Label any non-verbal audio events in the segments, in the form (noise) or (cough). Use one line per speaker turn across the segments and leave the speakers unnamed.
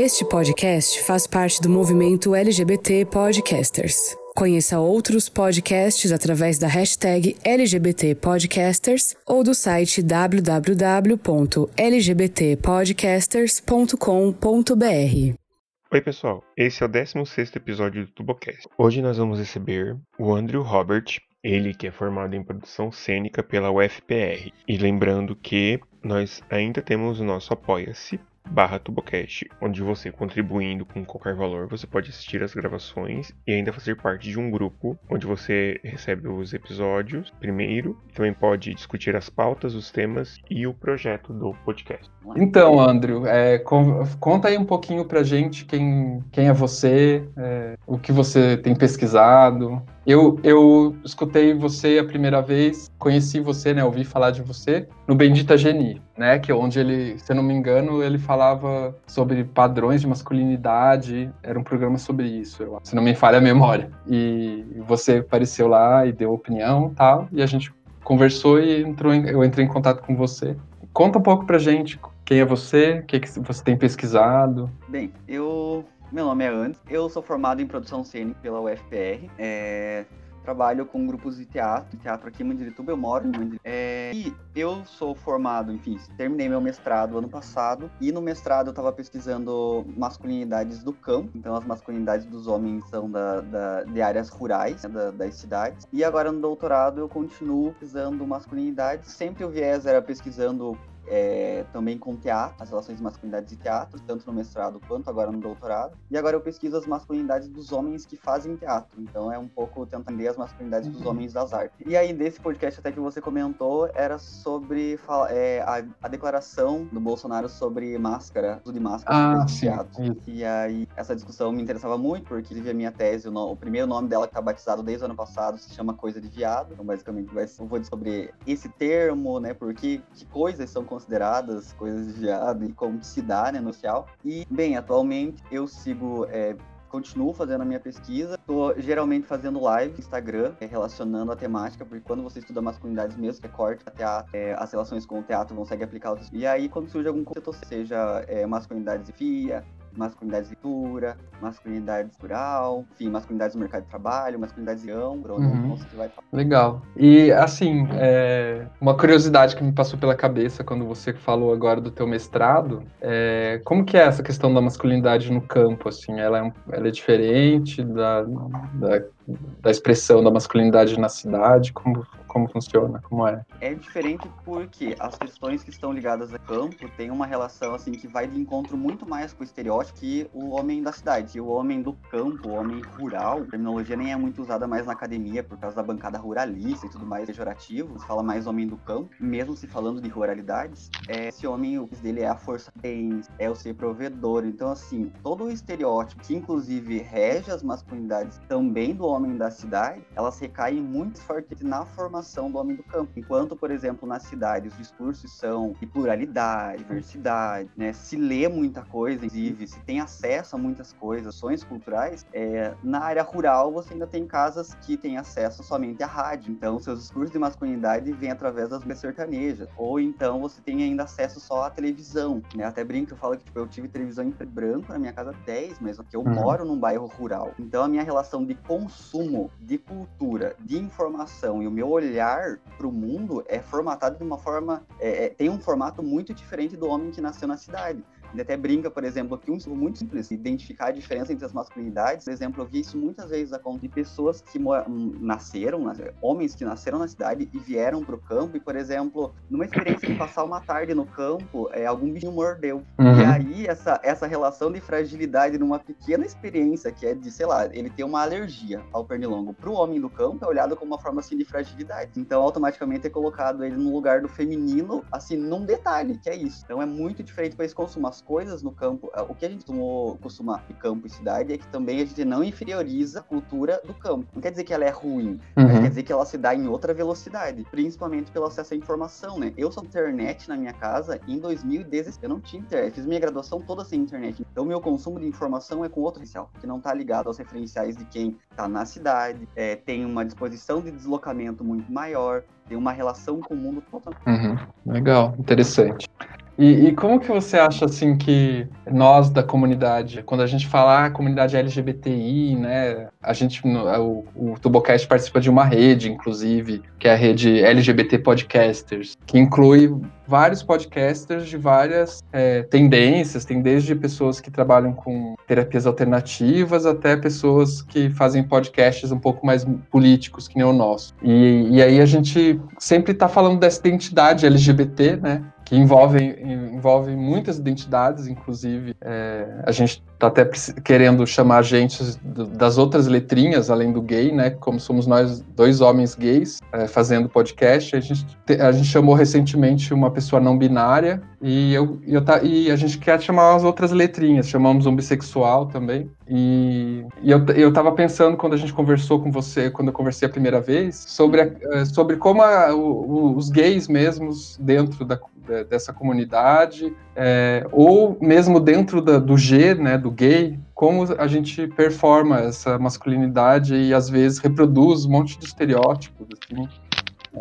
Este podcast faz parte do movimento LGBT Podcasters. Conheça outros podcasts através da hashtag LGBT Podcasters ou do site www.lgbtpodcasters.com.br.
Oi, pessoal. Esse é o 16º episódio do Tubocast. Hoje nós vamos receber o Andrew Robert, ele que é formado em produção cênica pela UFPR. E lembrando que nós ainda temos o nosso Apoia-se barra Tubocast, onde você contribuindo com qualquer valor, você pode assistir as gravações e ainda fazer parte de um grupo onde você recebe os episódios primeiro, também pode discutir as pautas, os temas e o projeto do podcast.
Então, Andrew, é, conta aí um pouquinho pra gente quem, quem é você, é, o que você tem pesquisado. Eu, eu escutei você a primeira vez, conheci você, né, ouvi falar de você no Bendita Geni, né, que é onde ele, se eu não me engano, ele falava sobre padrões de masculinidade, era um programa sobre isso, eu, se não me falha a memória. E você apareceu lá e deu opinião, tal, e a gente conversou e entrou em, eu entrei em contato com você. Conta um pouco pra gente quem é você, o que, que você tem pesquisado.
Bem, eu meu nome é Andes, eu sou formado em produção cênica pela UFPR. É, trabalho com grupos de teatro, teatro aqui em Mandirituba, eu moro em Mandirituba. É, e eu sou formado, enfim, terminei meu mestrado ano passado, e no mestrado eu estava pesquisando masculinidades do campo, então as masculinidades dos homens são da, da de áreas rurais, né, da, das cidades. E agora no doutorado eu continuo pesquisando masculinidades, sempre o viés era pesquisando é, também com teatro, as relações de masculinidades e teatro, tanto no mestrado quanto agora no doutorado. E agora eu pesquiso as masculinidades dos homens que fazem teatro. Então é um pouco tentar entender as masculinidades dos uhum. homens das artes. E aí, desse podcast até que você comentou, era sobre é, a, a, declaração do Bolsonaro sobre máscara, uso de máscara
ah,
teatro. E aí, essa discussão me interessava muito, porque a minha tese, o, no, o, primeiro nome dela que tá batizado desde o ano passado se chama Coisa de Viado. Então, basicamente, vai, eu vou sobre esse termo, né? Porque que coisas são consideradas coisas de viado e como se dá, né, no social. E, bem, atualmente eu sigo é, continuo fazendo a minha pesquisa. Estou geralmente fazendo live no Instagram, é, relacionando a temática, porque quando você estuda masculinidades mesmo, que é corte, é, as relações com o teatro consegue aplicar outros. E aí, quando surge algum conceito, seja é, masculinidades e FIA, masculinidades leitura, masculinidade cultural, enfim, masculinidades no mercado de trabalho, masculinidades de ambro, uhum. você vai falar.
Legal. E, assim, é... uma curiosidade que me passou pela cabeça quando você falou agora do teu mestrado, é... como que é essa questão da masculinidade no campo, assim? Ela é, ela é diferente da, da, da expressão da masculinidade na cidade? Como, como funciona? Como é?
É diferente porque as questões que estão ligadas a campo têm uma relação assim que vai de encontro muito mais com o estereótipo que o homem da cidade. Que o homem do campo, o homem rural, a terminologia nem é muito usada mais na academia por causa da bancada ruralista e tudo mais pejorativo. Se fala mais homem do campo, mesmo se falando de ruralidades, é, esse homem, o dele é a força bens, é o ser provedor. Então, assim, todo o estereótipo que inclusive rege as masculinidades também do homem da cidade, elas recaem muito forte na formação do homem do campo. Enquanto, por exemplo, nas cidades os discursos são de pluralidade, diversidade, né? Se lê muita coisa, inclusive, se tem acesso a muitas coisas, ações culturais, é, na área rural você ainda tem casas que têm acesso somente à rádio. Então, seus discursos de masculinidade vêm através das sertanejas. Ou então você tem ainda acesso só à televisão, né? Até brinco, eu falo que tipo, eu tive televisão em branco na minha casa 10, mas que eu uhum. moro num bairro rural. Então, a minha relação de consumo de cultura, de informação e o meu olhar olhar para o mundo é formatado de uma forma. É, é, tem um formato muito diferente do homem que nasceu na cidade. Ele até brinca, por exemplo, que um estudo muito simples, identificar a diferença entre as masculinidades. Por exemplo, eu vi isso muitas vezes acontecer de pessoas que hum, nasceram, homens que nasceram na cidade e vieram para o campo, e, por exemplo, numa experiência de passar uma tarde no campo, é, algum bichinho mordeu. Uhum. E aí, essa, essa relação de fragilidade numa pequena experiência, que é de, sei lá, ele ter uma alergia ao pernilongo, para o homem do campo é olhado como uma forma assim de fragilidade. Então, automaticamente é colocado ele no lugar do feminino, assim, num detalhe, que é isso. Então, é muito diferente para esse consumo as coisas no campo, é, o que a gente costuma de campo e cidade é que também a gente não inferioriza a cultura do campo. Não quer dizer que ela é ruim, uhum. quer dizer que ela se dá em outra velocidade, principalmente pelo acesso à informação, né? Eu sou internet na minha casa em 2016, eu não tinha internet, fiz minha graduação toda sem internet. Então meu consumo de informação é com outro referencial, que não está ligado aos referenciais de quem está na cidade, é, tem uma disposição de deslocamento muito maior, tem uma relação com o mundo total.
Uhum. Legal, interessante. E, e, como que você acha assim que nós da comunidade, quando a gente fala ah, comunidade LGBTI, né, a gente o, o Tubocast participa de uma rede, inclusive, que é a rede LGBT Podcasters, que inclui vários podcasters de várias é, tendências, tem desde pessoas que trabalham com terapias alternativas até pessoas que fazem podcasts um pouco mais políticos, que nem o nosso. E, e aí a gente sempre está falando dessa identidade LGBT, né? Que envolvem, envolvem muitas identidades, inclusive é, a gente está até querendo chamar gente das outras letrinhas, além do gay, né? Como somos nós dois homens gays é, fazendo podcast, a gente, a gente chamou recentemente uma pessoa não binária e, eu, eu tá, e a gente quer chamar as outras letrinhas, chamamos um bissexual também. E, e eu, eu tava pensando quando a gente conversou com você, quando eu conversei a primeira vez, sobre, a, é, sobre como a, o, os gays mesmos dentro da, dessa comunidade, é, ou mesmo dentro da, do G, né, do gay, como a gente performa essa masculinidade e às vezes reproduz um monte de estereótipos, assim,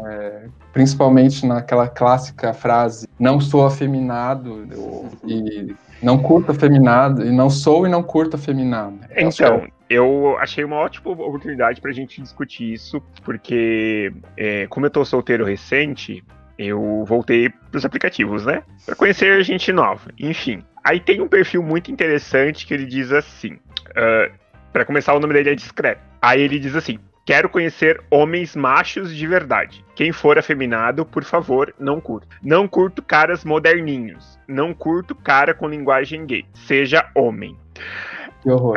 é, principalmente naquela clássica frase não sou afeminado e não curto afeminado e não sou e não curto afeminado.
Então, eu achei uma ótima oportunidade para a gente discutir isso, porque é, como eu tô solteiro recente, eu voltei pros aplicativos, né? Para conhecer gente nova. Enfim. Aí tem um perfil muito interessante que ele diz assim. Uh, para começar, o nome dele é discreto. Aí ele diz assim: Quero conhecer homens machos de verdade. Quem for afeminado, por favor, não curto. Não curto caras moderninhos. Não curto cara com linguagem gay. Seja homem.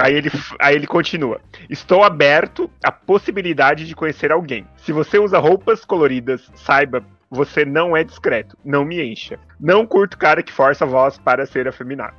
Aí ele, aí ele continua. Estou aberto à possibilidade de conhecer alguém. Se você usa roupas coloridas, saiba você não é discreto. Não me encha. Não curto cara que força a voz para ser afeminado.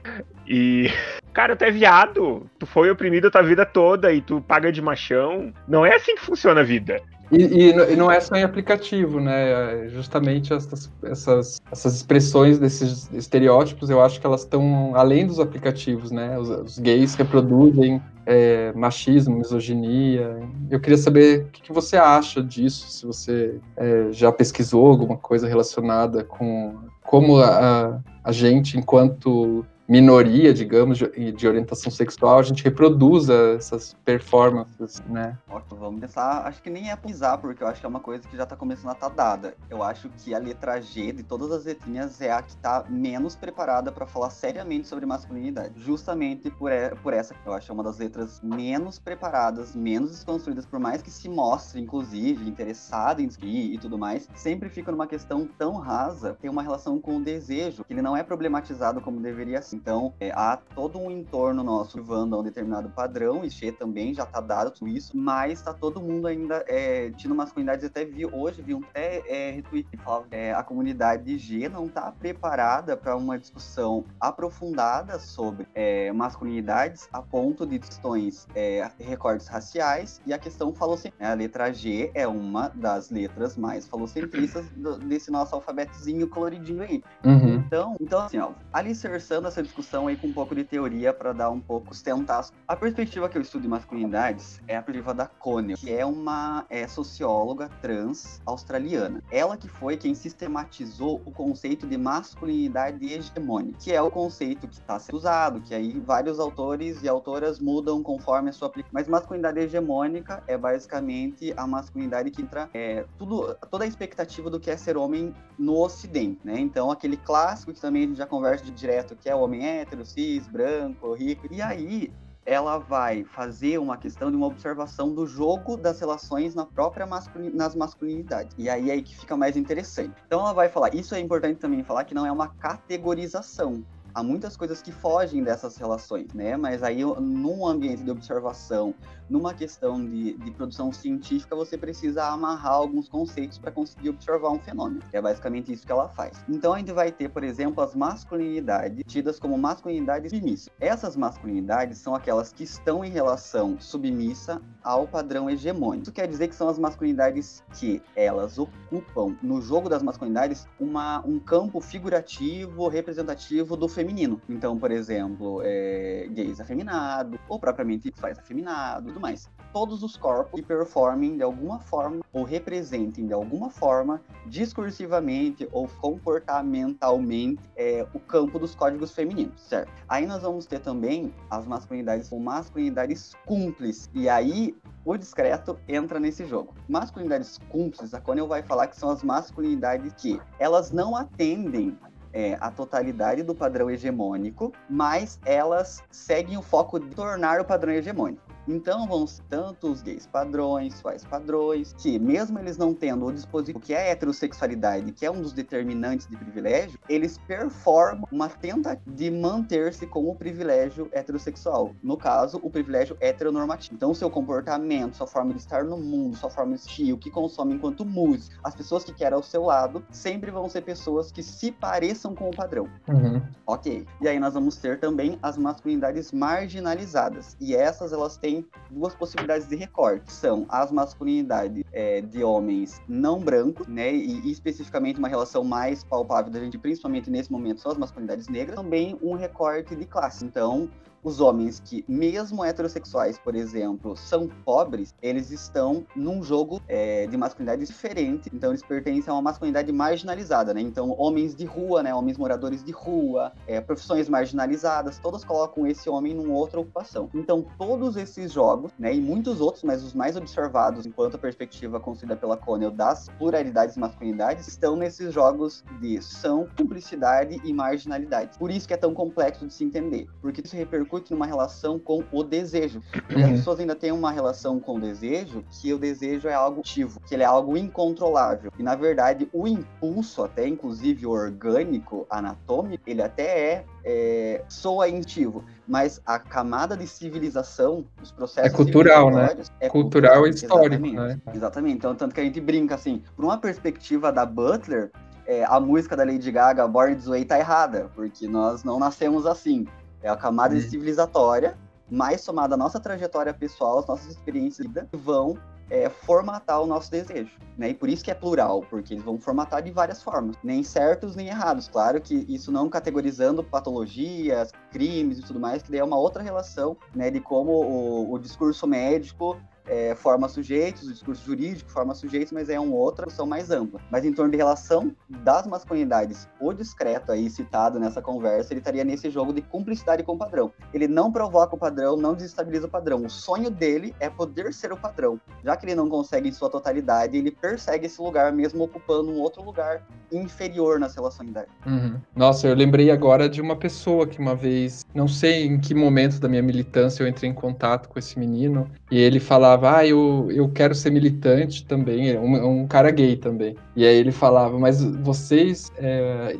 E. (laughs) Cara, tu é viado. Tu foi oprimido a tua vida toda e tu paga de machão. Não é assim que funciona a vida.
E, e, não é só em aplicativo, né? Justamente essas, essas, essas expressões desses estereótipos, eu acho que elas estão além dos aplicativos, né? Os, os gays reproduzem é, machismo, misoginia. Eu queria saber o que, que você acha disso, se você é, já pesquisou alguma coisa relacionada com como a, a gente, enquanto minoria, digamos, de, de, orientação sexual, a gente reproduza essas performances, né?
Ótimo, vamos pensar, acho que nem é pisar, porque eu acho que é uma coisa que já tá começando a estar tá dada. Eu acho que a letra G de todas as letrinhas é a que tá menos preparada para falar seriamente sobre masculinidade. Justamente por, é, por essa, eu acho que é uma das letras menos preparadas, menos desconstruídas, por mais que se mostre, inclusive, interessada em escrever e tudo mais, sempre fica numa questão tão rasa, tem uma relação com o desejo, que ele não é problematizado como deveria ser. Então, é, há todo um entorno nosso levando a um determinado padrão, e Xê também já tá dado tudo isso, mas tá todo mundo ainda é, tendo masculinidades. Até vi hoje, vi um até é, retweet que falava é, a comunidade G não tá preparada para uma discussão aprofundada sobre é, masculinidades a ponto de questões é, recortes raciais e a questão falocentrismo. A letra G é uma das letras mais falocentristas do, desse nosso alfabetozinho coloridinho aí. Uhum. Então, então, assim, ó, alicerçando essa discussão aí com um pouco de teoria para dar um pouco sustentar. A perspectiva que eu estudo de masculinidades é a perspectiva da Conner, que é uma é, socióloga trans australiana. Ela que foi quem sistematizou o conceito de masculinidade hegemônica, que é o conceito que está sendo usado, que aí vários autores e autoras mudam conforme a sua aplicação. Mas masculinidade hegemônica é basicamente a masculinidade que entra é, tudo, toda a expectativa do que é ser homem no ocidente, né? Então aquele clássico que também a gente já conversa de direto, que é o homem hétero, cis, branco, rico. E aí ela vai fazer uma questão de uma observação do jogo das relações na própria masculin... nas masculinidades. E aí é aí que fica mais interessante. Então ela vai falar, isso é importante também falar que não é uma categorização há muitas coisas que fogem dessas relações, né? Mas aí, num ambiente de observação, numa questão de, de produção científica, você precisa amarrar alguns conceitos para conseguir observar um fenômeno. É basicamente isso que ela faz. Então, a gente vai ter, por exemplo, as masculinidades tidas como masculinidades submissas. Essas masculinidades são aquelas que estão em relação submissa ao padrão hegemônico. Isso quer dizer que são as masculinidades que elas ocupam no jogo das masculinidades uma, um campo figurativo, representativo do feminino. Então, por exemplo, é, gays afeminado, ou propriamente faz afeminado, mais. Todos os corpos que performem de alguma forma ou representem de alguma forma, discursivamente ou comportamentalmente, é, o campo dos códigos femininos, certo? Aí nós vamos ter também as masculinidades ou masculinidades cúmplices. E aí o discreto entra nesse jogo. Masculinidades cúmplices, a Conel vai falar que são as masculinidades que elas não atendem é, a totalidade do padrão hegemônico, mas elas seguem o foco de tornar o padrão hegemônico. Então vão ser tanto os gays padrões, quais padrões, que mesmo eles não tendo o dispositivo que é a heterossexualidade, que é um dos determinantes de privilégio, eles performam uma tentativa de manter-se com o privilégio heterossexual. No caso, o privilégio heteronormativo. Então, seu comportamento, sua forma de estar no mundo, sua forma de assistir, o que consome enquanto música, as pessoas que querem ao seu lado, sempre vão ser pessoas que se pareçam com o padrão.
Uhum.
Ok. E aí nós vamos ter também as masculinidades marginalizadas. E essas, elas têm tem duas possibilidades de recorte. São as masculinidades é, de homens não brancos, né? E, e, especificamente uma relação mais palpável da gente, principalmente nesse momento, são as masculinidades negras. Também um recorte de classe. Então, os homens que, mesmo heterossexuais, por exemplo, são pobres, eles estão num jogo é, de masculinidade diferente. Então, eles pertencem a uma masculinidade marginalizada, né? Então, homens de rua, né? Homens moradores de rua, é, profissões marginalizadas, todos colocam esse homem numa outra ocupação. Então, todos esses jogos, né? E muitos outros, mas os mais observados, enquanto a perspectiva construída pela Connell das pluralidades e masculinidades, estão nesses jogos de são, cumplicidade e marginalidade. Por isso que é tão complexo de se entender, porque isso repercute repercute numa relação com o desejo. (clears throat) As pessoas ainda têm uma relação com o desejo que o desejo é algo ativo, que ele é algo incontrolável. E na verdade, o impulso, até inclusive orgânico, anatômico, ele até é, é soa instintivo, mas a camada de civilização, os processos
é cultural, né? É cultural, e histórico,
exatamente, né? Exatamente. Então, tanto que a gente brinca assim, por uma perspectiva da Butler, é, a música da Lady Gaga, Born This Way, tá errada, porque nós não nascemos assim. É a camada uhum. civilizatória, mais somada à nossa trajetória pessoal, as nossas experiências de vida, que vão é, formatar o nosso desejo, né? E por isso que é plural, porque eles vão formatar de várias formas, nem certos nem errados. Claro que isso não categorizando patologias, crimes e tudo mais, que daí é uma outra relação, né? De como o, o discurso médico é, forma sujeitos, o discurso jurídico forma sujeitos, mas é uma outra discussão mais ampla. Mas em torno de relação das masculinidades, o discreto aí citado nessa conversa, ele estaria nesse jogo de cumplicidade com o padrão. Ele não provoca o padrão, não desestabiliza o padrão. O sonho dele é poder ser o padrão. Já que ele não consegue em sua totalidade, ele persegue esse lugar, mesmo ocupando um outro lugar inferior na relacionalidade.
Uhum. Nossa, eu lembrei agora de uma pessoa que uma vez, não sei em que momento da minha militância eu entrei em contato com esse menino, e ele falava, ah, eu, eu quero ser militante também, um, um cara gay também. E aí ele falava, mas vocês, é,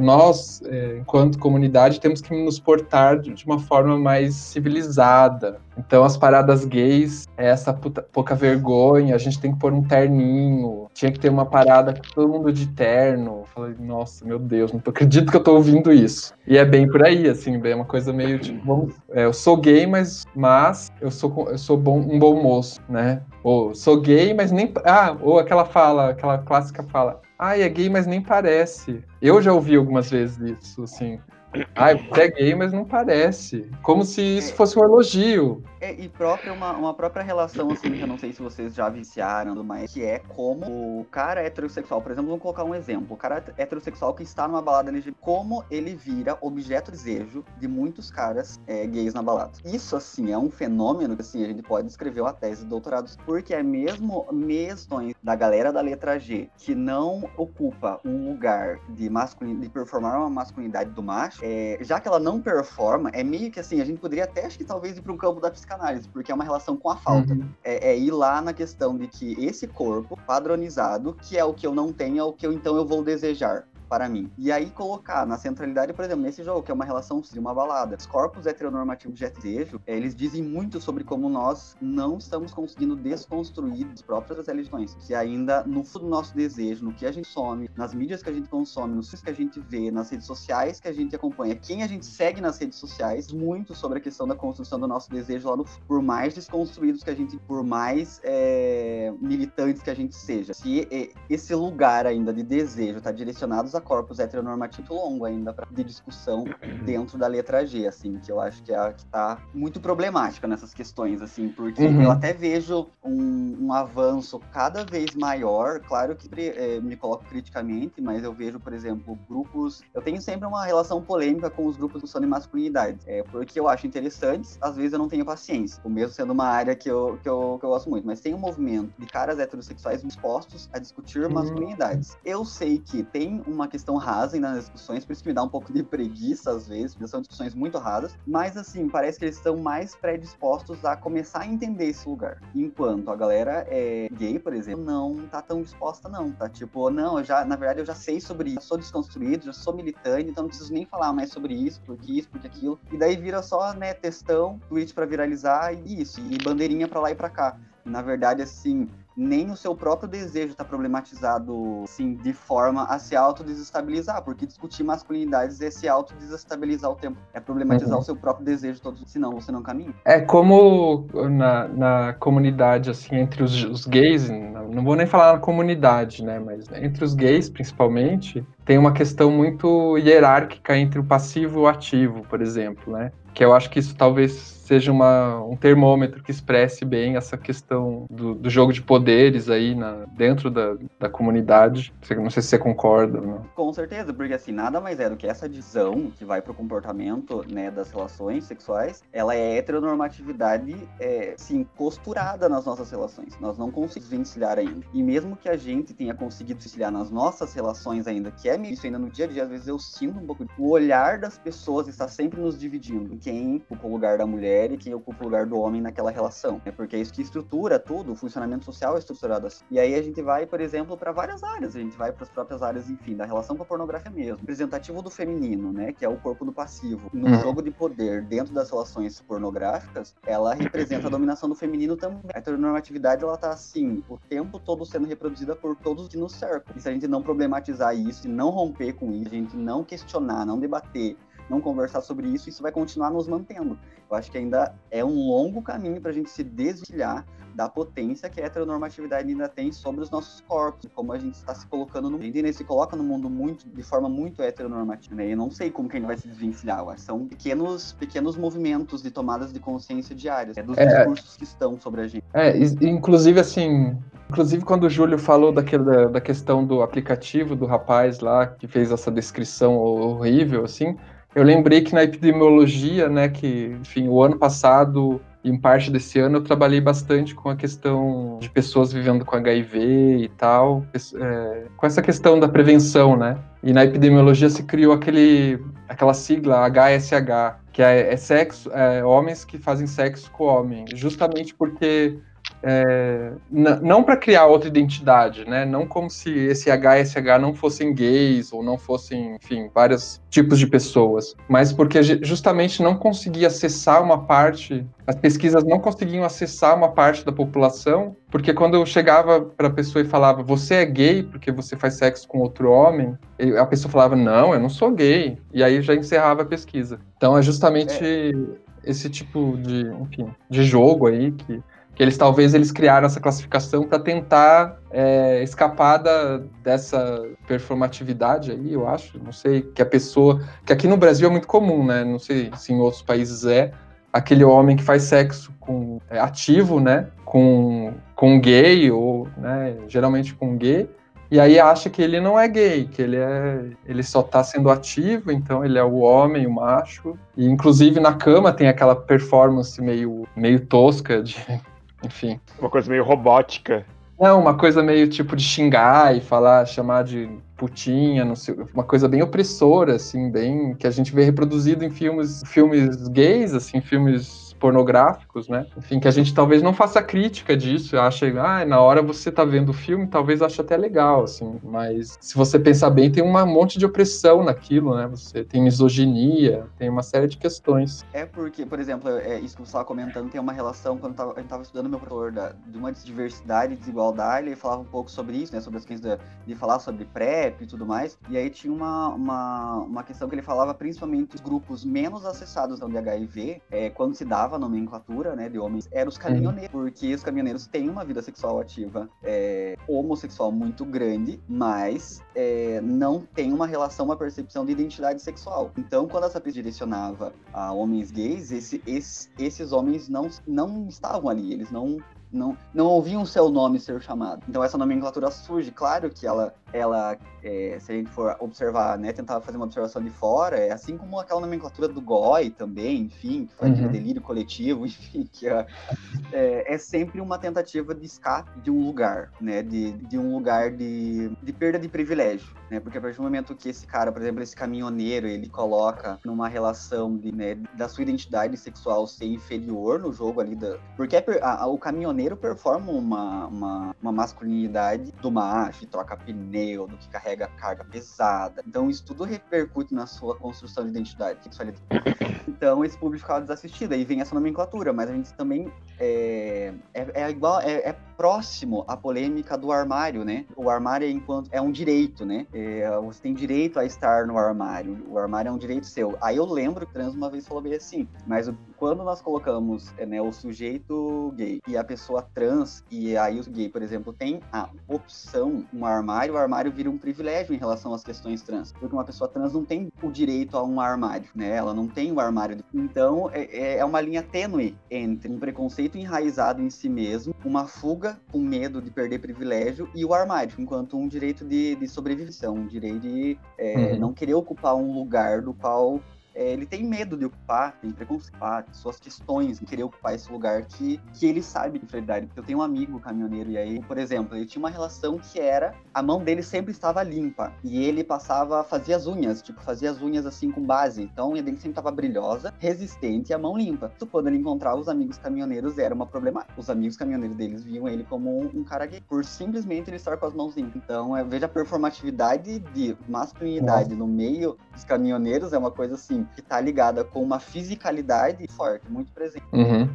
nós, é, enquanto comunidade, temos que nos portar de uma forma mais civilizada. Então as paradas gays, é essa puta, pouca vergonha, a gente tem que pôr um terninho, tinha que ter uma parada com todo mundo de terno. Falei, nossa, meu Deus, não acredito que eu tô ouvindo isso. E é bem por aí, assim, é uma coisa meio tipo, é, eu sou gay, mas, mas eu sou, eu sou bom, um bom moço, né? Ou sou gay, mas nem. Ah, ou aquela fala, aquela clássica fala. Ah, é gay, mas nem parece. Eu já ouvi algumas vezes isso, assim. Ah, você é gay, mas não parece. Como se isso fosse um elogio.
É, e própria uma, uma própria relação, assim, que eu não sei se vocês já viciaram, mas que é como o cara heterossexual, por exemplo, vamos colocar um exemplo. O cara heterossexual que está numa balada LGBT, como ele vira objeto de desejo de muitos caras é, gays na balada. Isso, assim, é um fenômeno que, assim, a gente pode escrever uma tese de doutorado, porque é mesmo mesmo da galera da letra G que não ocupa um lugar de masculin... de performar uma masculinidade do macho, é, já que ela não performa, é meio que assim, a gente poderia até, acho que talvez ir para um campo da psicanálise porque é uma relação com a falta. Uhum. É, é, ir lá na questão de que esse corpo padronizado, que é o que eu não tenho, é o que eu então eu vou desejar para mim. E aí colocar na centralidade, por exemplo, nesse jogo, que é uma relação de uma balada. Os corpos heteronormativos de desejo, é, eles dizem muito sobre como nós não estamos conseguindo desconstruir as próprias religiões, que ainda no fundo do nosso desejo, no que a gente some, nas mídias que a gente consome, nos filmes que a gente vê, nas redes sociais que a gente acompanha, quem a gente segue nas redes sociais, muito sobre a questão da construção do nosso desejo lá no por mais desconstruídos que a gente, por mais é, militantes que a gente seja. Se esse lugar ainda de desejo está direcionado a corpos heteronormativos longo ainda pra, de discussão dentro da letra G, assim, que eu acho que é a que tá muito problemática nessas questões, assim, porque
Uhum.
eu até vejo um, um avanço cada vez maior, claro que eh, me coloco criticamente, mas eu vejo, por exemplo, grupos. Eu tenho sempre uma relação polêmica com os grupos são de masculinidade, é, porque eu acho interessantes, às vezes eu não tenho paciência, o mesmo sendo uma área que eu, que eu, que eu gosto muito, mas tem um movimento de caras heterossexuais dispostos a discutir
Hum.
masculinidades. Eu sei que tem uma questão rasa nas discussões, por isso que me dá um pouco de preguiça às vezes, porque são discussões muito rasas, mas assim, parece que eles estão mais predispostos a começar a entender esse lugar. Enquanto a galera é gay, por exemplo, não tá tão disposta, não. Tá tipo, não, eu já, na verdade, eu já sei sobre isso, sou desconstruído, já sou militante, então não preciso nem falar mais sobre isso, porque isso, porque aquilo. E daí vira só, né, textão, tweet pra viralizar e isso, e bandeirinha pra lá e pra cá. Na verdade, assim, nem o seu próprio desejo está problematizado, assim, de forma a se autodesestabilizar, porque discutir masculinidades é se autodesestabilizar o tempo, é problematizar
Uhum.
o seu próprio desejo todos, senão você não caminha.
É como na, na comunidade, assim, entre os, os gays, não não vou nem falar na comunidade, né, mas entre os gays, principalmente, tem uma questão muito hierárquica entre o passivo e o ativo, por exemplo, né, que eu acho que isso talvez seja uma, um termômetro que expresse bem essa questão do, do jogo de poderes aí na, dentro da, da comunidade. Não sei se você concorda não.
Com certeza, porque assim, nada mais é do que essa visão que vai pro comportamento, né, das relações sexuais, ela é heteronormatividade, é, sim, costurada nas nossas relações. Nós não conseguimos vencilhar ainda. E mesmo que a gente tenha conseguido vencilhar nas nossas relações ainda, que é meio isso ainda no dia a dia, às vezes eu sinto um pouco, o olhar das pessoas está sempre nos dividindo. Quem ocupa o lugar da mulher e quem ocupa o lugar do homem naquela relação. É porque é isso que estrutura tudo, o funcionamento social é estruturado assim. E aí a gente vai, por exemplo, para várias áreas. A gente vai para as próprias áreas, enfim, da relação com a pornografia mesmo. Representativo do feminino, né, que é o corpo do passivo. No
Uhum.
jogo de poder dentro das relações pornográficas, ela representa a dominação do feminino também. A heteronormatividade, ela tá assim, o tempo todo sendo reproduzida por todos que nos cercam. E se a gente não problematizar isso, e não romper com isso, a gente não questionar, não debater, não conversar sobre isso, isso vai continuar nos mantendo. Eu acho que ainda é um longo caminho para a gente se desviar da potência que a heteronormatividade ainda tem sobre os nossos corpos, como a gente está se colocando no mundo. A se coloca no mundo muito, de forma muito heteronormativa, né? Eu não sei como que a gente vai se desvencilhar. São pequenos, pequenos movimentos de tomadas de consciência diárias, é dos
É.
discursos que estão sobre a gente.
É, inclusive assim, inclusive quando o Júlio falou daquele, da, da questão do aplicativo do rapaz lá que fez essa descrição horrível, assim, eu lembrei que na epidemiologia, né, que, enfim, o ano passado e em parte desse ano eu trabalhei bastante com a questão de pessoas vivendo com HIV e tal, é, com essa questão da prevenção, né? E na epidemiologia se criou aquele, aquela sigla HSH, que é, é sexo, é, homens que fazem sexo com homem, justamente porque é, não para criar outra identidade, né? Não como se esse HSH não fossem gays ou não fossem, enfim, vários tipos de pessoas, mas porque ju- justamente não conseguia acessar uma parte, as pesquisas não conseguiam acessar uma parte da população, porque quando eu chegava para a pessoa e falava, você é gay porque você faz sexo com outro homem, a pessoa falava, não, eu não sou gay, e aí já encerrava a pesquisa. Então é justamente esse tipo de, enfim, de jogo aí que que eles talvez eles criaram essa classificação para tentar é, escapar da, dessa performatividade aí, eu acho. Não sei que a pessoa, que aqui no Brasil é muito comum, né? Não sei se em outros países é aquele homem que faz sexo com é, ativo, né? Com com gay ou, né? Geralmente com gay. E aí acha que ele não é gay, que ele é, ele só tá sendo ativo, então ele é o homem, o macho. E inclusive na cama tem aquela performance meio meio tosca de enfim.
Uma coisa meio robótica.
Não, uma coisa meio tipo de xingar e falar, chamar de putinha, não sei, uma coisa bem opressora, assim, bem que a gente vê reproduzido em filmes, filmes gays, assim, filmes pornográficos, né? Enfim, que a gente talvez não faça crítica disso, acha, ah, na hora você tá vendo o filme, talvez ache até legal, assim, mas se você pensar bem, tem um monte de opressão naquilo, né? Você tem misoginia, tem uma série de questões.
É porque, por exemplo, é isso que você estava comentando, tem uma relação, quando tava, gente estava estudando meu professor da, de uma diversidade e desigualdade, ele falava um pouco sobre isso, né, sobre as questões de, falar sobre PrEP e tudo mais, e aí tinha uma, uma, uma questão que ele falava principalmente os grupos menos acessados de HIV, é, quando se dava a nomenclatura, né, de homens, eram os caminhoneiros, porque os caminhoneiros têm uma vida sexual ativa é, homossexual muito grande, mas é, não tem uma relação, uma percepção de identidade sexual. Então, quando essa pesquisa direcionava a homens gays, esse, esse, esses homens não, não estavam ali, eles não não, não ouviam seu nome ser chamado. Então essa nomenclatura surge, claro que ela, ela é, se a gente for observar, né, tentar fazer uma observação de fora, é assim como aquela nomenclatura do GOI também, enfim, que foi uhum. aquele delírio coletivo, (laughs) enfim, que é, é, é, sempre uma tentativa de escape de um lugar, né, de, de um lugar de, de perda de privilégio, né, porque a partir do momento que esse cara, por exemplo, esse caminhoneiro, ele coloca numa relação de, né, da sua identidade sexual ser inferior no jogo ali, da, porque a, a, o caminhoneiro caminhoneiro performa uma, uma, uma masculinidade do macho, troca pneu, do que carrega carga pesada. Então isso tudo repercute na sua construção de identidade, sexualidade. (laughs) Então esse público ficava desassistido. Aí vem essa nomenclatura, mas a gente também é, é, é igual, é, é, próximo à polêmica do armário, né? O armário é enquanto é um direito, né? É, você tem direito a estar no armário. O armário é um direito seu. Aí eu lembro que Trans uma vez falou bem assim, mas quando nós colocamos é, né, o sujeito gay e a pessoa trans e aí o gay, por exemplo, tem a opção, um armário, o armário vira um privilégio em relação às questões trans. Porque uma pessoa trans não tem o direito a um armário, né? Ela não tem o armário. Então, é, é, é uma linha tênue entre um preconceito enraizado em si mesmo, uma fuga com medo de perder privilégio e o armário, enquanto um direito de, de sobrevivência, um direito de é, uhum. não querer ocupar um lugar do qual é, ele tem medo de ocupar, tem preconceito, suas questões em querer ocupar esse lugar que, que ele sabe de inferioridade. Porque eu tenho um amigo caminhoneiro e aí, por exemplo, ele tinha uma relação que era a mão dele sempre estava limpa e ele passava, fazia as unhas, tipo, fazia as unhas assim com base. Então a unha dele sempre estava brilhosa, resistente e a mão limpa. Então, quando ele encontrava os amigos caminhoneiros, era uma problemática. Os amigos caminhoneiros deles viam ele como um, um cara gay, por simplesmente ele estar com as mãos limpas. Então, é, veja a performatividade de masculinidade Nossa. no meio dos caminhoneiros, é uma coisa assim que tá ligada com uma fisicalidade forte, muito presente.
Uhum.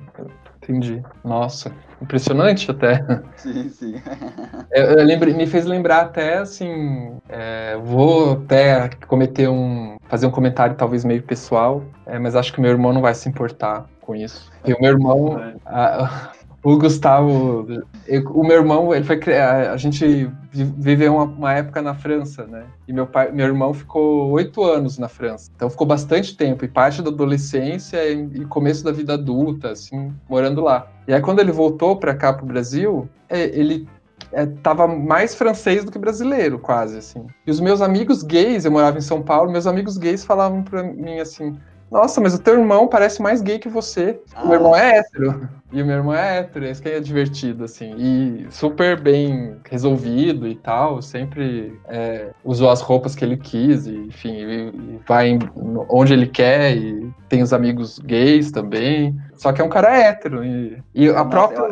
Entendi. Nossa, impressionante até. (laughs)
Sim, sim. (laughs)
eu, eu lembrei, me fez lembrar até assim. É, vou até cometer um. fazer um comentário talvez meio pessoal, é, mas acho que meu irmão não vai se importar com isso. E o meu irmão. A, o Gustavo, eu, o meu irmão, ele foi a, a gente viveu uma, uma, época na França, né? E meu pai, meu irmão ficou oito anos na França, então ficou bastante tempo e parte da adolescência e, e começo da vida adulta, assim, morando lá. E aí quando ele voltou para cá pro Brasil, é, ele é, tava mais francês do que brasileiro, quase, assim. E os meus amigos gays, eu morava em São Paulo, meus amigos gays falavam para mim assim: nossa, mas o teu irmão parece mais gay que você. Ah. O meu irmão é hétero. E o meu irmão é hétero, isso que é divertido, assim. E super bem resolvido e tal. Sempre é, usou as roupas que ele quis, e, enfim, e, e vai onde ele quer. E tem os amigos gays também. Só que é um cara hétero. E, e a própria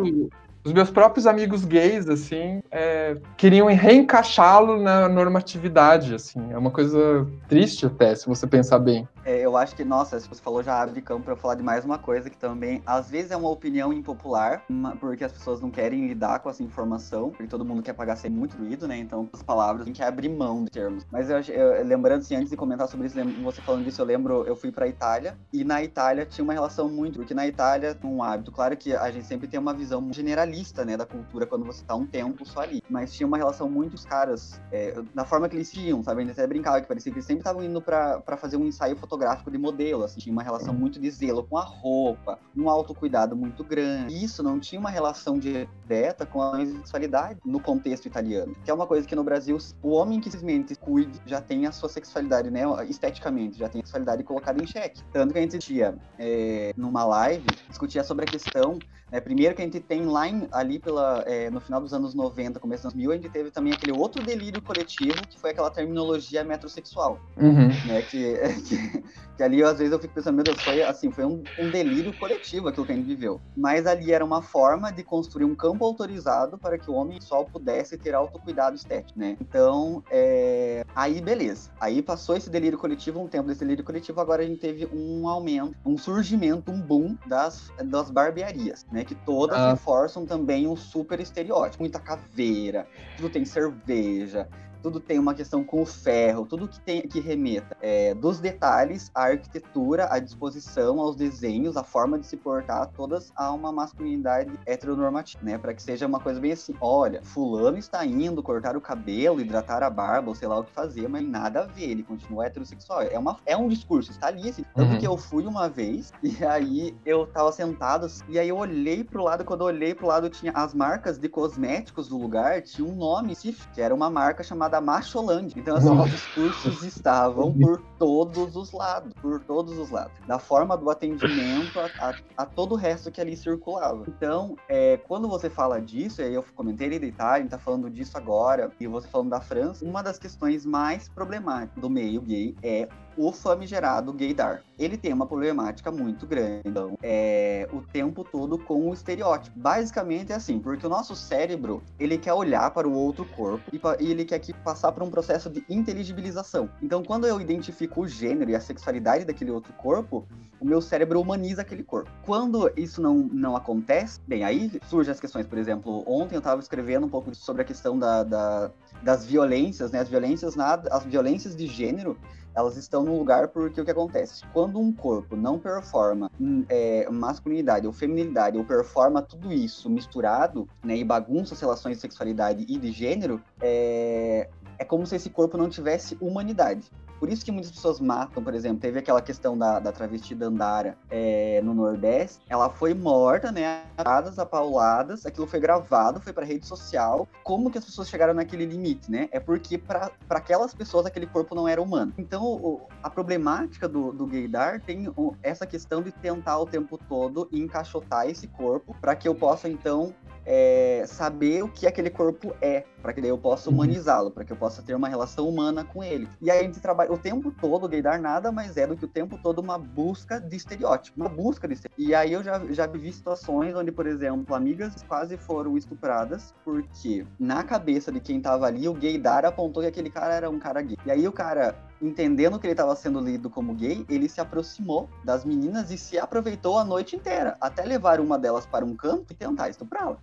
os meus próprios amigos gays, assim, é, queriam reencaixá-lo na normatividade, assim. É uma coisa triste até, se você pensar bem.
É, eu acho que, nossa, se você falou, já abre campo para falar de mais uma coisa que também, às vezes, é uma opinião impopular, porque as pessoas não querem lidar com essa informação, porque todo mundo quer pagar sem muito ruído, né? Então, as palavras, tem que abrir mão de termos. Mas eu, eu lembrando, assim, antes de comentar sobre isso, você falando disso, eu lembro, eu fui pra Itália, e na Itália tinha uma relação muito, porque na Itália, um hábito, claro que a gente sempre tem uma visão generalista né, da cultura quando você tá um tempo só ali. Mas tinha uma relação muito os caras, é, da forma que eles iam, sabe? A gente até brincava que parecia que eles sempre estavam indo para fazer um ensaio fotográfico de modelo, assim. Tinha uma relação uhum. muito de zelo com a roupa, um autocuidado muito grande. Isso não tinha uma relação direta com a sexualidade no contexto italiano. Que é uma coisa que no Brasil, o homem que simplesmente cuide já tem a sua sexualidade, né, esteticamente, já tem a sexualidade colocada em xeque. Tanto que a gente tinha, é, numa live, discutia sobre a questão é, primeiro que a gente tem lá em, ali pela, é, no final dos anos 90, começo dos anos 2000, a gente teve também aquele outro delírio coletivo, que foi aquela terminologia metrosexual. Uhum. Né, que, (laughs) que, que, ali, às vezes, eu fico pensando, meu Deus, foi, assim, foi um, um, delírio coletivo aquilo que a gente viveu. Mas ali era uma forma de construir um campo autorizado para que o homem só pudesse ter autocuidado estético, né? Então, é, aí beleza. Aí passou esse delírio coletivo, um tempo desse delírio coletivo, agora a gente teve um aumento, um surgimento, um boom das, das barbearias, né? Que todas ah. reforçam também um super estereótipo. Muita caveira, tudo tem cerveja, tudo tem uma questão com o ferro, tudo que tem que remeta é, dos detalhes, a arquitetura, a disposição, aos desenhos, a forma de se portar, todas a uma masculinidade heteronormativa, né? Para que seja uma coisa bem assim, olha, fulano está indo cortar o cabelo, hidratar a barba, ou sei lá o que fazer, mas nada a ver, ele continua heterossexual. É, uma, é um discurso, está ali assim. Tanto uhum. que eu fui uma vez, (laughs) e aí eu tava sentado, e aí eu olhei pro lado, quando eu olhei pro lado, tinha as marcas de cosméticos do lugar, tinha um nome, que era uma marca chamada Macholândia. Então, assim, Nossa. os discursos estavam por todos os lados, por todos os lados. Da forma do atendimento a, a, a todo o resto que ali circulava. Então, é, quando você fala disso, e aí eu comentei ele da Itália, tá falando disso agora, e você falando da França, uma das questões mais problemáticas do meio gay é o famigerado gaydar. Ele tem uma problemática muito grande, então, é, o tempo todo com o estereótipo. Basicamente é assim, porque o nosso cérebro, ele quer olhar para o outro corpo e, e ele quer que passar por um processo de inteligibilização. Então, quando eu identifico o gênero e a sexualidade daquele outro corpo, o meu cérebro humaniza aquele corpo. Quando isso não, não acontece, bem, aí surgem as questões, por exemplo, ontem eu estava escrevendo um pouco sobre a questão da, da das violências, né? As violências, na, as violências de gênero, elas estão no lugar porque o que acontece? Quando um corpo não performa hum, é, masculinidade ou feminilidade, ou performa tudo isso misturado, né, e bagunça as relações de sexualidade e de gênero, é, é como se esse corpo não tivesse humanidade. Por isso que muitas pessoas matam, por exemplo, teve aquela questão da, da travesti Dandara é, no Nordeste, ela foi morta, né, atadas, apauladas, aquilo foi gravado, foi para rede social. Como que as pessoas chegaram naquele limite, né? É porque para aquelas pessoas aquele corpo não era humano. Então, o, a problemática do, do gaydar tem essa questão de tentar o tempo todo encaixotar esse corpo para que eu possa, então, é, saber o que aquele corpo é, para que daí eu possa uhum. humanizá-lo, para que eu possa ter uma relação humana com ele. E aí a gente trabalha o tempo todo, o gaydar nada mais é do que o tempo todo uma busca de estereótipo, uma busca de estereótipo. E aí eu já, já vivi situações onde, por exemplo, amigas quase foram estupradas porque na cabeça de quem tava ali, o gaydar apontou que aquele cara era um cara gay. E aí o cara entendendo que ele estava sendo lido como gay, ele se aproximou das meninas e se aproveitou a noite inteira, até levar uma delas para um canto e tentar estuprá-la.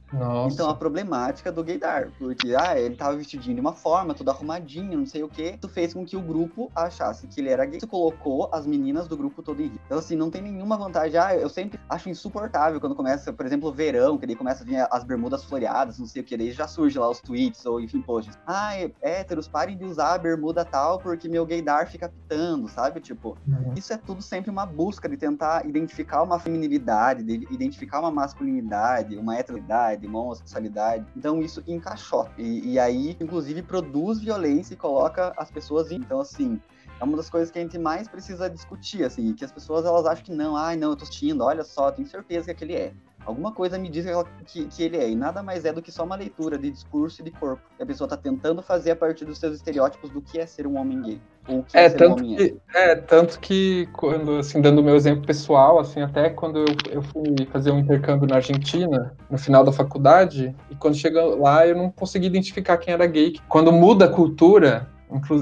Então a problemática do gaydar, porque ah, ele estava vestidinho de uma forma, tudo arrumadinho, não sei o que, isso fez com que o grupo achasse que ele era gay. Isso colocou as meninas do grupo todo em risco. Então assim, não tem nenhuma vantagem. Ah, eu sempre acho insuportável quando começa, por exemplo, o verão, que daí começa a vir as bermudas floreadas, não sei o que, daí já surge lá os tweets ou enfim, posts. Ah, héteros, parem de usar a bermuda tal porque meu gaydar radar fica pitando, sabe? Tipo, uhum. isso é tudo sempre uma busca de tentar identificar uma feminilidade, de identificar uma masculinidade, uma heteroidade, uma homossexualidade. Então isso encaixou. E, e aí, inclusive, produz violência e coloca as pessoas em. Então, assim, é uma das coisas que a gente mais precisa discutir, assim, que as pessoas elas acham que não, ai, não, eu tô assistindo, olha só, tenho certeza que aquele é. Alguma coisa me diz que, que, ele é, e nada mais é do que só uma leitura de discurso e de corpo. Que a pessoa está tentando fazer a partir dos seus estereótipos do que é ser um homem gay. Ou que é,
é tanto um que, é. é. tanto que, quando, assim, dando o meu exemplo pessoal, assim, até quando eu, eu fui fazer um intercâmbio na Argentina, no final da faculdade, e quando chega lá eu não consegui identificar quem era gay. Quando muda a cultura,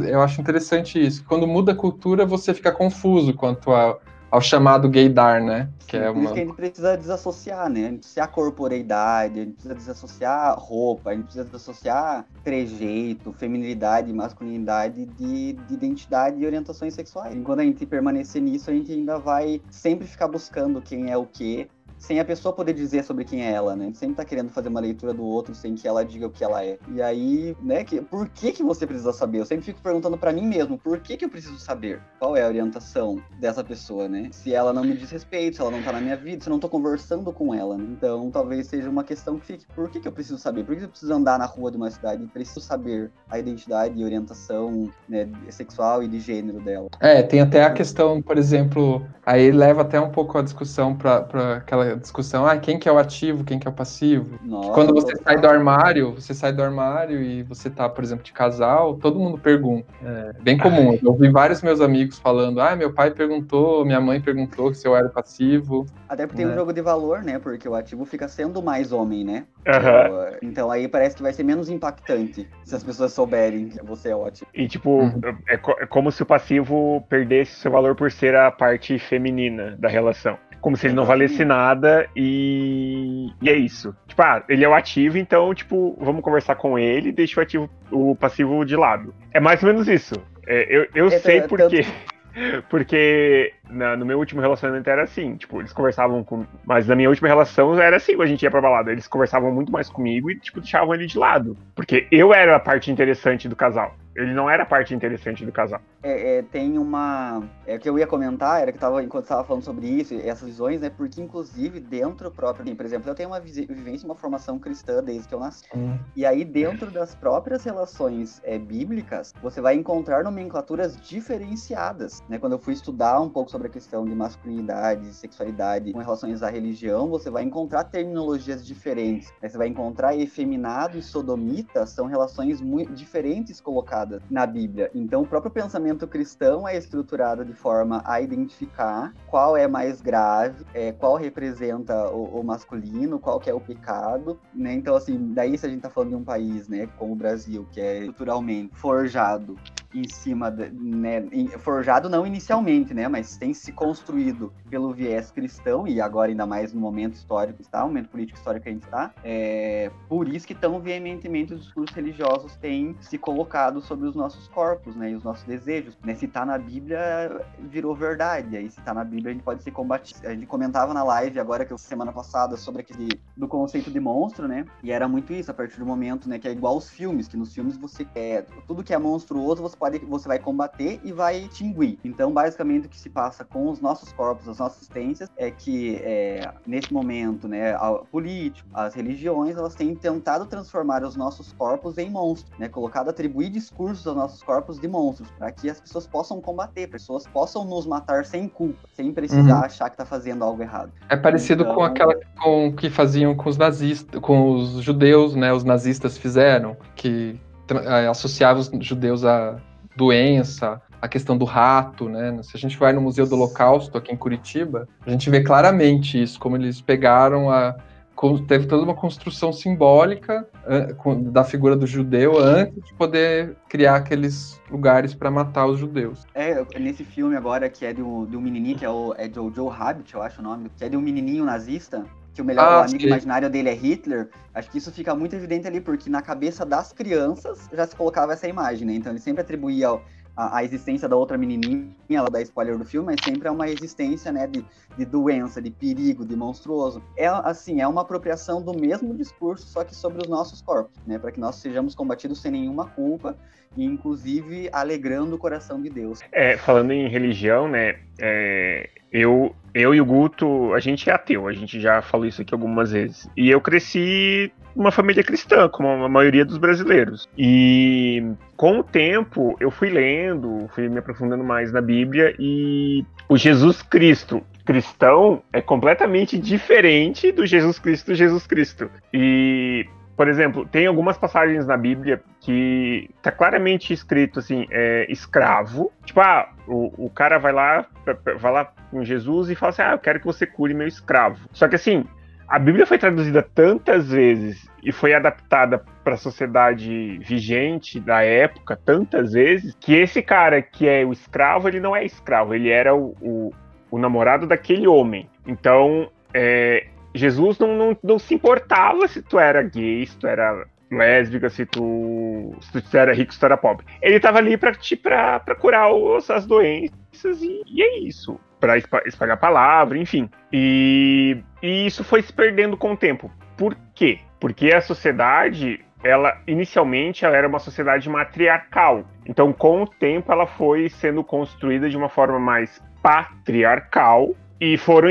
eu acho interessante isso. Quando muda a cultura, você fica confuso quanto a ao chamado gaydar, né?
Que é uma... Por isso que a gente precisa desassociar, né? A gente precisa corporeidade, a gente precisa desassociar roupa, a gente precisa desassociar trejeito, feminilidade, masculinidade de, de identidade e orientações sexuais. Enquanto a gente permanecer nisso, a gente ainda vai sempre ficar buscando quem é o quê sem a pessoa poder dizer sobre quem é ela, né? Sempre tá querendo fazer uma leitura do outro sem que ela diga o que ela é. E aí, né, que, por que que você precisa saber? Eu sempre fico perguntando para mim mesmo, por que que eu preciso saber qual é a orientação dessa pessoa, né? Se ela não me diz respeito, se ela não tá na minha vida, se eu não tô conversando com ela, né? Então, talvez seja uma questão que fique, por que que eu preciso saber? Por que eu preciso andar na rua de uma cidade e preciso saber a identidade e orientação né, sexual e de gênero dela?
É, tem até a questão, por exemplo, aí leva até um pouco a discussão para aquela discussão, ah, quem que é o ativo, quem que é o passivo. Nossa, Quando você sai do armário, você sai do armário e você tá, por exemplo, de casal, todo mundo pergunta. É bem comum. Ai. Eu ouvi vários meus amigos falando, ah, meu pai perguntou, minha mãe perguntou se eu era passivo.
Até porque tem um é. jogo de valor, né? Porque o ativo fica sendo mais homem, né? Uhum. Então aí parece que vai ser menos impactante se as pessoas souberem que você é ótimo.
E tipo, uhum. é, é como se o passivo perdesse seu valor por ser a parte feminina da relação. Como se ele não valesse nada e, e é isso. Tipo, ah, ele é o ativo, então, tipo, vamos conversar com ele e deixa o ativo, o passivo de lado. É mais ou menos isso. É, eu eu é, sei porque. (laughs) Porque na, no meu último relacionamento era assim, tipo, eles conversavam com. Mas na minha última relação era assim, a gente ia pra balada. Eles conversavam muito mais comigo e, tipo, deixavam ele de lado. Porque eu era a parte interessante do casal. Ele não era parte interessante do casal.
É, é, tem uma. É que eu ia comentar, era que tava, enquanto estava falando sobre isso, essas visões, né? Porque, inclusive, dentro próprio. Assim, por exemplo, eu tenho uma vivência, uma formação cristã desde que eu nasci. Hum. E aí, dentro das próprias relações é, bíblicas, você vai encontrar nomenclaturas diferenciadas. Né? Quando eu fui estudar um pouco sobre a questão de masculinidade, sexualidade com relações à religião, você vai encontrar terminologias diferentes. Né? Você vai encontrar efeminado e sodomita são relações muito diferentes colocadas na Bíblia. Então, o próprio pensamento cristão é estruturado de forma a identificar qual é mais grave, é, qual representa o, o masculino, qual que é o pecado, né? Então, assim, daí se a gente tá falando de um país, né, como o Brasil, que é estruturalmente forjado em cima, de, né, forjado não inicialmente, né, mas tem se construído pelo viés cristão e agora ainda mais no momento histórico está, momento político histórico que a gente está, é por isso que tão veementemente os discursos religiosos têm se colocado sobre os nossos corpos, né, e os nossos desejos, né, se tá na Bíblia virou verdade, aí se tá na Bíblia a gente pode ser combatido. A gente comentava na live agora que eu semana passada sobre aquele do conceito de monstro, né, e era muito isso a partir do momento, né, que é igual aos filmes, que nos filmes você é tudo que é monstruoso você pode, você vai combater e vai extinguir. Então, basicamente, o que se passa com os nossos corpos, as nossas existências, é que é, nesse momento, né, a político, as religiões, elas têm tentado transformar os nossos corpos em monstros, né, colocado atribuir discursos aos nossos corpos de monstros, para que as pessoas possam combater, pessoas possam nos matar sem culpa, sem precisar uhum. achar que tá fazendo algo errado.
É parecido então... com aquela com que faziam com os nazistas, com os judeus, né, os nazistas fizeram, que é, associavam os judeus a doença, a questão do rato, né? Se a gente vai no Museu do Holocausto aqui em Curitiba, a gente vê claramente isso, como eles pegaram a teve toda uma construção simbólica da figura do judeu antes de poder criar aqueles lugares para matar os judeus.
É, nesse filme agora que é um, de um menininho, que é o é Joe Rabbit, eu acho o nome, que é de um menininho nazista, que o melhor ah, amigo sim. imaginário dele é Hitler, acho que isso fica muito evidente ali, porque na cabeça das crianças já se colocava essa imagem, né? Então ele sempre atribuía a, a, existência da outra menininha, ela dá spoiler do filme, mas sempre é uma existência, né, de, de doença, de perigo, de monstruoso. É, assim, é uma apropriação do mesmo discurso, só que sobre os nossos corpos, né, para que nós sejamos combatidos sem nenhuma culpa e, inclusive, alegrando o coração de Deus.
É, falando em religião, né, é, eu, eu e o Guto, a gente é ateu, a gente já falou isso aqui algumas vezes. E eu cresci numa família cristã, como a maioria dos brasileiros. E com o tempo eu fui lendo, fui me aprofundando mais na Bíblia e o Jesus Cristo cristão é completamente diferente do Jesus Cristo Jesus Cristo. E por exemplo, tem algumas passagens na Bíblia que tá claramente escrito assim, é, escravo. Tipo, ah, o, o cara vai lá, vai lá com Jesus e fala assim, ah, eu quero que você cure meu escravo. Só que assim, a Bíblia foi traduzida tantas vezes e foi adaptada para a sociedade vigente da época tantas vezes que esse cara que é o escravo, ele não é escravo, ele era o, o, o namorado daquele homem. Então, é, Jesus não, não, não se importava se tu era gay, se tu era lésbica, se tu, se tu era rico, se tu era pobre. Ele tava ali pra, pra, pra curar os, as doenças e, e é isso. Pra espalhar a palavra, enfim. E, e isso foi se perdendo com o tempo. Por quê? Porque a sociedade, ela inicialmente ela era uma sociedade matriarcal. Então, com o tempo, ela foi sendo construída de uma forma mais patriarcal e foram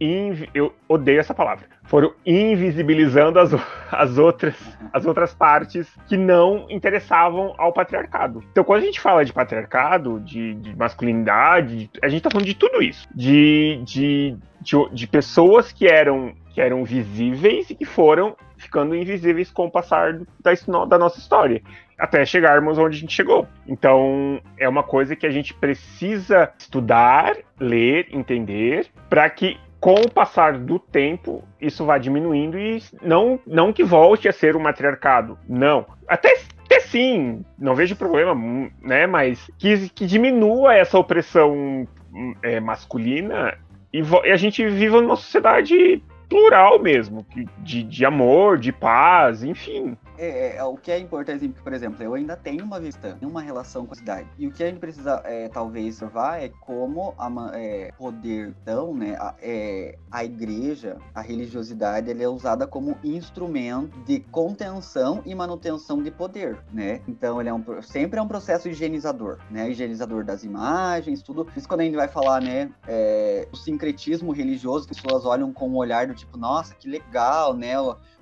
inv... eu odeio essa palavra. Foram invisibilizando as, (laughs) as, outras, as outras partes que não interessavam ao patriarcado. Então, quando a gente fala de patriarcado, de, de masculinidade, a gente está falando de tudo isso. De, de, de, de pessoas que eram, que eram visíveis e que foram ficando invisíveis com o passar da, da nossa história até chegarmos onde a gente chegou. Então, é uma coisa que a gente precisa estudar, ler, entender, para que com o passar do tempo, isso vai diminuindo e não, não que volte a ser um matriarcado. Não. Até, até sim, não vejo problema, né? Mas que, que diminua essa opressão é, masculina e, e a gente vive numa sociedade plural mesmo, de, de amor, de paz, enfim.
É, é, é, o que é importante, por exemplo, eu ainda tenho uma vista, uma relação com a cidade. E o que a gente precisa, é, talvez, observar é como a é, poder, então, né, a, é, a igreja, a religiosidade, ela é usada como instrumento de contenção e manutenção de poder, né? Então, ele é um, sempre é um processo higienizador, né? Higienizador das imagens, tudo. Isso quando a gente vai falar, né, é, o sincretismo religioso, as pessoas olham com um olhar do tipo, nossa, que legal, né?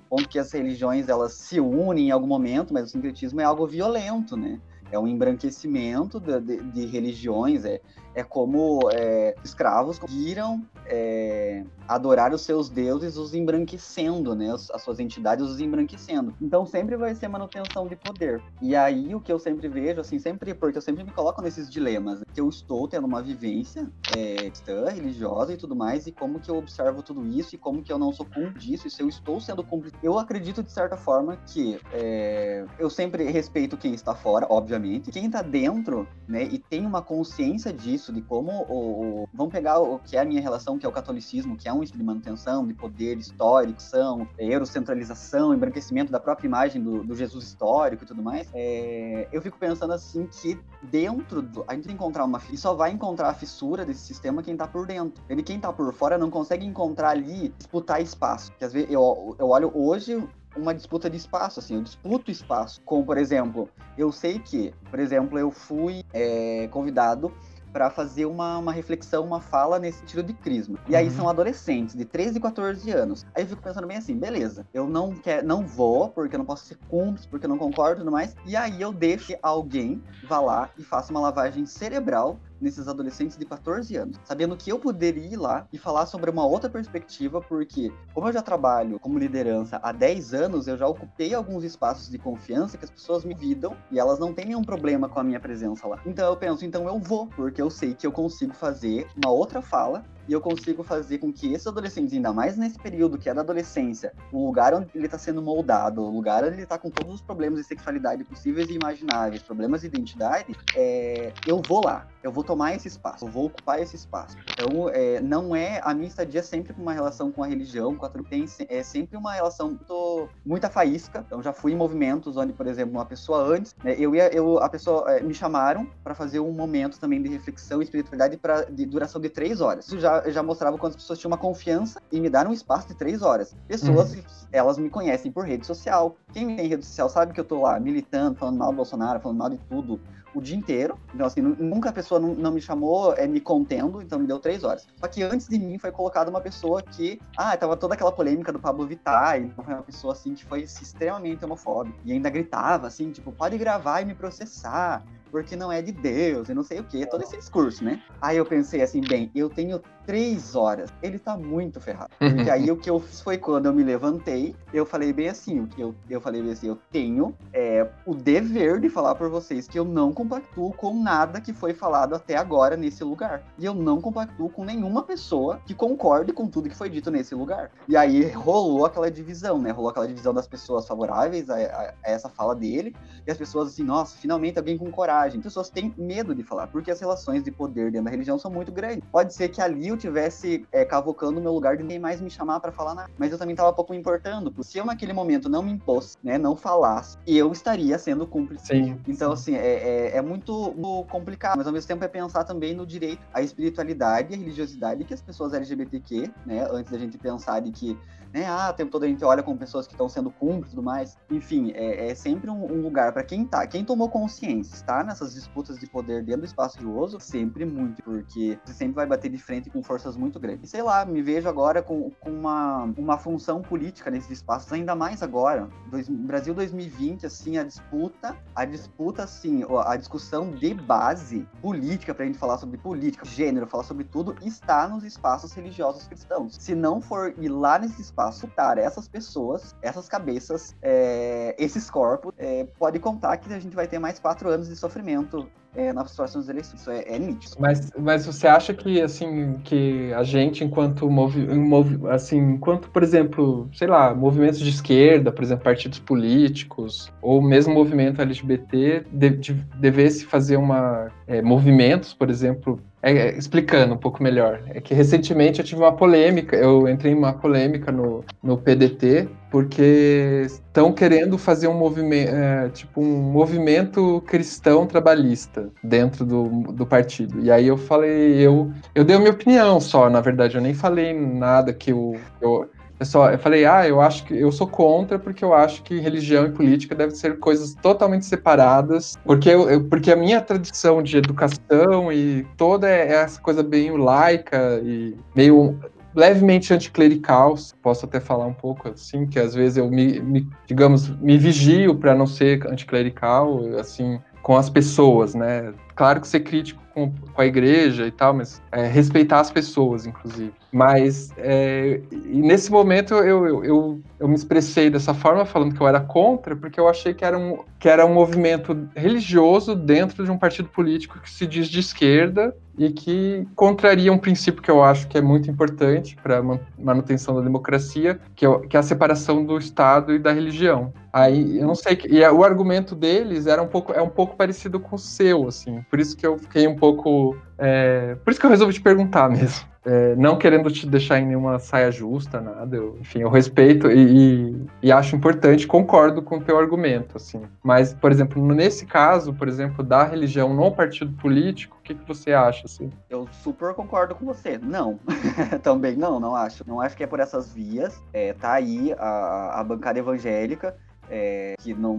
Ponto que as religiões elas se unem em algum momento, mas o sincretismo é algo violento, né? É um embranquecimento de, de, de religiões, é, é como é, escravos viram é, adorar os seus deuses os embranquecendo, né? As suas entidades os embranquecendo. Então sempre vai ser manutenção de poder. E aí o que eu sempre vejo, assim, sempre, porque eu sempre me coloco nesses dilemas, que eu estou tendo uma vivência é, cristã, religiosa e tudo mais, e como que eu observo tudo isso, e como que eu não sou cúmplice disso, e se eu estou sendo cúmplice. Eu acredito, de certa forma, que é, eu sempre respeito quem está fora, obviamente. Quem está dentro, né, e tem uma consciência disso, de como o, o, Vamos pegar o que é a minha relação, que é o catolicismo, que é um de manutenção de poder histórico, são eurocentralização, embranquecimento da própria imagem do, do Jesus histórico e tudo mais. É, eu fico pensando assim que dentro do. A gente tem que encontrar uma. E só vai encontrar a fissura desse sistema quem tá por dentro. Ele, quem tá por fora, não consegue encontrar ali, disputar espaço. Às vezes eu, eu olho hoje uma disputa de espaço, assim, eu disputo espaço. Como, por exemplo, eu sei que, por exemplo, eu fui é, convidado para fazer uma, uma reflexão, uma fala nesse sentido de crisma. E aí uhum. são adolescentes de 13 e 14 anos. Aí eu fico pensando bem assim, beleza, eu não quero, não vou, porque eu não posso ser cúmplice, porque eu não concordo e tudo mais. E aí eu deixo que alguém vá lá e faça uma lavagem cerebral nesses adolescentes de 14 anos, sabendo que eu poderia ir lá e falar sobre uma outra perspectiva, porque como eu já trabalho como liderança há 10 anos, eu já ocupei alguns espaços de confiança que as pessoas me vidam e elas não têm nenhum problema com a minha presença lá. Então eu penso, então eu vou, porque eu sei que eu consigo fazer uma outra fala e eu consigo fazer com que esses adolescentes, ainda mais nesse período que é da adolescência, o lugar onde ele está sendo moldado, o lugar onde ele está com todos os problemas de sexualidade possíveis e imagináveis, problemas de identidade, é, eu vou lá, eu vou tomar esse espaço, eu vou ocupar esse espaço. Então, é, não é a minha estadia é sempre uma relação com a religião, com a tem é sempre uma relação muito, muita faísca. Então, já fui em movimentos onde, por exemplo, uma pessoa antes, né, eu ia, eu, a pessoa é, me chamaram para fazer um momento também de reflexão e espiritualidade para de duração de três horas. Isso já já, mostrava quantas pessoas tinham uma confiança em me dar um espaço de três horas. Pessoas, uhum. elas me conhecem por rede social. Quem tem rede social sabe que eu tô lá militando, falando mal do Bolsonaro, falando mal de tudo o dia inteiro. Então, assim, nunca a pessoa não, não, me chamou é, me contendo, então me deu três horas. Só que antes de mim foi colocada uma pessoa que, ah, tava toda aquela polêmica do Pablo Vittar, então foi uma pessoa, assim, que foi extremamente homofóbica. E ainda gritava, assim, tipo, pode gravar e me processar porque não é de Deus e não sei o que, todo esse discurso, né? Aí eu pensei assim, bem, eu tenho três horas, ele tá muito ferrado. Porque aí o que eu fiz foi quando eu me levantei, eu falei bem assim, eu, eu falei bem assim, eu tenho é, o dever de falar por vocês que eu não compactuo com nada que foi falado até agora nesse lugar. E eu não compactuo com nenhuma pessoa que concorde com tudo que foi dito nesse lugar. E aí rolou aquela divisão, né? Rolou aquela divisão das pessoas favoráveis a, a, a essa fala dele, e as pessoas assim, nossa, finalmente alguém com coragem. As pessoas têm medo de falar, porque as relações de poder dentro da religião são muito grandes. Pode ser que ali eu tivesse é, cavocando o meu lugar de ninguém mais me chamar para falar nada. Mas eu também tava pouco me importando. Se eu naquele momento não me impôs, né, não falasse, eu estaria sendo cúmplice. Sim. Então, assim, é, é, é muito, muito, complicado. Mas ao mesmo tempo é pensar também no direito à espiritualidade e à religiosidade que as pessoas LGBTQ, né, antes da gente pensar de que né? Ah, o tempo todo a gente olha com pessoas que estão sendo cúmplices e tudo mais. Enfim, é, é sempre um, um lugar para quem tá, quem tomou consciência, está nessas disputas de poder dentro do espaço religioso, sempre muito, porque você sempre vai bater de frente com forças muito grandes. E sei lá, me vejo agora com, com uma, uma função política nesses espaços, ainda mais agora. Dois, Brasil 2020, assim, a disputa, a disputa, assim, a discussão de base política, pra gente falar sobre política, gênero, falar sobre tudo, está nos espaços religiosos cristãos. Se não for ir lá nesses espaços, assustar essas pessoas, essas cabeças, é, esses corpos, é, pode contar que a gente vai ter mais quatro anos de sofrimento é, nas próximas eleições. Isso é, é nítido.
Mas, mas você acha que, assim, que a gente, enquanto, movi, movi, assim, enquanto, por exemplo, sei lá, movimentos de esquerda, por exemplo, partidos políticos, ou mesmo movimento LGBT, de, de, devesse fazer uma, é, movimentos, por exemplo, é, é, explicando um pouco melhor. É que recentemente eu tive uma polêmica, eu entrei em uma polêmica no, no PDT, porque estão querendo fazer um movimento, é, tipo um movimento cristão trabalhista dentro do, do partido. E aí eu falei, eu, eu dei a minha opinião só, na verdade, eu nem falei nada que eu, eu eu, só, eu falei, ah, eu acho que eu sou contra porque eu acho que religião e política devem ser coisas totalmente separadas, porque, eu, porque a minha tradição de educação e toda é essa coisa bem laica e meio levemente anticlerical, posso até falar um pouco assim, que às vezes eu me, me digamos, me vigio para não ser anticlerical, assim, com as pessoas, né? Claro que ser crítico com, com a igreja e tal, mas é, respeitar as pessoas, inclusive. Mas é, nesse momento eu, eu, eu, eu, me expressei dessa forma, falando que eu era contra, porque eu achei que era, um, que era um movimento religioso dentro de um partido político que se diz de esquerda e que contraria um princípio que eu acho que é muito importante para a manutenção da democracia, que é, que é a separação do Estado e da religião. Aí eu não sei, e o argumento deles era um pouco é um pouco parecido com o seu, assim. Por isso que eu fiquei um pouco é, por isso que eu resolvi te perguntar mesmo. É, não querendo te deixar em nenhuma saia justa, nada. Eu, enfim, eu respeito e, e, e, acho importante, concordo com o teu argumento, assim. Mas, por exemplo, nesse caso, por exemplo, da religião no partido político, o que, que você acha, assim?
Eu super concordo com você. Não. (laughs) Também não, não acho. Não acho que é por essas vias. É, tá aí a, a bancada evangélica é, que não,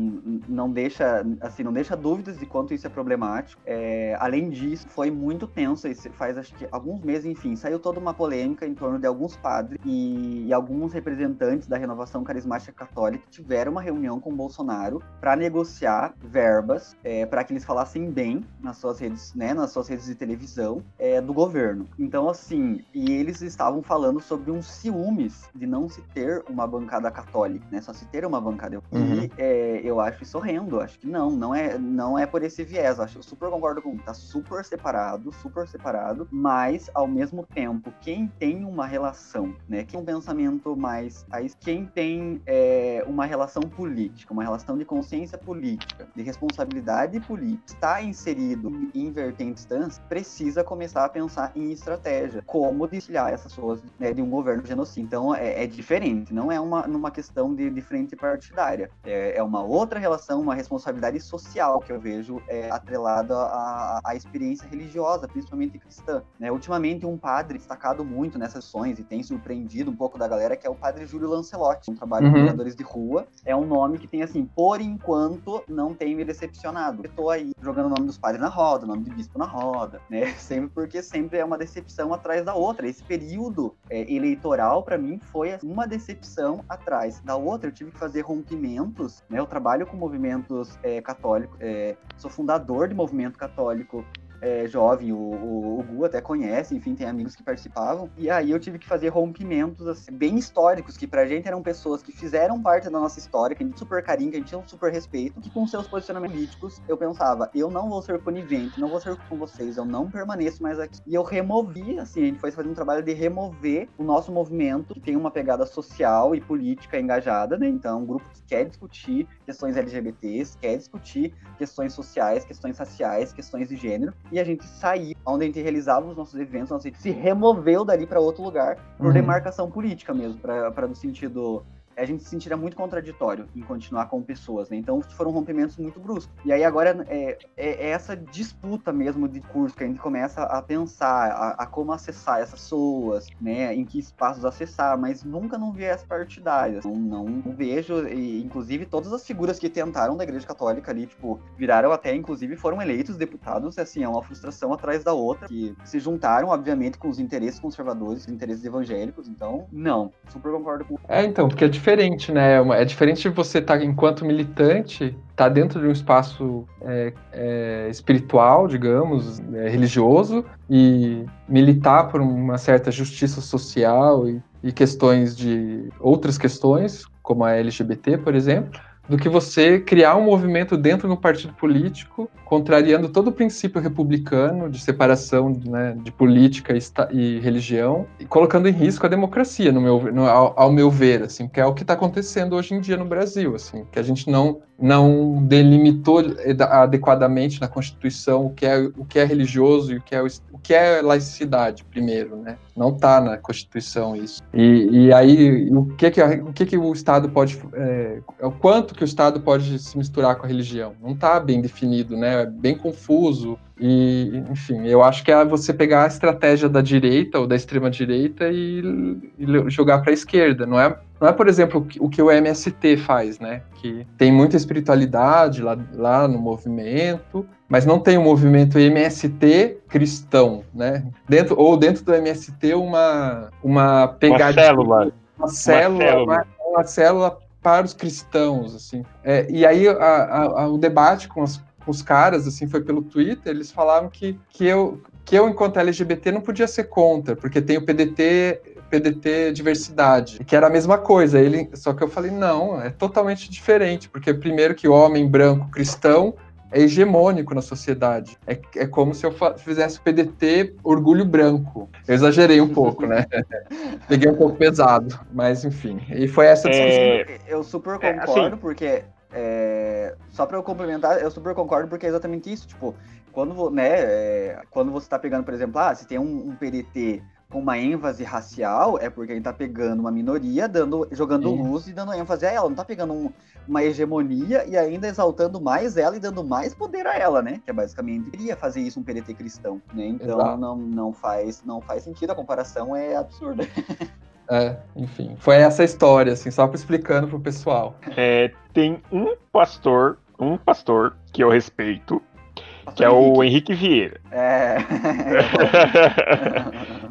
não deixa assim não deixa dúvidas de quanto isso é problemático. É, além disso, foi muito tenso. Faz acho que alguns meses, enfim, saiu toda uma polêmica em torno de alguns padres e, e alguns representantes da renovação carismática católica tiveram uma reunião com Bolsonaro para negociar verbas é, para que eles falassem bem nas suas redes, né, nas suas redes de televisão é, do governo. Então, assim, e eles estavam falando sobre uns ciúmes de não se ter uma bancada católica, né, só se ter uma bancada Uhum. E é, eu acho isso horrendo. Acho que não, não é, não é por esse viés. Acho, eu super concordo com tá super separado, super separado, mas ao mesmo tempo, quem tem uma relação, né? Quem tem um pensamento mais. Quem tem é, uma relação política, uma relação de consciência política, de responsabilidade política, está inserido em vertentes trans, precisa começar a pensar em estratégia, como desviar essas pessoas né, de um governo genocida. Então é, é diferente, não é uma, numa questão de, de frente partidária. É, é uma outra relação, uma responsabilidade social que eu vejo é, atrelada à, à experiência religiosa, principalmente cristã. Né? Ultimamente, um padre destacado muito nessas sessões e tem surpreendido um pouco da galera, que é o padre Júlio Lancelotti, um trabalho uhum. de cuidadores de rua. É um nome que tem, assim, por enquanto, não tem me decepcionado. Estou aí jogando o nome dos padres na roda, o nome de bispo na roda, né? (laughs) Sempre porque sempre é uma decepção atrás da outra. Esse período é, eleitoral, para mim, foi uma decepção atrás da outra. Eu tive que fazer rompimento movimentos, né? Eu trabalho com movimentos é, católicos, é, sou fundador de movimento católico é, jovem, o, o, o, Gu até conhece, enfim, tem amigos que participavam. E aí eu tive que fazer rompimentos assim, bem históricos, que pra gente eram pessoas que fizeram parte da nossa história, que a gente super carinho, que a gente tinha um super respeito, que com seus posicionamentos políticos eu pensava, eu não vou ser conivente, não vou ser com vocês, eu não permaneço mais aqui. E eu removi, assim, a gente foi fazer um trabalho de remover o nosso movimento, que tem uma pegada social e política engajada, né? Então, um grupo que quer discutir questões LGBTs, quer discutir questões sociais, questões raciais, questões de gênero, e a gente saiu, onde a gente realizava os nossos eventos, a gente se removeu dali para outro lugar por uhum. demarcação política mesmo, para no sentido a gente se sentiria muito contraditório em continuar com pessoas, né? Então foram rompimentos muito bruscos. E aí agora é, é, é essa disputa mesmo de curso que a gente começa a pensar a, a, como acessar essas pessoas, né? Em que espaços acessar, mas nunca num viés partidário. Não, não vejo, e, inclusive todas as figuras que tentaram da Igreja Católica ali, tipo, viraram até, inclusive foram eleitos deputados, assim, é uma frustração atrás da outra, que se juntaram, obviamente, com os interesses conservadores, os interesses evangélicos, então, não, super concordo com...
É, então, porque é diferente, né? É diferente de você estar, tá, enquanto militante, tá dentro de um espaço é, é, espiritual, digamos, é, religioso, e militar por uma certa justiça social e, e questões de outras questões, como a LGBT, por exemplo, do que você criar um movimento dentro do partido político, contrariando todo o princípio republicano de separação né, de política e, religião, e colocando em risco a democracia, no meu, no, ao, ao, meu ver, assim, que é o que está acontecendo hoje em dia no Brasil, assim, que a gente não não delimitou adequadamente na Constituição o que é, o que é religioso e o que é, o que é laicidade, primeiro, né? Não está na Constituição isso. E, e aí, o que que, o que que o Estado pode... É, o quanto que o Estado pode se misturar com a religião? Não está bem definido, né? Bem confuso. E, enfim, eu acho que é você pegar a estratégia da direita ou da extrema direita e, e jogar para a esquerda. Não é, não é, por exemplo, o que o MST faz, né? Que tem muita espiritualidade lá, lá no movimento, mas não tem um movimento MST cristão, né? Dentro, ou dentro do MST uma, uma pegada.
Uma célula.
Uma célula, uma célula. Uma, uma célula para os cristãos, assim. É, e aí a, a, o debate com, as, os caras, assim, foi pelo Twitter, eles falavam que, que, eu, que eu, enquanto LGBT, não podia ser contra, porque tem o PDT PDT diversidade, que era a mesma coisa. Ele, só que eu falei, não, é totalmente diferente, porque primeiro que o homem branco cristão é hegemônico na sociedade. É, é como se eu fizesse o PDT orgulho branco. Eu exagerei um pouco, né? (laughs) Peguei um pouco pesado, mas enfim. E foi essa discussão.
É... Eu super é, concordo, é, assim... porque. É... Só para eu complementar, eu super concordo porque é exatamente isso. Tipo, quando, né, é... quando você está pegando, por exemplo, ah, se tem um, um PDT com uma ênfase racial, é porque a gente tá pegando uma minoria, dando, jogando luz e dando ênfase a ela. Não tá pegando um, uma hegemonia e ainda exaltando mais ela e dando mais poder a ela, né? Que é basicamente queria fazer isso um PDT cristão, né? Então não, não faz não faz sentido, a comparação é absurda. (laughs)
É, enfim, foi essa história, assim, só explicando pro pessoal.
É, tem um pastor, um pastor que eu respeito, que é o Henrique Vieira.
É.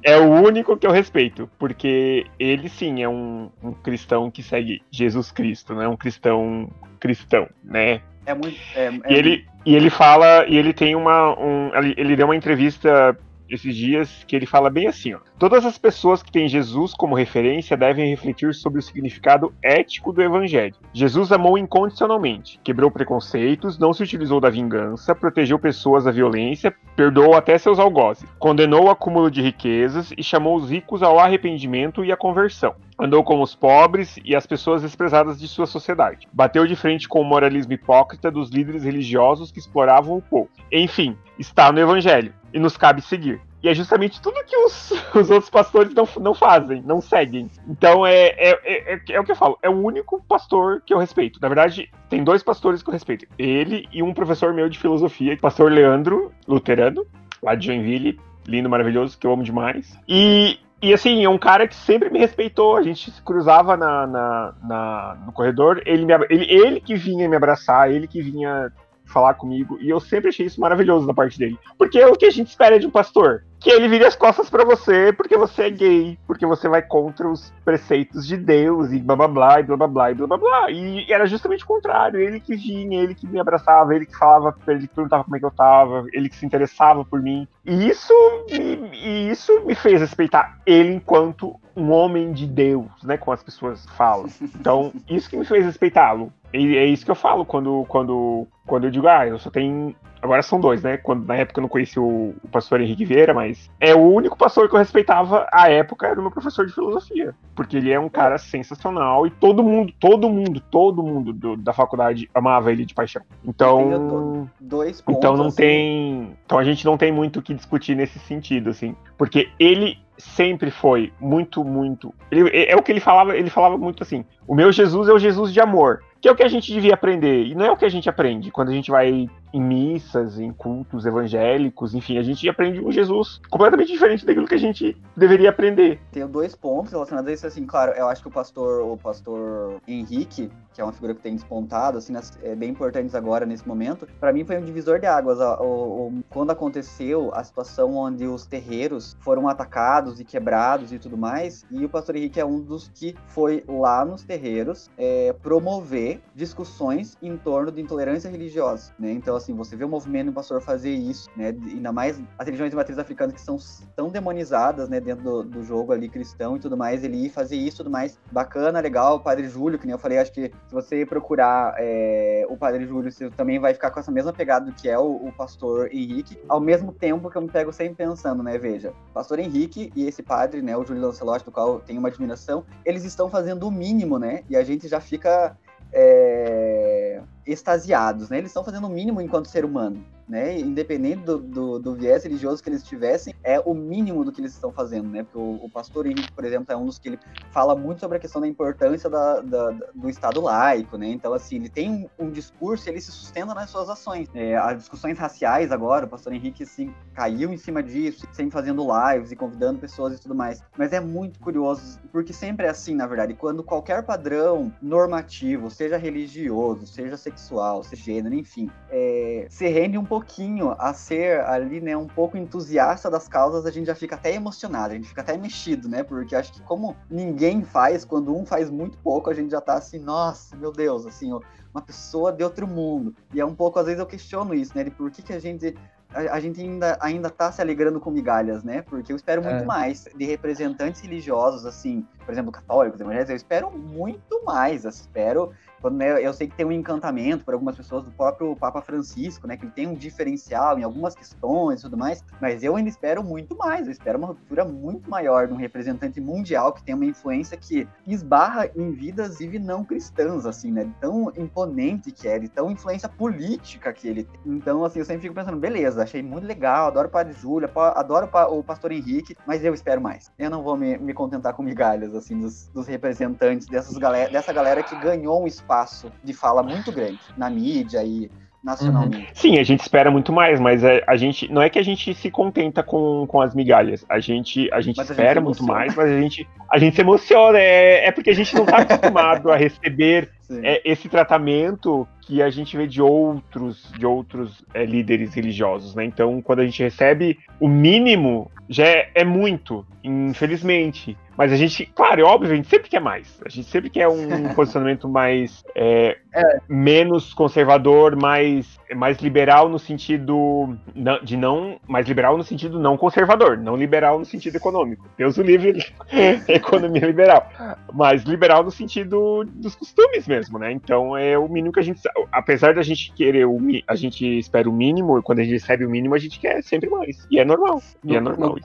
(laughs)
é o único que eu respeito, porque ele sim é um, um cristão que segue Jesus Cristo, né? Um cristão cristão, né?
É muito. É,
é e, ele, e ele fala, e ele tem uma. Um, ele deu uma entrevista esses dias que ele fala bem assim, ó. Todas as pessoas que têm Jesus como referência devem refletir sobre o significado ético do evangelho. Jesus amou incondicionalmente, quebrou preconceitos, não se utilizou da vingança, protegeu pessoas da violência, perdoou até seus algozes, condenou o acúmulo de riquezas e chamou os ricos ao arrependimento e à conversão. Andou com os pobres e as pessoas desprezadas de sua sociedade. Bateu de frente com o moralismo hipócrita dos líderes religiosos que exploravam o povo. Enfim, está no Evangelho e nos cabe seguir. E é justamente tudo que os, (laughs) os outros pastores não, não fazem, não seguem. Então é, é, é, é, o que eu falo, é o único pastor que eu respeito. Na verdade, tem dois pastores que eu respeito. Ele e um professor meu de filosofia, pastor Leandro, luterano, lá de Joinville, lindo, maravilhoso, que eu amo demais. E e assim, é um cara que sempre me respeitou. A gente se cruzava na, na, na no corredor, ele, me, ele, ele que vinha me abraçar, ele que vinha falar comigo. E eu sempre achei isso maravilhoso da parte dele. Porque é o que a gente espera de um pastor que ele vire as costas para você porque você é gay, porque você vai contra os preceitos de Deus e blá blá blá e blá blá blá e blá blá blá. E era justamente o contrário, ele que vinha, ele que me abraçava, ele que falava, ele que perguntava como é que eu tava, ele que se interessava por mim. E isso me, e isso me fez respeitar ele enquanto um homem de Deus, né, como as pessoas falam. (laughs) Então, isso que me fez respeitá-lo. E é isso que eu falo quando, quando, quando eu digo, ah, eu só tenho Agora são dois, né? Quando, na época eu não conheci o, o, pastor Henrique Vieira, mas é o único pastor que eu respeitava à época era o meu professor de filosofia. Porque ele é um cara sensacional e todo mundo, todo mundo, todo mundo do, da faculdade amava ele de paixão. Então.
Dois pontos,
então não assim. tem. Então a gente não tem muito o que discutir nesse sentido, assim. Porque ele sempre foi muito, muito. Ele, é o que ele falava, ele falava muito assim: o meu Jesus é o Jesus de amor que é o que a gente devia aprender. E não é o que a gente aprende quando a gente vai em missas, em cultos evangélicos, enfim, a gente aprende um Jesus completamente diferente daquilo que a gente deveria aprender.
Tenho dois pontos relacionados a isso, assim, claro, eu acho que o pastor, o pastor Henrique, que é uma figura que tem despontado, assim, é bem importantes agora nesse momento, para mim foi um divisor de águas. O, quando aconteceu a situação onde os terreiros foram atacados e quebrados e tudo mais, e o pastor Henrique é um dos que foi lá nos terreiros é, promover discussões em torno de intolerância religiosa, né? Então, assim, você vê o movimento do pastor fazer isso, né? Ainda mais as religiões de matriz africana que são tão demonizadas, né? Dentro do, do, jogo ali cristão e tudo mais, ele ir fazer isso tudo mais bacana, legal. O Padre Júlio, que nem eu falei, acho que se você procurar é, o Padre Júlio, você também vai ficar com essa mesma pegada do que é o, o pastor Henrique, ao mesmo tempo que eu me pego sempre pensando, né? Veja, pastor Henrique e esse padre, né? O Júlio Lancelotti, do qual eu tenho uma admiração, eles estão fazendo o mínimo, né? E a gente já fica é, extasiados, né? Eles estão fazendo o mínimo enquanto ser humano né? Independente do, do, do, viés religioso que eles tivessem, é o mínimo do que eles estão fazendo, né? Porque o, o, pastor Henrique, por exemplo, é um dos que ele fala muito sobre a questão da importância da, da, do Estado laico, né? Então, assim, ele tem um, um discurso e ele se sustenta nas suas ações. É, as discussões raciais agora, o pastor Henrique, assim, caiu em cima disso, sempre fazendo lives e convidando pessoas e tudo mais. Mas é muito curioso, porque sempre é assim, na verdade, quando qualquer padrão normativo, seja religioso, seja sexual, seja gênero, enfim, é, se rende um pouquinho a ser ali, né, um pouco entusiasta das causas, a gente já fica até emocionado, a gente fica até mexido, né? Porque acho que como ninguém faz, quando um faz muito pouco, a gente já tá assim, nossa, meu Deus, assim, uma pessoa de outro mundo. E é um pouco, às vezes eu questiono isso, né? De por que, que a gente a, gente ainda, ainda tá se alegrando com migalhas, né? Porque eu espero muito é. mais de representantes religiosos, assim, por exemplo, católicos, evangélicos, eu espero muito mais. Eu espero quando, né, eu sei que tem um encantamento por algumas pessoas do próprio Papa Francisco, né? Que ele tem um diferencial em algumas questões e tudo mais, mas eu ainda espero muito mais. Eu espero uma ruptura muito maior de um representante mundial que tem uma influência que esbarra em vidas e não cristãs, assim, né? Tão imponente que é, de tão influência política que ele tem. Então, assim, eu sempre fico pensando, beleza, achei muito legal, adoro o Padre Júlia, adoro o Pastor Henrique, mas eu espero mais. Eu não vou me, me contentar com migalhas, assim, dos, dos representantes dessas galera, dessa galera que ganhou um espaço de fala muito grande na mídia e nacionalmente. Uhum.
Sim, a gente espera muito mais, mas a, a, gente não é que a gente se contenta com, com as migalhas. A gente, a gente espera a gente muito mais, mas a gente, a gente se emociona. É, é porque a gente não está (laughs) acostumado a receber é, esse tratamento que a gente vê de outros, de outros é, líderes religiosos, né? Então, quando a gente recebe o mínimo, já é, é muito, infelizmente. Mas a gente, claro, é óbvio, a gente sempre quer mais. A gente sempre quer um (laughs) posicionamento mais. É, é. menos conservador, mais, mais liberal no sentido de não. Mais liberal no sentido não conservador, não liberal no sentido econômico. Deus o livre, (laughs) economia liberal. Mas liberal no sentido dos costumes mesmo, né? Então é o mínimo que a gente. Apesar da gente querer o a gente espera o mínimo, quando a gente recebe o mínimo, a gente quer sempre mais. E é normal.
No,
e é normal.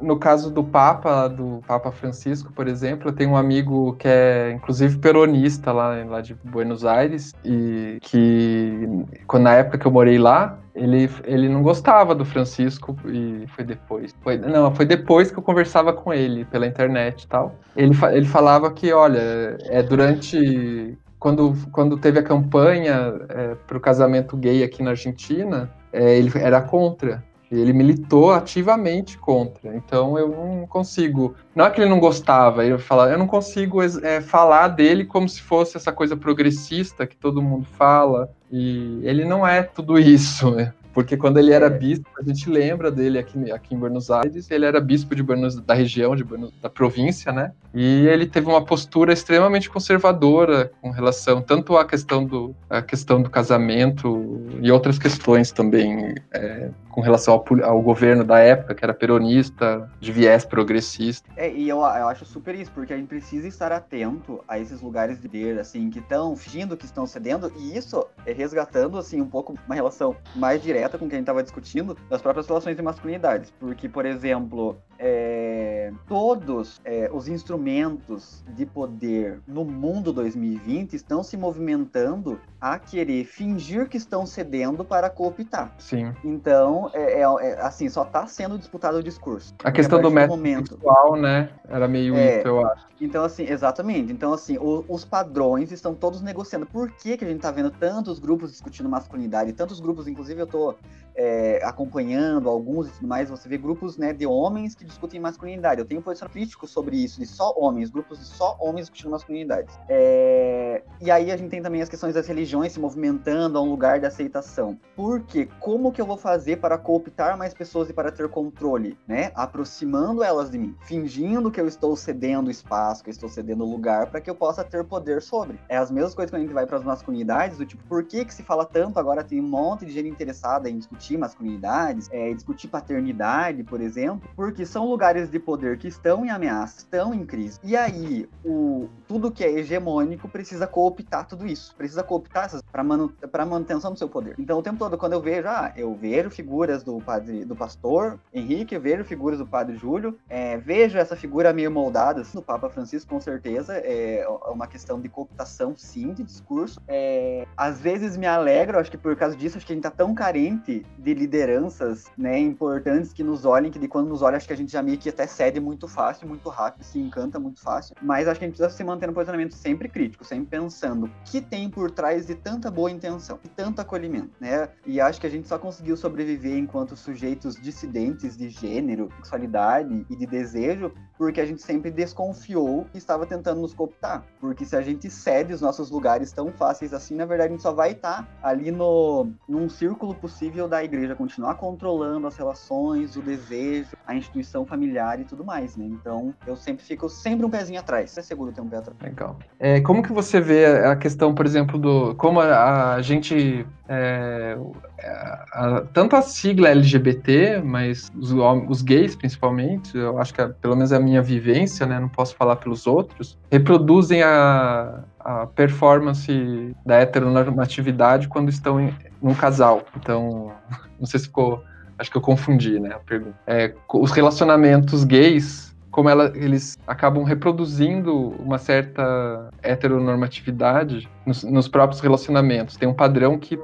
No, no caso do Papa, do Papa Francisco Francisco, por exemplo, eu tenho um amigo que é, inclusive, peronista lá, lá de Buenos Aires, e que, quando, na época que eu morei lá, ele, ele não gostava do Francisco e foi depois. Foi, não, foi depois que eu conversava com ele pela internet e tal. Ele, ele falava que, olha, é durante. Quando, quando teve a campanha é, para o casamento gay aqui na Argentina, é, ele era contra. Ele militou ativamente contra. Então eu não consigo. Não é que ele não gostava, ele fala, eu não consigo é, falar dele como se fosse essa coisa progressista que todo mundo fala. E ele não é tudo isso. Né? Porque quando ele era é. bispo, a gente lembra dele aqui, aqui em Buenos Aires, ele era bispo de Buenos, da região, de Buenos, da província, né? E ele teve uma postura extremamente conservadora com relação tanto à questão do, à questão do casamento e outras questões também é, com relação ao, ao, governo da época, que era peronista, de viés progressista.
É, e eu, eu acho super isso, porque a gente precisa estar atento a esses lugares de poder, assim, que estão fingindo que estão cedendo, e isso é resgatando, assim, um pouco uma relação mais direta com quem a gente estava discutindo, das próprias relações de masculinidades. Porque, por exemplo, é, todos é, os instrumentos de poder no mundo 2020 estão se movimentando a querer fingir que estão cedendo para cooptar.
Sim.
Então, é, é, é assim, só está sendo disputado o discurso.
A questão a do método momento, sexual, né? Era meio
é,
isso, eu acho.
Então, assim, exatamente. Então, assim, o, os padrões estão todos negociando. Por que, que a gente está vendo tantos grupos discutindo masculinidade? Tantos grupos, inclusive eu estou é, acompanhando alguns e tudo mais, você vê grupos né, de homens que discutem masculinidade. Eu tenho um posicionamento crítico sobre isso, de só homens, grupos de só homens discutindo masculinidade. É, e aí a gente tem também as questões das religiões se movimentando a um lugar de aceitação. Porque como que eu vou fazer para cooptar mais pessoas e para ter controle? Né? Aproximando elas de mim, fingindo que eu estou cedendo espaço, que eu estou cedendo lugar para que eu possa ter poder sobre. É as mesmas coisas quando a gente vai para as masculinidades, do tipo, por que que se fala tanto agora tem um monte de gente interessada em discutir masculinidades, é, discutir paternidade, por exemplo, porque são lugares de poder que estão em ameaça, estão em crise. E aí, o, tudo que é hegemônico precisa cooptar tudo isso, precisa cooptar para manu, manutenção do seu poder. Então, o tempo todo, quando eu vejo, ah, eu vejo figuras do padre, do pastor Henrique, vejo figuras do padre Júlio, é, vejo essa figura meio moldada assim, do Papa Francisco, com certeza, é uma questão de cooptação, sim, de discurso. É, às vezes me alegro, acho que por causa disso, acho que a gente tá tão carente de lideranças, né, importantes que nos olhem, que de quando nos olha, acho que a gente já meio que até cede muito fácil, muito rápido, se encanta muito fácil. Mas acho que a gente precisa se manter no posicionamento sempre crítico, sempre pensando o que tem por trás de tanta boa intenção, de tanto acolhimento, né? E acho que a gente só conseguiu sobreviver enquanto sujeitos dissidentes de gênero, sexualidade e de desejo, porque a gente sempre desconfiou e estava tentando nos cooptar. Porque se a gente cede os nossos lugares tão fáceis assim, na verdade a gente só vai estar tá ali no num círculo possível da igreja continuar controlando as relações, o desejo, a instituição familiar e tudo mais, né? Então, eu sempre fico sempre um pezinho atrás. É seguro ter um pé atrás.
Legal. É, como que você vê a questão, por exemplo, do como a, a gente é, a, a, tanto a sigla LGBT, mas os, os, gays principalmente, eu acho que é, pelo menos é a minha vivência, né, não posso falar pelos outros, reproduzem a, a performance da heteronormatividade quando estão em um casal. Então, (laughs) não sei se ficou. Acho que eu confundi, né? A pergunta. É, os relacionamentos gays como ela, eles acabam reproduzindo uma certa heteronormatividade nos, nos próprios relacionamentos. Tem um padrão que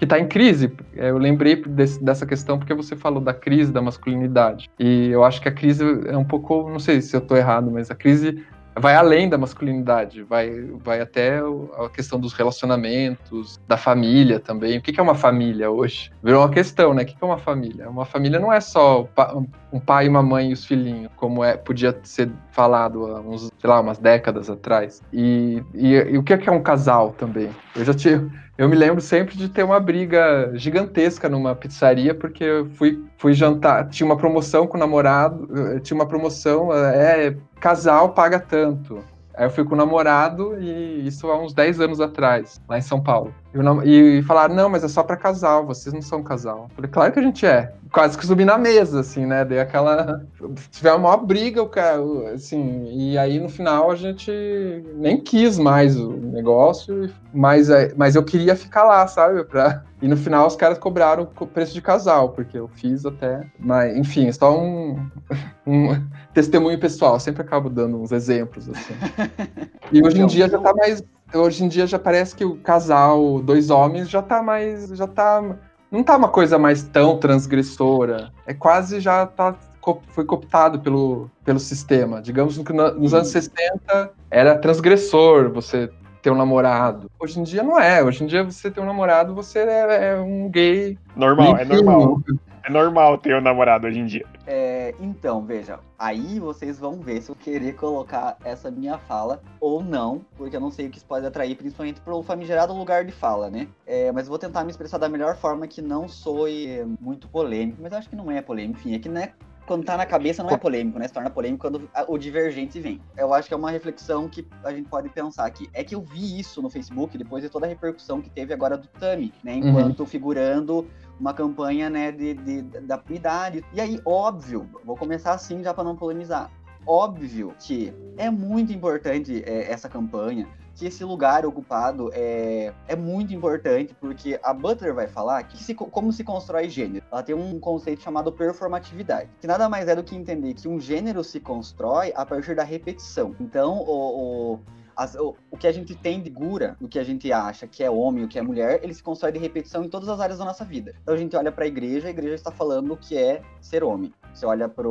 que está em crise. É, eu lembrei desse, dessa questão porque você falou da crise da masculinidade. E eu acho que a crise é um pouco, não sei se eu estou errado, mas a crise vai além da masculinidade, vai, vai até a questão dos relacionamentos, da família também. O que é uma família hoje? Virou uma questão, né? O que é uma família? Uma família não é só um pai, uma mãe e os filhinhos, como é, podia ser falado há uns, sei lá, umas décadas atrás. E, e, e o que é um casal também? Eu já tive eu me lembro sempre de ter uma briga gigantesca numa pizzaria, porque eu fui, fui jantar, tinha uma promoção com o namorado, eh, tinha uma promoção, eh, é, casal paga tanto. Aí eu fui com o namorado, e isso há uns 10 anos atrás, lá em São Paulo. E, falaram, não, mas é só para casal, vocês não são casal. Eu falei, claro que a gente é. Quase que subi na mesa, assim, né? Dei aquela. (laughs) Tiver uma maior briga, o cara, assim. E aí no final a gente nem quis mais o negócio, mas, é, mas eu queria ficar lá, sabe? Pra... E no final os caras cobraram o preço de casal, porque eu fiz até. Mas, enfim, é só um, (laughs) um testemunho pessoal. Eu sempre acabo dando uns exemplos, assim. (laughs) E hoje em dia já tá mais hoje em dia já parece que o casal, dois homens, já tá mais. já tá. Não tá uma coisa mais tão transgressora. É quase já tá. Foi cooptado pelo, pelo sistema. Digamos que nos anos 60 era transgressor você ter um namorado. Hoje em dia não é. Hoje em dia você ter um namorado, você é, é um gay.
Normal, é normal. É normal ter um namorado hoje em dia.
É, então, veja, aí vocês vão ver se eu querer colocar essa minha fala ou não, porque eu não sei o que isso pode atrair, principalmente pro famigerado lugar de fala, né? É, mas vou tentar me expressar da melhor forma que não soe muito polêmico, mas acho que não é polêmico, enfim, é que não é quando tá na cabeça não é polêmico, né? Se torna polêmico quando o divergente vem. Eu acho que é uma reflexão que a gente pode pensar aqui. É que eu vi isso no Facebook depois de toda a repercussão que teve agora do Tami, né? Uhum. Enquanto uhum. figurando uma campanha, né, de, de, da idade. E aí, óbvio, vou começar assim já para não polemizar. Óbvio que é muito importante é, essa campanha, que esse lugar ocupado é, é muito importante, porque a Butler vai falar que se, como se constrói gênero. Ela tem um conceito chamado performatividade, que nada mais é do que entender que um gênero se constrói a partir da repetição. Então, o, o as, o, o, que a gente tem de gura, o que a gente acha que é homem, o que é mulher, ele se constrói de repetição em todas as áreas da nossa vida. Então a gente olha para a igreja, a igreja está falando o que é ser homem. Você olha para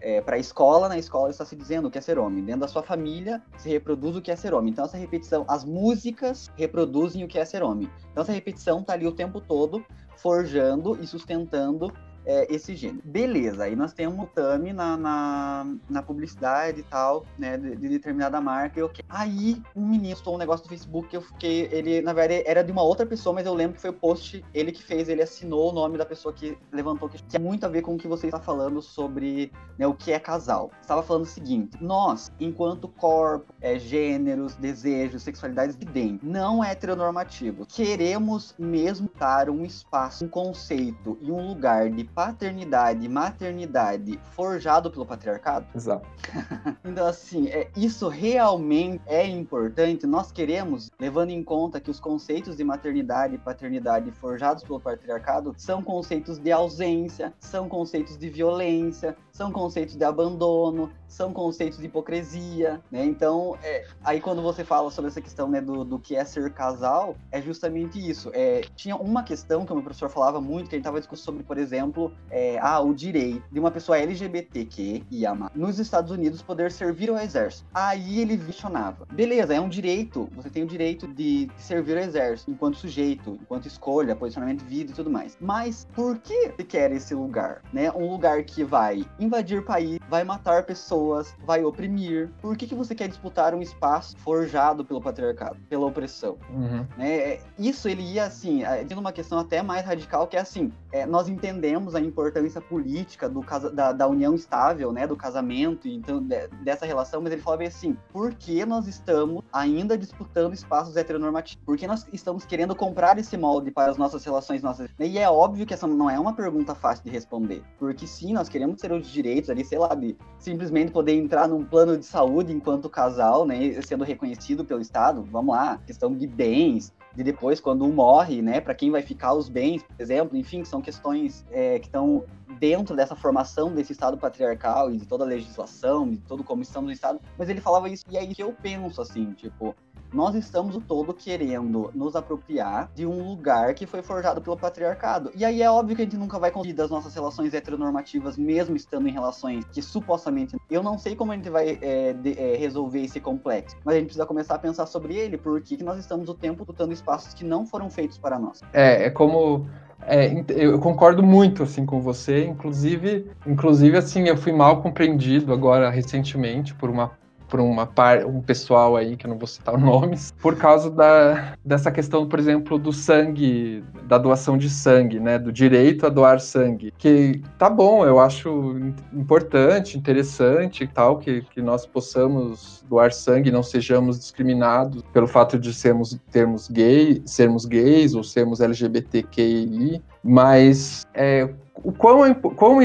é, a escola, na escola está se dizendo o que é ser homem. Dentro da sua família se reproduz o que é ser homem. Então essa repetição, as músicas reproduzem o que é ser homem. Então essa repetição está ali o tempo todo forjando e sustentando é, esse gênero. Beleza, aí nós temos o Tami na, na, na, publicidade e tal, né, de, de determinada marca, e ok. Aí um menino postou um negócio no Facebook que eu fiquei, ele, na verdade, era de uma outra pessoa, mas eu lembro que foi o post, ele que fez, ele assinou o nome da pessoa que levantou, que tem muito a ver com o que você está falando sobre né, o que é casal. Estava falando o seguinte, nós, enquanto corpo, é, gêneros, desejos, sexualidades de dentro, não heteronormativos, queremos mesmo dar um espaço, um conceito e um lugar de paternidade e maternidade forjado pelo patriarcado?
Exato. (laughs)
então, assim, é, isso realmente é importante. Nós queremos, levando em conta que os conceitos de maternidade e paternidade forjados pelo patriarcado são conceitos de ausência, são conceitos de violência, são conceitos de abandono, são conceitos de hipocrisia, né? Então, é, aí quando você fala sobre essa questão né, do, do que é ser casal, é justamente isso. É, tinha uma questão que o meu professor falava muito, que a gente estava discutindo sobre, por exemplo, é, ah, o direito de uma pessoa LGBTQ e nos Estados Unidos poder servir ao exército. Aí ele questionava, beleza, é um direito, você tem o direito de servir ao exército enquanto sujeito, enquanto escolha, posicionamento de vida e tudo mais. Mas por que você quer esse lugar? Né? Um lugar que vai invadir país, vai matar pessoas, vai oprimir. Por que, que você quer disputar um espaço forjado pelo patriarcado, pela opressão?
Uhum.
Né? Isso ele ia assim, tendo uma questão até mais radical que é assim, é, nós entendemos a importância política do da, da união estável, né, do casamento, então de, dessa relação, mas ele falava assim, por que nós estamos ainda disputando espaços heteronormativos? Por que nós estamos querendo comprar esse molde para as nossas relações nossas? E é óbvio que essa não é uma pergunta fácil de responder, porque sim, nós queremos os direitos ali, sei lá, de simplesmente poder entrar num plano de saúde enquanto casal, né, sendo reconhecido pelo Estado, vamos lá, questão de bens, de depois, quando um morre, né, para quem vai ficar os bens, por exemplo, enfim, são questões é, que estão dentro dessa formação desse Estado patriarcal e de toda a legislação, de todo como estamos no Estado, mas ele falava isso, e é isso que eu penso, assim, tipo, nós estamos o todo querendo nos apropriar de um lugar que foi forjado pelo patriarcado. E aí é óbvio que a gente nunca vai conseguir das nossas relações heteronormativas, mesmo estando em relações que supostamente. Eu não sei como a gente vai é, de, é, resolver esse complexo, mas a gente precisa começar a pensar sobre ele, porque nós estamos o tempo lutando espaços que não foram feitos para nós.
É, é como é, eu concordo muito assim com você, inclusive, inclusive assim, eu fui mal compreendido agora recentemente por uma por uma par, um pessoal aí, que eu não vou citar (laughs) nomes, por causa da, dessa questão, por exemplo, do sangue, da doação de sangue, né? Do direito a doar sangue. Que tá bom, eu acho importante, interessante e tal, que, que nós possamos doar sangue, não sejamos discriminados pelo fato de sermos, termos gay, sermos gays ou sermos LGBTQI, mas é, o quão, quão,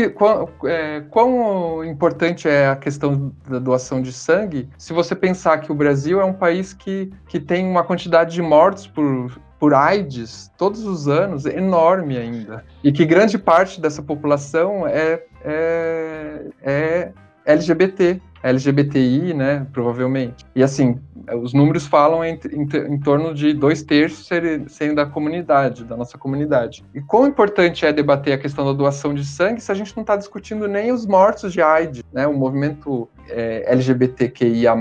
é, quão importante é a questão da doação de sangue se você pensar que o Brasil é um país que, que tem uma quantidade de mortos por, por AIDS todos os anos enorme ainda. E que grande parte dessa população é, é, é LGBT. LGBTI, né, provavelmente. E assim, os números falam em, em, em torno de dois terços sendo da comunidade, da nossa comunidade. E quão importante é debater a questão da doação de sangue se a gente não está discutindo nem os mortos de AIDS, né? O movimento é, LGBTQIA+,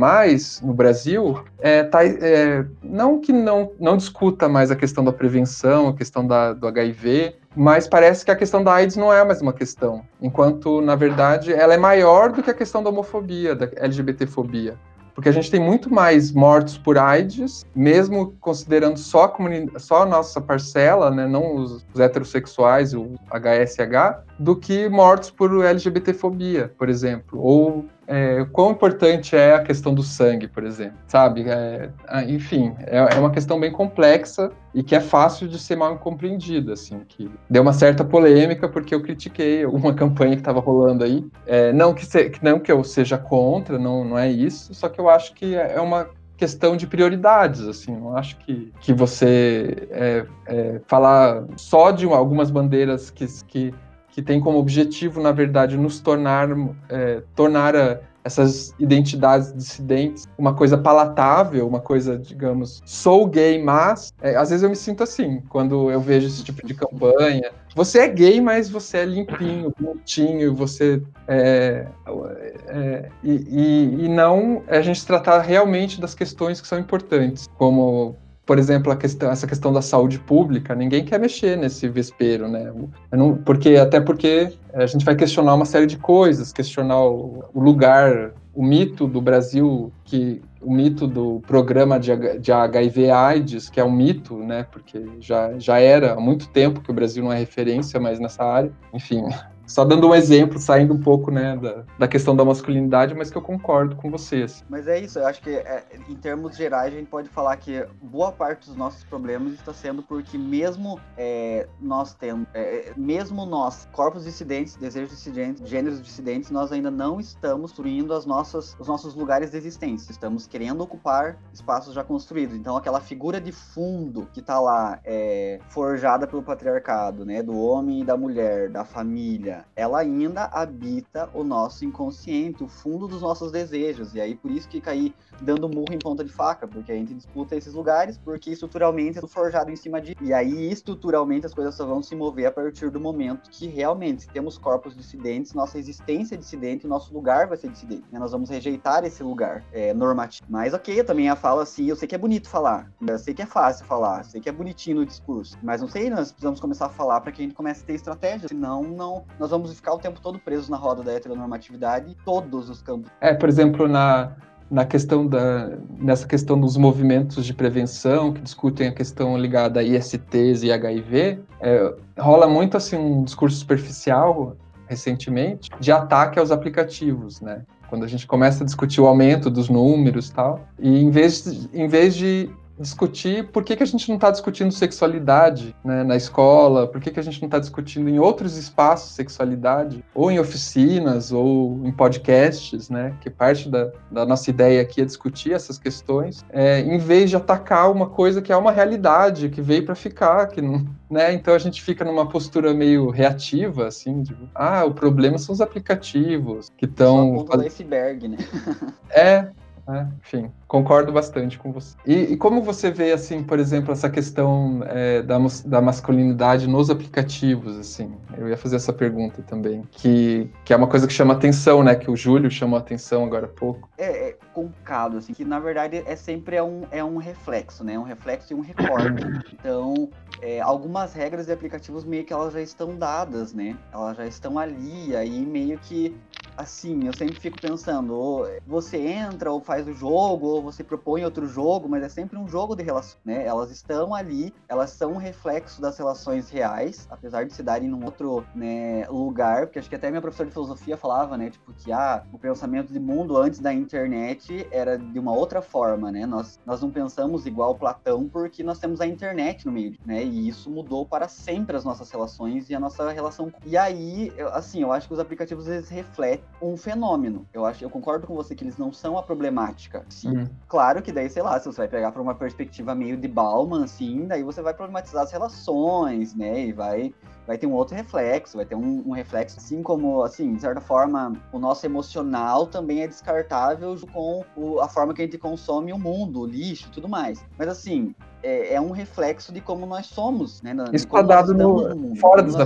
no Brasil, é, tá, é, não que não, não discuta mais a questão da prevenção, a questão da, do HIV, mas parece que a questão da AIDS não é mais uma questão, enquanto, na verdade, ela é maior do que a questão da homofobia, da LGBTfobia. Porque a gente tem muito mais mortos por AIDS, mesmo considerando só a, só a nossa parcela, né, não os, os heterossexuais, o HSH, do que mortos por LGBTfobia, por exemplo, ou é, quão importante é a questão do sangue, por exemplo, sabe? É, enfim, é, é, uma questão bem complexa e que é fácil de ser mal compreendida, assim, que deu uma certa polêmica porque eu critiquei alguma (laughs) campanha que estava rolando aí. É, não, que se, não que eu seja contra, não, não é isso, só que eu acho que é uma questão de prioridades, assim, não acho que, que você é, é, falar só de algumas bandeiras que, que que tem como objetivo, na verdade, nos tornar, é, tornar a, essas identidades dissidentes uma coisa palatável, uma coisa, digamos, sou gay, mas é, às vezes eu me sinto assim quando eu vejo esse tipo de campanha. Você é gay, mas você é limpinho, bonitinho, você é, é, e, e, e não a gente tratar realmente das questões que são importantes, como por exemplo, questão, essa questão da saúde pública, ninguém quer mexer nesse vespeiro, né? Não, porque, até porque a gente vai questionar uma série de coisas, questionar o, o lugar, o mito do Brasil, que o mito do programa de, de HIV/AIDS, que é um mito, né? Porque já, já era há muito tempo que o Brasil não é referência mais nessa área. Enfim, só dando um exemplo, saindo um pouco né, da, da questão da masculinidade, mas que eu concordo com vocês.
Mas é isso, eu acho que é, em termos gerais a gente pode falar que boa parte dos nossos problemas está sendo porque mesmo é, nós tendo, é, mesmo nós, corpos dissidentes, desejos dissidentes, gêneros dissidentes, nós ainda não estamos construindo as nossas, os nossos lugares de existência. Estamos querendo ocupar espaços já construídos. Então aquela figura de fundo que está lá, é, forjada pelo patriarcado, né, do homem e da mulher, da família, ela ainda habita o nosso inconsciente, o fundo dos nossos desejos. E aí por isso que cair dando murro em ponta de faca, porque a gente disputa esses lugares, porque estruturalmente é forjado em cima de. E aí, estruturalmente, as coisas só vão se mover a partir do momento que realmente temos corpos dissidentes, nossa existência é dissidente, nosso lugar vai ser dissidente. Né? Nós vamos rejeitar esse lugar é, normativo. Mas ok, também a falo assim, eu sei que é bonito falar, eu sei que é fácil falar, sei que é bonitinho no discurso, mas não sei, nós precisamos começar a falar para que a gente comece a ter estratégia, senão não, nós vamos ficar o tempo todo presos na roda da heteronormatividade, todos os campos.
É, por exemplo, na na questão da, nessa questão dos movimentos de prevenção que discutem a questão ligada a ISTs e HIV, é, rola muito assim um discurso superficial recentemente de ataque aos aplicativos, né? Quando a gente começa a discutir o aumento dos números tal, e em vez, em vez de discutir por que, que a gente não está discutindo sexualidade né, na escola, por que, que a gente não está discutindo em outros espaços sexualidade, ou em oficinas, ou em podcasts, né, que parte da, da nossa ideia aqui é discutir essas questões, é, em vez de atacar uma coisa que é uma realidade, que veio para ficar, que não, né, então a gente fica numa postura meio reativa, assim, de, ah, o problema são os aplicativos que estão...
Só a ponta do iceberg, né?
é, é, enfim, concordo bastante com você. E, e, como você vê, assim, por exemplo, essa questão é, da, da masculinidade nos aplicativos, assim? Eu ia fazer essa pergunta também, que, que é uma coisa que chama atenção, né? Que o Júlio chamou atenção agora há pouco.
É, é complicado, assim, que na verdade é sempre é um, é um reflexo, né? Um reflexo e um recorte. (coughs) Então, é, algumas regras de aplicativos meio que elas já estão dadas, né? Elas já estão ali, aí meio que assim, eu sempre fico pensando, ou você entra ou faz o jogo, ou você propõe outro jogo, mas é sempre um jogo de relações, né? Elas estão ali, elas são um reflexo das relações reais, apesar de se darem num outro né, lugar, porque acho que até minha professora de filosofia falava, né, tipo, que ah, o pensamento de mundo antes da internet era de uma outra forma, né? Nós, nós não pensamos igual Platão porque nós temos a internet no meio, né? E isso mudou para sempre as nossas relações e a nossa relação. E aí, eu, assim, eu acho que os aplicativos eles refletem um fenômeno. Eu acho, eu concordo com você que eles não são a problemática. Sim. Uhum. Claro que daí, sei lá, se você vai pegar para uma perspectiva meio de Bauman, assim, daí você vai problematizar as relações, né? E vai vai ter um outro reflexo, vai ter um, um, reflexo, assim como, assim, de certa forma, o nosso emocional também é descartável com o, a forma que a gente consome o mundo, o lixo e tudo mais. Mas, assim, é, é, um reflexo de como nós somos, né?
Esquadrado no, no mundo, fora dos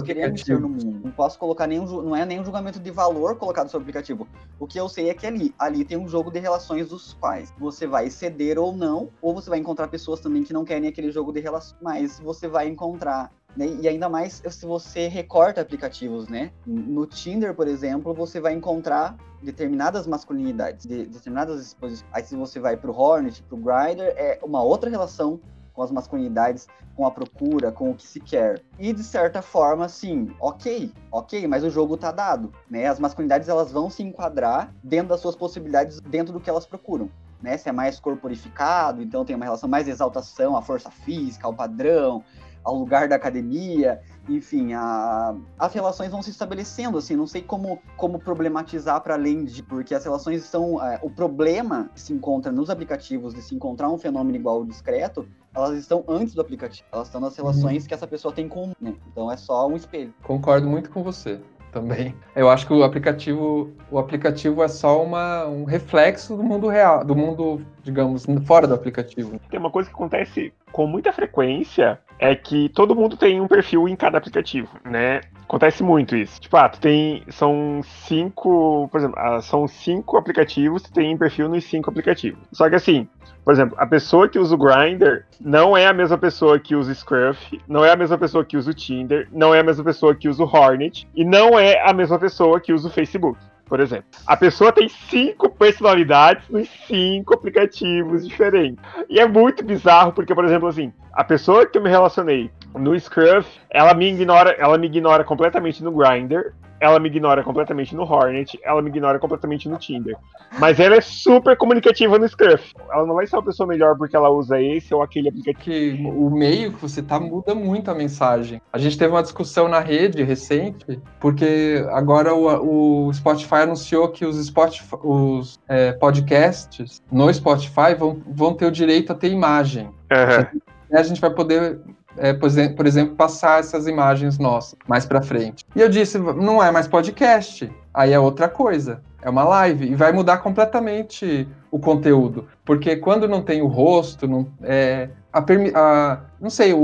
ser no
mundo. Não posso colocar nenhum, não é nenhum julgamento de valor colocado sobre o aplicativo. O que eu sei é que ali, ali tem um jogo de relações dos pais. Você vai ceder ou não, ou você vai encontrar pessoas também que não querem aquele jogo de relações, mas você vai encontrar né? E ainda mais se você recorta aplicativos, né? No Tinder, por exemplo, você vai encontrar determinadas masculinidades, de, determinadas exposições. Aí se você vai para o Hornet, para o Grindr, é uma outra relação com as masculinidades, com a procura, com o que se quer. E de certa forma, sim, ok, ok, mas o jogo tá dado, né? As masculinidades elas vão se enquadrar dentro das suas possibilidades, dentro do que elas procuram. Né, se é mais corporificado, então tem uma relação mais exaltação à força física, ao padrão, ao lugar da academia, enfim, a, as relações vão se estabelecendo, assim, não sei como, como problematizar para além de, porque as relações são, é, o problema que se encontra nos aplicativos de se encontrar um fenômeno igual ao discreto, elas estão antes do aplicativo, elas estão nas relações uhum. que essa pessoa tem com, né? Então é só um espelho.
Concordo muito com você também. Eu acho que o aplicativo, o aplicativo é só uma, um reflexo do mundo real, do mundo, digamos, fora do aplicativo.
Tem uma coisa que acontece com muita frequência é que todo mundo tem um perfil em cada aplicativo, né? Acontece muito isso. Tipo, ah, tu tem. São cinco. Por exemplo, ah, são cinco aplicativos, tu tem perfil nos cinco aplicativos. Só que assim, por exemplo, a pessoa que usa o Grindr não é a mesma pessoa que usa o Scruff, não é a mesma pessoa que usa o Tinder, não é a mesma pessoa que usa o Hornet, e não é a mesma pessoa que usa o Facebook por exemplo. A pessoa tem cinco personalidades nos cinco aplicativos diferentes. E é muito bizarro, porque, por exemplo, assim, a pessoa que eu me relacionei no Scruff, ela me ignora, ela me ignora completamente no Grindr. Ela me ignora completamente no Hornet, ela me ignora completamente no Tinder. Mas ela é super comunicativa no Scruff. Ela não vai ser uma pessoa melhor porque ela usa esse ou aquele aplicativo.
Que o meio que você tá muda muito a mensagem. A gente teve uma discussão na rede recente, porque agora o, o Spotify anunciou que os, Spotify, os é, podcasts no Spotify vão, vão ter o direito a ter imagem. Uhum. A gente vai poder é, por exemplo, passar essas imagens nossas mais para frente. E eu disse, não é mais podcast, aí é outra coisa. É uma live e vai mudar completamente o conteúdo. Porque quando não tem o rosto, não, é, a, a, não sei, o,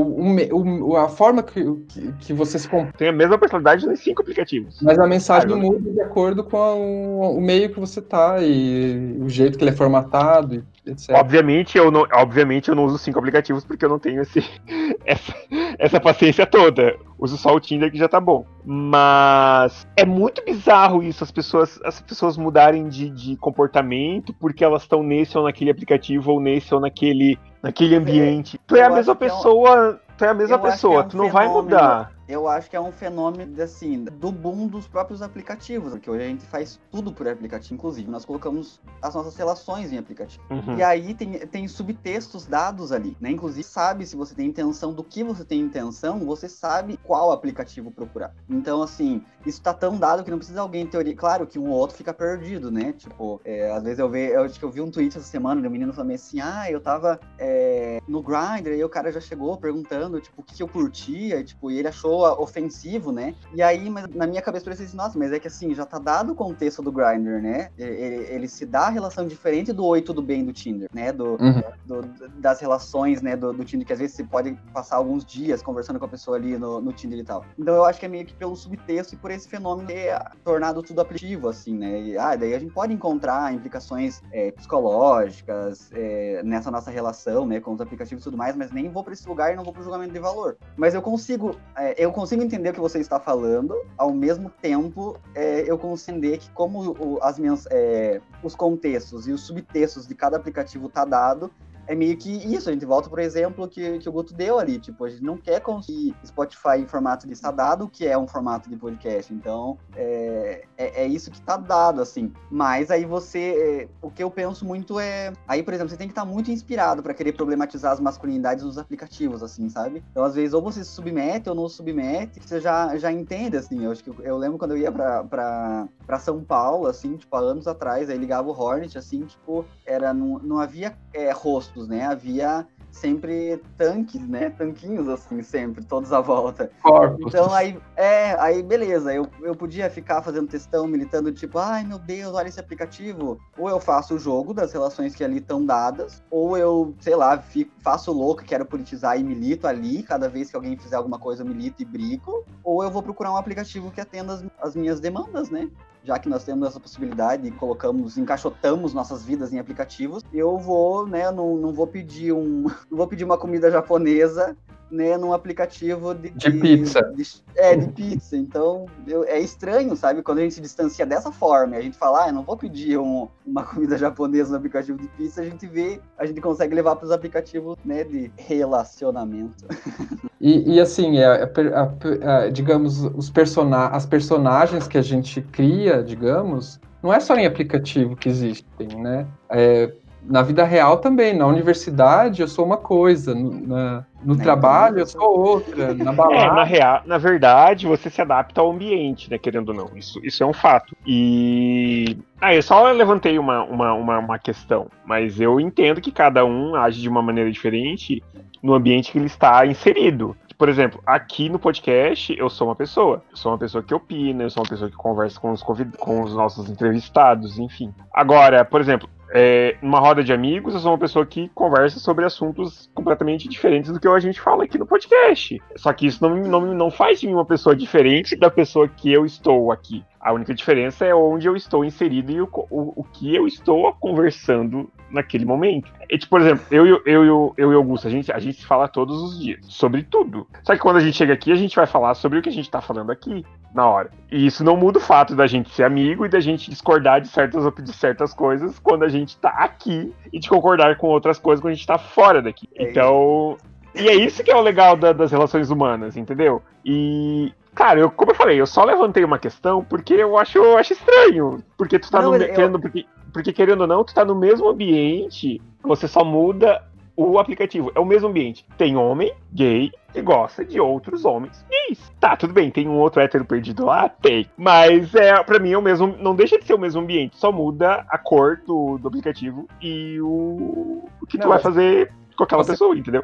o, a forma que, que, que você se.
Tem a mesma personalidade nos cinco aplicativos.
Mas a mensagem ah, muda de acordo com a, o, o, meio que você tá e o jeito que ele é formatado, etc.
Obviamente eu não, obviamente eu não uso cinco aplicativos porque eu não tenho esse, (laughs) essa, essa paciência toda. Uso só o Tinder que já tá bom. Mas é muito bizarro isso, as pessoas, as pessoas mudarem de, de comportamento porque elas estão nesse ou naquele aplicativo ou nesse ou naquele naquele ambiente. Tu é a mesma pessoa, tu é a mesma pessoa, é um tu não vai mudar
eu acho que é um fenômeno, assim, do boom dos próprios aplicativos, porque hoje a gente faz tudo por aplicativo, inclusive nós colocamos as nossas relações em aplicativo. Uhum. E aí tem, tem subtextos dados ali, né? Inclusive, sabe se você tem intenção do que você tem intenção, você sabe qual aplicativo procurar. Então, assim, isso tá tão dado que não precisa alguém teoria. Claro que um ou outro fica perdido, né? Tipo, é, às vezes eu, ve, eu acho que eu vi um tweet essa semana de um menino falando assim, ah, eu tava é, no Grindr e o cara já chegou perguntando, tipo, o que, que eu curtia, e, tipo, e ele achou ofensivo, né? E aí, mas na minha cabeça, eu pensei assim, nossa, mas é que assim, já tá dado o contexto do Grindr, né? Ele, ele, se dá a relação diferente do oi, tudo bem do Tinder, né? Do, uhum. do das relações, né, do, do, Tinder, que às vezes você pode passar alguns dias conversando com a pessoa ali no, no Tinder e tal. Então eu acho que é meio que pelo subtexto e por esse fenômeno ter tornado tudo aplicativo, assim, né? E, ah, daí a gente pode encontrar implicações é, psicológicas é, nessa nossa relação, né, com os aplicativos e tudo mais, mas nem vou para esse lugar e não vou pro julgamento de valor. Mas eu consigo, é, eu consigo entender o que você está falando, ao mesmo tempo é, eu consigo entender que como o, as minhas, é, os contextos e os subtextos de cada aplicativo tá dado, é meio que isso. A gente volta, por exemplo, que, que o Guto deu ali. Tipo, a gente não quer conseguir Spotify em formato de está dado, que é um formato de podcast. Então, é, é, é isso que está dado, assim. Mas aí você. É, o que eu penso muito é. Aí, por exemplo, você tem que estar tá muito inspirado para querer problematizar as masculinidades nos aplicativos, assim, sabe? Então, às vezes, ou você se submete ou não se submete, você já, já entende, assim. Eu acho que eu, lembro quando eu ia pra São Paulo, assim, tipo, há anos atrás, aí ligava o Hornet, assim, tipo, era. Não, não havia é, rosto né? Havia sempre tanques, né? Tanquinhos assim, sempre, todos à volta. Corpos. Então aí, é, aí beleza, eu, eu podia ficar fazendo testão, militando, tipo, ai meu Deus, olha esse aplicativo. Ou eu faço o jogo das relações que ali estão dadas, ou eu, sei lá, fico, faço louco, quero politizar e milito ali, cada vez que alguém fizer alguma coisa eu milito e brigo, ou eu vou procurar um aplicativo que atenda as, as minhas demandas, né? Já que nós temos essa possibilidade e colocamos, encaixotamos nossas vidas em aplicativos, eu vou, né, não, não vou pedir um, (laughs) não vou pedir uma comida japonesa né, num aplicativo de,
de pizza.
De, é, de pizza. Então, eu, é estranho, sabe? Quando a gente se distancia dessa forma, a gente fala, ah, eu não vou pedir um, uma comida japonesa no aplicativo de pizza, a gente vê, a gente consegue levar para os aplicativos, né, de relacionamento.
E, e assim, é, a, a, digamos, os persona as personagens que a gente cria, digamos, não é só em aplicativo que existem, né? É, na vida real também. Na universidade eu sou uma coisa, no, na, no trabalho eu sou outra, na balada.
É, na, real, na verdade, você se adapta ao ambiente, né? Querendo ou não. Isso, isso é um fato. E. Ah, eu só levantei uma, uma, uma, uma questão, mas eu entendo que cada um age de uma maneira diferente no ambiente que ele está inserido. Por exemplo, aqui no podcast eu sou uma pessoa. Eu sou uma pessoa que opina, eu sou uma pessoa que conversa com os, com os nossos entrevistados, enfim. Agora, por exemplo, é, numa roda de amigos, eu sou uma pessoa que conversa sobre assuntos completamente diferentes do que a gente fala aqui no podcast. Só que isso não, não, não faz de mim uma pessoa diferente da pessoa que eu estou aqui. A única diferença é onde eu estou inserido e o, o, o que eu estou conversando naquele momento. E, tipo, por exemplo, eu, eu, eu, eu e Augusto, a gente, a gente fala todos os dias sobre tudo. Só que quando a gente chega aqui, a gente vai falar sobre o que a gente está falando aqui na hora. E isso não muda o fato da gente ser amigo e da gente discordar de certas, de certas coisas quando a gente tá aqui e de concordar com outras coisas quando a gente tá fora daqui. É então. E é isso que é o legal da, das relações humanas, entendeu? E Cara, eu, como eu falei, eu só levantei uma questão porque eu acho, eu acho estranho. Porque tu tá
Não,
no,
eu-
querendo, porque, porque querendo ou não, tu tá no mesmo ambiente, você só muda o aplicativo. É o mesmo ambiente. Tem homem gay que gosta de outros homens gays. Tá, tudo bem, tem um outro hétero perdido lá? Tem. Mas é, pra mim é o mesmo. Não deixa de ser o mesmo ambiente. Só muda a cor do, do aplicativo e o, o que tu
Não,
vai
mas-
fazer com aquela
Você-
pessoa, entendeu?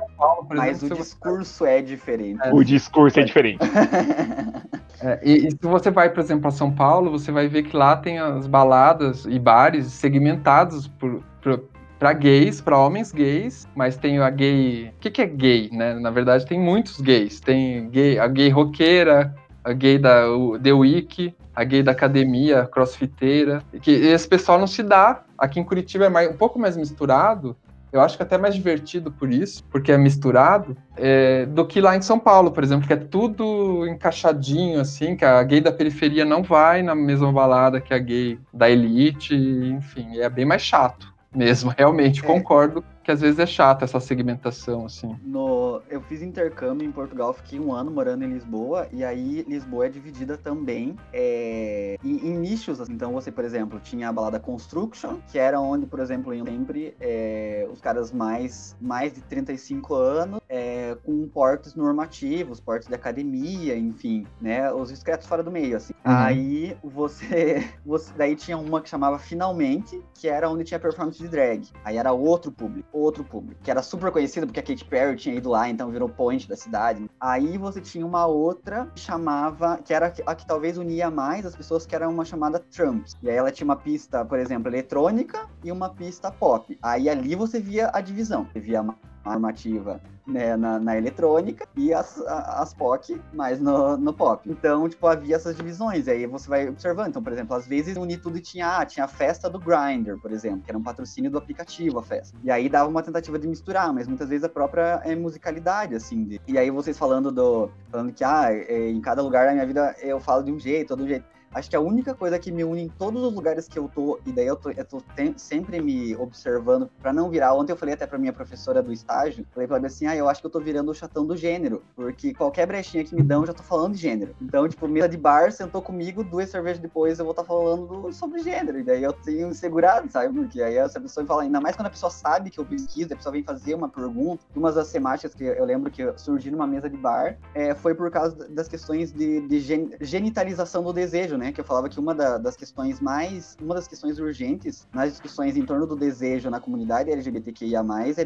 Mas o
exemplo, se você-
discurso é diferente.
É.
O discurso é diferente. (laughs)
É, e, e se você vai, por exemplo, a São Paulo, você vai ver que lá tem as baladas e bares segmentados por, por, para gays, para homens gays, mas tem a gay. O que, que é gay, né? Na verdade, tem muitos gays. Tem gay, a gay roqueira, a gay da o, The Week, a gay da academia, crossfiteira. e Que esse pessoal não se dá. Aqui em Curitiba é mais, um pouco mais misturado. Eu acho que até mais divertido por isso, porque é misturado, é, do que lá em São Paulo, por exemplo, que é tudo encaixadinho, assim, que a gay da periferia não vai na mesma balada que a gay da elite, enfim, é bem mais chato mesmo, (laughs) realmente,
É.
concordo que às vezes é chato essa segmentação, assim.
No, eu fiz intercâmbio em Portugal, fiquei um ano morando em Lisboa, e aí Lisboa é dividida também é, em, em nichos. assim. Então você, por exemplo, tinha a balada Construction, que era onde, por exemplo, iam sempre é, os caras mais, mais de 35 anos, é, com portes normativos, portes de academia, enfim, né? Os discretos fora do meio, assim.
Uhum.
Aí você, (laughs) você. Daí tinha uma que chamava Finalmente, que era onde tinha performance de drag. Aí era outro público outro público, que era super conhecido porque a Katy Perry tinha ido lá, então virou point da cidade. Aí você tinha uma outra que chamava, que era a que talvez unia mais as pessoas, que era uma chamada Trumps. E aí ela tinha uma pista, por exemplo, eletrônica e uma pista pop. Aí ali você via a divisão. Você via normativa né, na, na eletrônica e as, as POC mais no, no pop. Então, tipo, havia essas divisões. Aí você vai observando. Então, por exemplo, às vezes unir tudo e tinha, ah, tinha a festa do Grindr, por exemplo, que era um patrocínio do aplicativo, a festa. E aí dava uma tentativa de misturar, mas muitas vezes a própria é, musicalidade, assim. de- E aí vocês falando do. Falando que, ah, é, em cada lugar da minha vida eu falo de um jeito, de um jeito. Acho que a única coisa que me une em todos os lugares que eu tô, e daí eu tô, eu tô sempre me observando pra não virar. Ontem eu falei até pra minha professora do estágio, falei pra ela assim, ah, eu acho que eu tô virando o chatão do gênero, porque qualquer brechinha que me dão, eu já tô falando de gênero. Então, tipo, mesa de bar, sentou comigo, duas cervejas depois eu vou estar falando do- sobre gênero, e daí eu tenho segurado, sabe? Porque aí essa pessoa fala, ainda mais quando a pessoa sabe que eu pesquiso, a pessoa vem fazer uma pergunta. Uma das temáticas que eu lembro que surgiu numa mesa de bar é, foi por causa das questões de, de gen- genitalização do desejo, né? Que eu falava que uma da- das questões mais. Uma das questões urgentes nas discussões em torno do desejo na comunidade LGBTQIA, é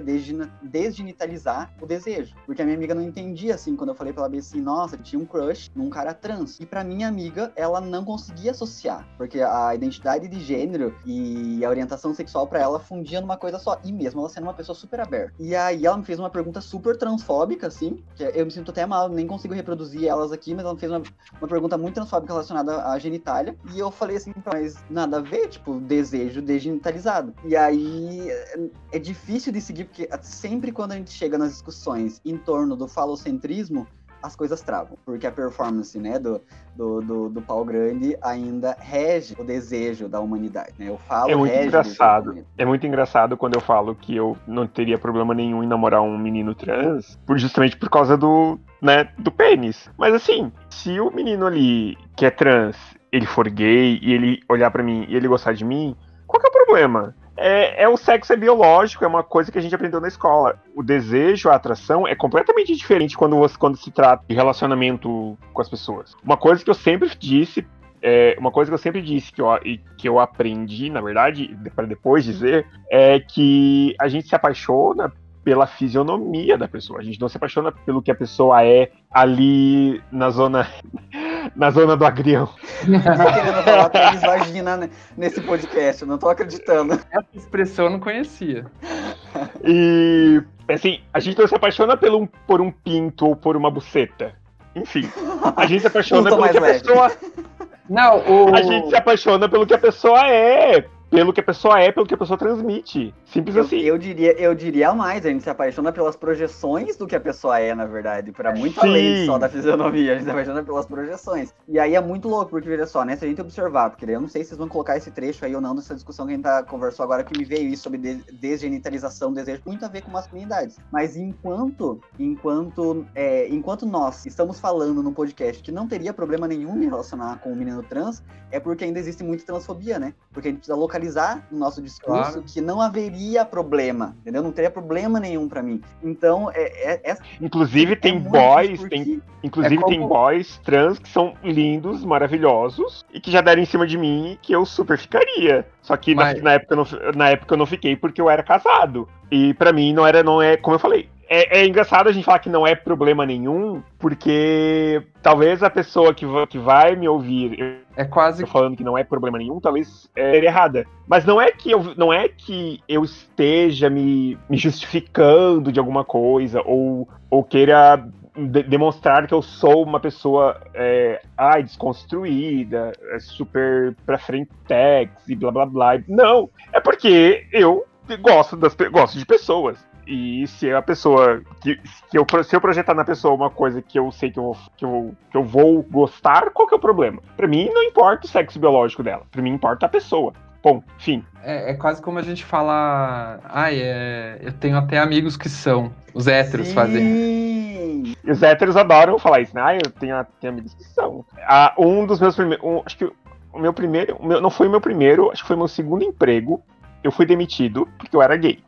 desgenitalizar o desejo. Porque a minha amiga não entendia, assim, quando eu falei pra ela assim, nossa, tinha um crush num cara trans. E pra minha amiga, ela não conseguia associar. Porque a identidade de gênero e a orientação sexual pra ela fundia numa coisa só. E mesmo ela sendo uma pessoa super aberta. E aí ela me fez uma pergunta super transfóbica, assim, que eu me sinto até mal, nem consigo reproduzir elas aqui, mas ela me fez uma, uma pergunta muito transfóbica relacionada à genitália. E eu falei assim, mas nada a ver, tipo, desejo desgenitalizado. E aí é- é difícil de seguir, porque sempre quando a gente chega nas discussões em torno do falocentrismo, as coisas travam. Porque a performance, né, do, do, do, do pau grande ainda rege o desejo da humanidade, né? Eu falo
É muito engraçado. É muito engraçado quando eu falo que eu não teria problema nenhum em namorar um menino trans, por, justamente por causa do, né, do pênis. Mas assim, se o menino ali que é trans, ele for gay e ele olhar pra mim e ele gostar de mim, qual que é o problema? É, é o sexo é biológico, é uma coisa que a gente aprendeu na escola. O desejo, a atração é completamente diferente quando, você, quando se trata de relacionamento com as pessoas. Uma coisa que eu sempre disse é, uma coisa que eu sempre disse que eu, que eu aprendi, na verdade, para depois dizer, é que a gente se apaixona pela fisionomia da pessoa. A gente não se apaixona pelo que a pessoa é ali na zona na zona do agrião.
Tô querendo falar pênis vagina nesse podcast, eu não tô acreditando.
Essa expressão eu não conhecia.
E assim, a gente não se apaixona pelo, por um pinto ou por uma buceta. Enfim, a gente se apaixona (laughs) pelo que a
leve.
pessoa
Não, o...
a gente se apaixona pelo que a pessoa é. Pelo que a pessoa é, pelo que a pessoa transmite. Simples
Eu,
assim.
eu diria, eu diria mais, a gente se apaixona pelas projeções do que a pessoa é, na verdade. Pra muito
Sim.
além só da fisionomia, a gente se apaixona pelas projeções. E aí é muito louco, porque veja só, né? Se a gente observar, porque eu não sei se vocês vão colocar esse trecho aí ou não dessa discussão que a gente tá, conversou agora, que me veio isso sobre de- desgenitalização, desejo, muito a ver com masculinidades. Mas enquanto, enquanto, é, enquanto nós estamos falando num podcast que não teria problema nenhum me relacionar com o menino trans, é porque ainda existe muita transfobia, né? Porque a gente precisa localizar no nosso discurso
Claro.
que não haveria problema, entendeu? Não teria problema nenhum pra mim. Então, é, é, é-
Inclusive,
é
tem boys, tem Inclusive,
É como-
tem boys trans que são lindos, maravilhosos, e que já deram em cima de mim que eu super ficaria. Só que na-
Mas-
na, época eu não, na época eu não fiquei porque eu era casado. E pra mim não era, não é, como eu falei. É, é engraçado a gente falar que não é problema nenhum, porque talvez a pessoa que, que vai me ouvir
É quase
tô falando que não é problema nenhum, talvez é errada. Mas não é que eu, não é que eu esteja me, me justificando de alguma coisa ou, ou queira de- demonstrar que eu sou uma pessoa é, ai, desconstruída, é super pra frentex e blá blá blá. Não, é porque eu gosto, das, gosto de pessoas. E se a pessoa. Que, que eu, se eu projetar na pessoa uma coisa que eu sei que eu, vou- que, eu, que eu vou gostar, qual que é o problema? Pra mim não importa o sexo biológico dela. Pra mim importa a pessoa. Bom, enfim.
É, é quase como a gente falar. Ai, é, eu tenho até amigos que são. Os héteros
Sim.
fazem.
E os héteros adoram falar isso, né? Ah, eu tenho, tenho amigos que são. Ah, um dos meus primeiros. um- acho que o meu primeiro. o meu- não foi o meu primeiro, acho que foi meu segundo emprego. Eu fui demitido porque eu era gay.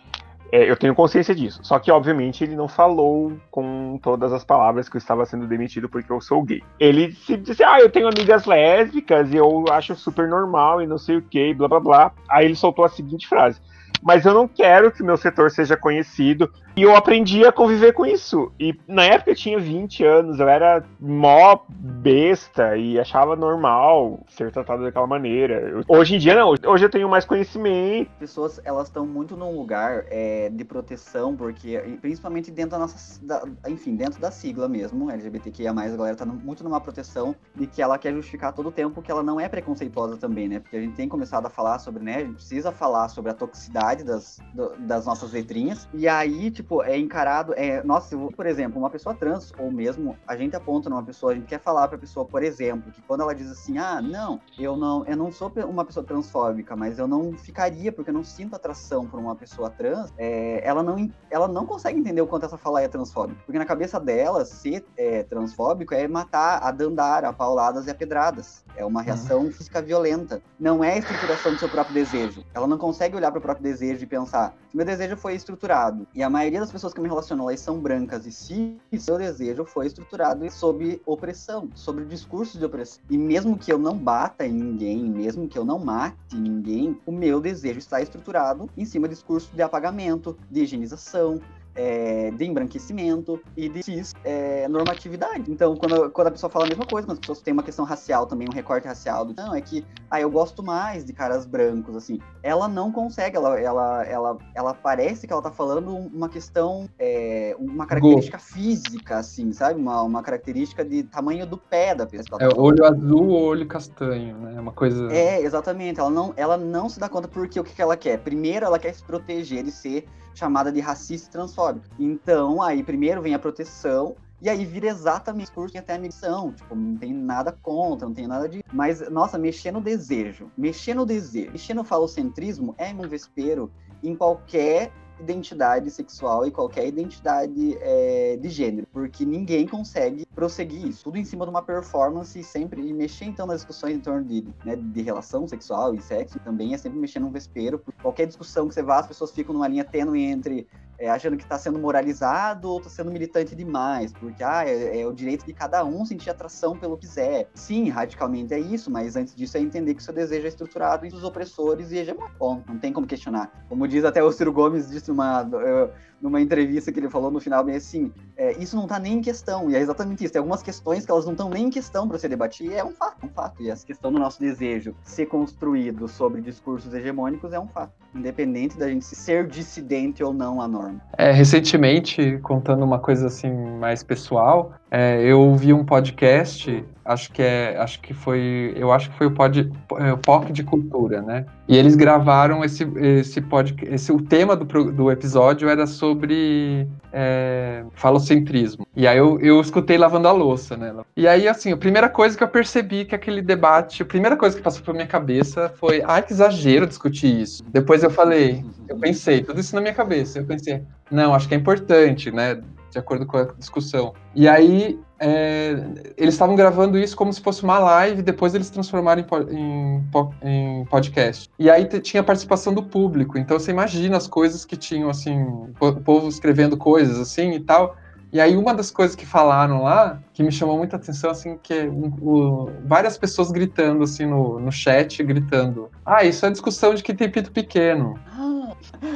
É, eu tenho consciência disso. Só que, obviamente, ele não falou com todas as palavras que eu estava sendo demitido porque eu sou gay. Ele se disse, ah, eu tenho amigas lésbicas e eu acho super normal e não sei o que, blá blá blá. Aí ele soltou a seguinte frase. Mas eu não quero que meu setor seja conhecido. E eu aprendi a conviver com isso. E na época eu tinha 20 anos, eu era mó besta e achava normal ser tratado daquela maneira. Eu- hoje em dia não, hoje eu tenho mais conhecimento.
pessoas elas estão muito num lugar é, de proteção, porque principalmente dentro da nossa, da- enfim, dentro da sigla mesmo, LGBTQIA+, a galera tá muito numa proteção de que ela quer justificar todo o tempo que ela não é preconceituosa também, né? Porque a gente tem começado a falar sobre, né? A gente precisa falar sobre a toxicidade das, do- das nossas letrinhas, e aí, tipo, é encarado, é, nossa, eu- por exemplo, uma pessoa trans, ou mesmo a gente aponta numa pessoa, a gente quer falar pra pessoa, por exemplo, que quando ela diz assim, ah, não, eu não, eu não sou uma pessoa transfóbica, mas eu não ficaria porque eu não sinto atração por uma pessoa trans, é, ela, não, ela não consegue entender o quanto essa fala é transfóbica. Porque na cabeça dela, ser é, transfóbico é matar a dandara, a pauladas e a pedradas. É uma reação física violenta. Não é a estruturação do seu próprio desejo. Ela não consegue olhar para o próprio desejo e pensar: se meu desejo foi estruturado, e a maioria das pessoas que me relaciono, elas são brancas, e se seu desejo foi estruturado sob opressão, sobre discursos de opressão. E mesmo que eu não bata em ninguém, mesmo que eu não mate ninguém, o meu desejo está estruturado em cima de discurso de apagamento, de higienização, é, de embranquecimento e de cis, é, normatividade. Então, quando, quando a pessoa fala a mesma coisa, quando as pessoas têm uma questão racial também, um recorte racial, do, não, é que ah, eu gosto mais de caras brancos, assim, ela não consegue, ela, ela, ela, ela parece que ela tá falando uma questão, é, uma característica física, assim, sabe? Uma, uma característica de tamanho do pé da pessoa.
É olho azul ou olho castanho, né? Uma coisa.
É, exatamente. Ela não, ela não se dá conta porque o que, que ela quer. Primeiro, ela quer se proteger de ser chamada de racista e transfóbica. Então, aí primeiro vem a proteção. E aí vira exatamente o discurso e até a missão. Tipo, não tem nada contra, não tem nada de. Mas, nossa, mexer no desejo. Mexer no desejo. Mexer no falocentrismo é um vespeiro em qualquer identidade sexual e qualquer identidade é, de gênero, porque ninguém consegue prosseguir isso. Tudo em cima de uma performance e sempre e mexer então nas discussões em torno de, né, de relação sexual e sexo também é sempre mexer num vespeiro. Qualquer discussão que você vá, as pessoas ficam numa linha tênue entre é, achando que está sendo moralizado ou está sendo militante demais, porque ah, é, é, o direito de cada um sentir atração pelo que quiser. Sim, radicalmente é isso, mas antes disso é entender que o seu desejo é estruturado entre os opressores e hegemônicos. Bom, não tem como questionar. Como diz até o Ciro Gomes, disse numa, uh, numa entrevista que ele falou no final, bem assim, é, isso não está nem em questão, e é exatamente isso. Tem algumas questões que elas não estão nem em questão para se debater, e é um fato, é um fato. E essa questão do nosso desejo ser construído sobre discursos hegemônicos é um fato, independente da gente ser dissidente ou não à norma.
É, recentemente, contando uma coisa assim mais pessoal, é, eu ouvi um podcast, acho que é, acho que foi, eu acho que foi o pod, é, o POC de cultura, né? E eles gravaram esse esse podcast, esse o tema do, do episódio era sobre é, falocentrismo. E aí eu, eu escutei lavando a louça, né? E aí assim, a primeira coisa que eu percebi que aquele debate, a primeira coisa que passou pela minha cabeça foi, ai que exagero discutir isso. Depois eu falei, eu pensei tudo isso na minha cabeça, eu pensei, não, acho que é importante, né? De acordo com a discussão. E aí, é, eles estavam gravando isso como se fosse uma live, depois eles transformaram em, em, em, podcast. E aí tinha a participação do público, então você imagina as coisas que tinham, assim, o povo escrevendo coisas assim e tal. E aí uma das coisas que falaram lá, que me chamou muita atenção, assim, que é um, o, várias pessoas gritando, assim, no, no chat, gritando, ah, isso é discussão de que tem pito pequeno.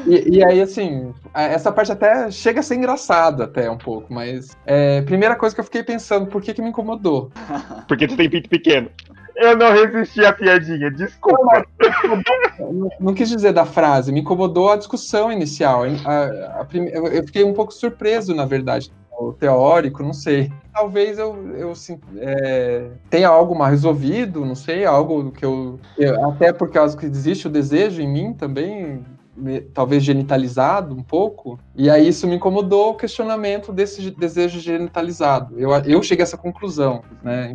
E, e, aí, assim, essa parte até chega a ser engraçado até um pouco, mas é, primeira coisa que eu fiquei pensando, por que que me incomodou? (laughs)
Porque tu tem pinto pequeno. Eu não resisti à piadinha, desculpa.
Não, não, quis dizer da frase, me incomodou a discussão inicial. A, a, prime... Eu fiquei um pouco surpreso, na verdade, o teórico, não sei. Talvez eu, eu é, tenha algo mal resolvido, não sei, algo que eu, eu. Até por causa que existe o desejo em mim também, talvez genitalizado um pouco, e aí isso me incomodou o questionamento desse desejo genitalizado. Eu, eu cheguei a essa conclusão, né?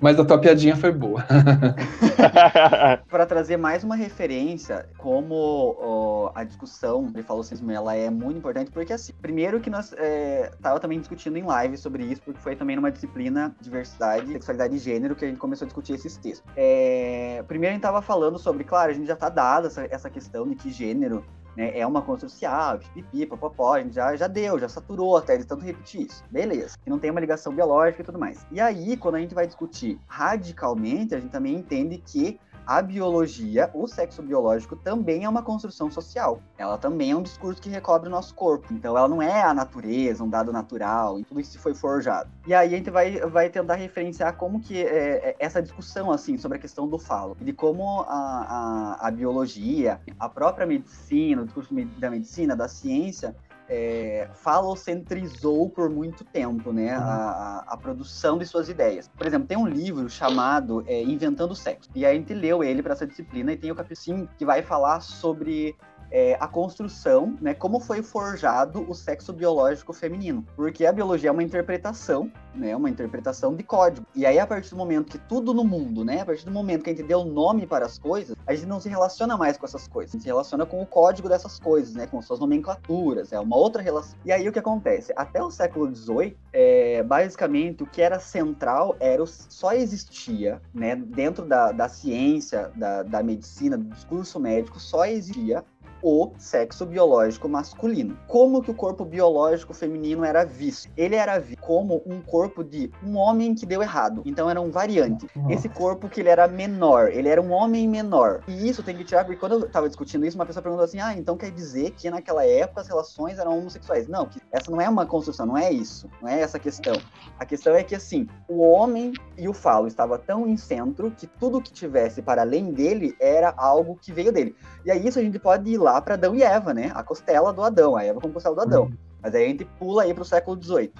Mas a tua piadinha foi boa. (laughs)
Para trazer mais uma referência, como a discussão de falocismo ela é muito importante, porque assim, primeiro que nós é, tava também discutindo em live sobre isso, porque foi também numa disciplina diversidade, sexualidade e gênero que a gente começou a discutir esses textos. É, primeiro a gente tava falando sobre, claro, a gente já tá dado essa, essa questão de que gênero né, é uma construção social, pipipi, popopó, a gente já, já deu, já saturou até de tanto repetir isso. Beleza, que não tem uma ligação biológica e tudo mais. E aí, quando a gente vai discutir radicalmente, a gente também entende que a biologia, o sexo biológico também é uma construção social. Ela também é um discurso que recobre o nosso corpo. Então ela não é a natureza, um dado natural, e tudo isso foi forjado. E aí a gente vai, vai tentar referenciar como que é, é essa discussão, assim, sobre a questão do falo. De como a, a, a biologia, a própria medicina, o discurso da medicina, da ciência, é, falocentrizou por muito tempo, né, uhum. a, a, produção de suas ideias. Por exemplo, tem um livro chamado é, Inventando o Sexo, e a gente leu ele para essa disciplina, e tem o capítulo que vai falar sobre é, a construção, né, como foi forjado o sexo biológico feminino. Porque a biologia é uma interpretação, né, uma interpretação de código. E aí, a partir do momento que tudo no mundo, né, a partir do momento que a gente deu nome para as coisas, a gente não se relaciona mais com essas coisas, a gente se relaciona com o código dessas coisas, né, com suas nomenclaturas, é uma outra relação. E aí, o que acontece? Até o século XVIII, é, basicamente, o que era central era o, só existia, né, dentro da, da ciência, da, da medicina, do discurso médico, só existia o sexo biológico masculino. Como que o corpo biológico feminino era visto? Ele era visto como um corpo de um homem que deu errado. Então era um variante. Esse corpo que ele era menor, ele era um homem menor. E isso tem que tirar, porque quando eu tava discutindo isso, uma pessoa perguntou assim: "Ah, então quer dizer que naquela época as relações eram homossexuais?". Não, que essa não é uma construção, não é isso. Não é essa a questão. A questão é que assim, o homem e o falo estava tão em centro que tudo que tivesse para além dele era algo que veio dele. E aí isso a gente pode ir lá lá para Adão e Eva, né? A costela do Adão, a Eva como costela do Adão. Uhum. Mas aí a gente pula aí para o século XVIII.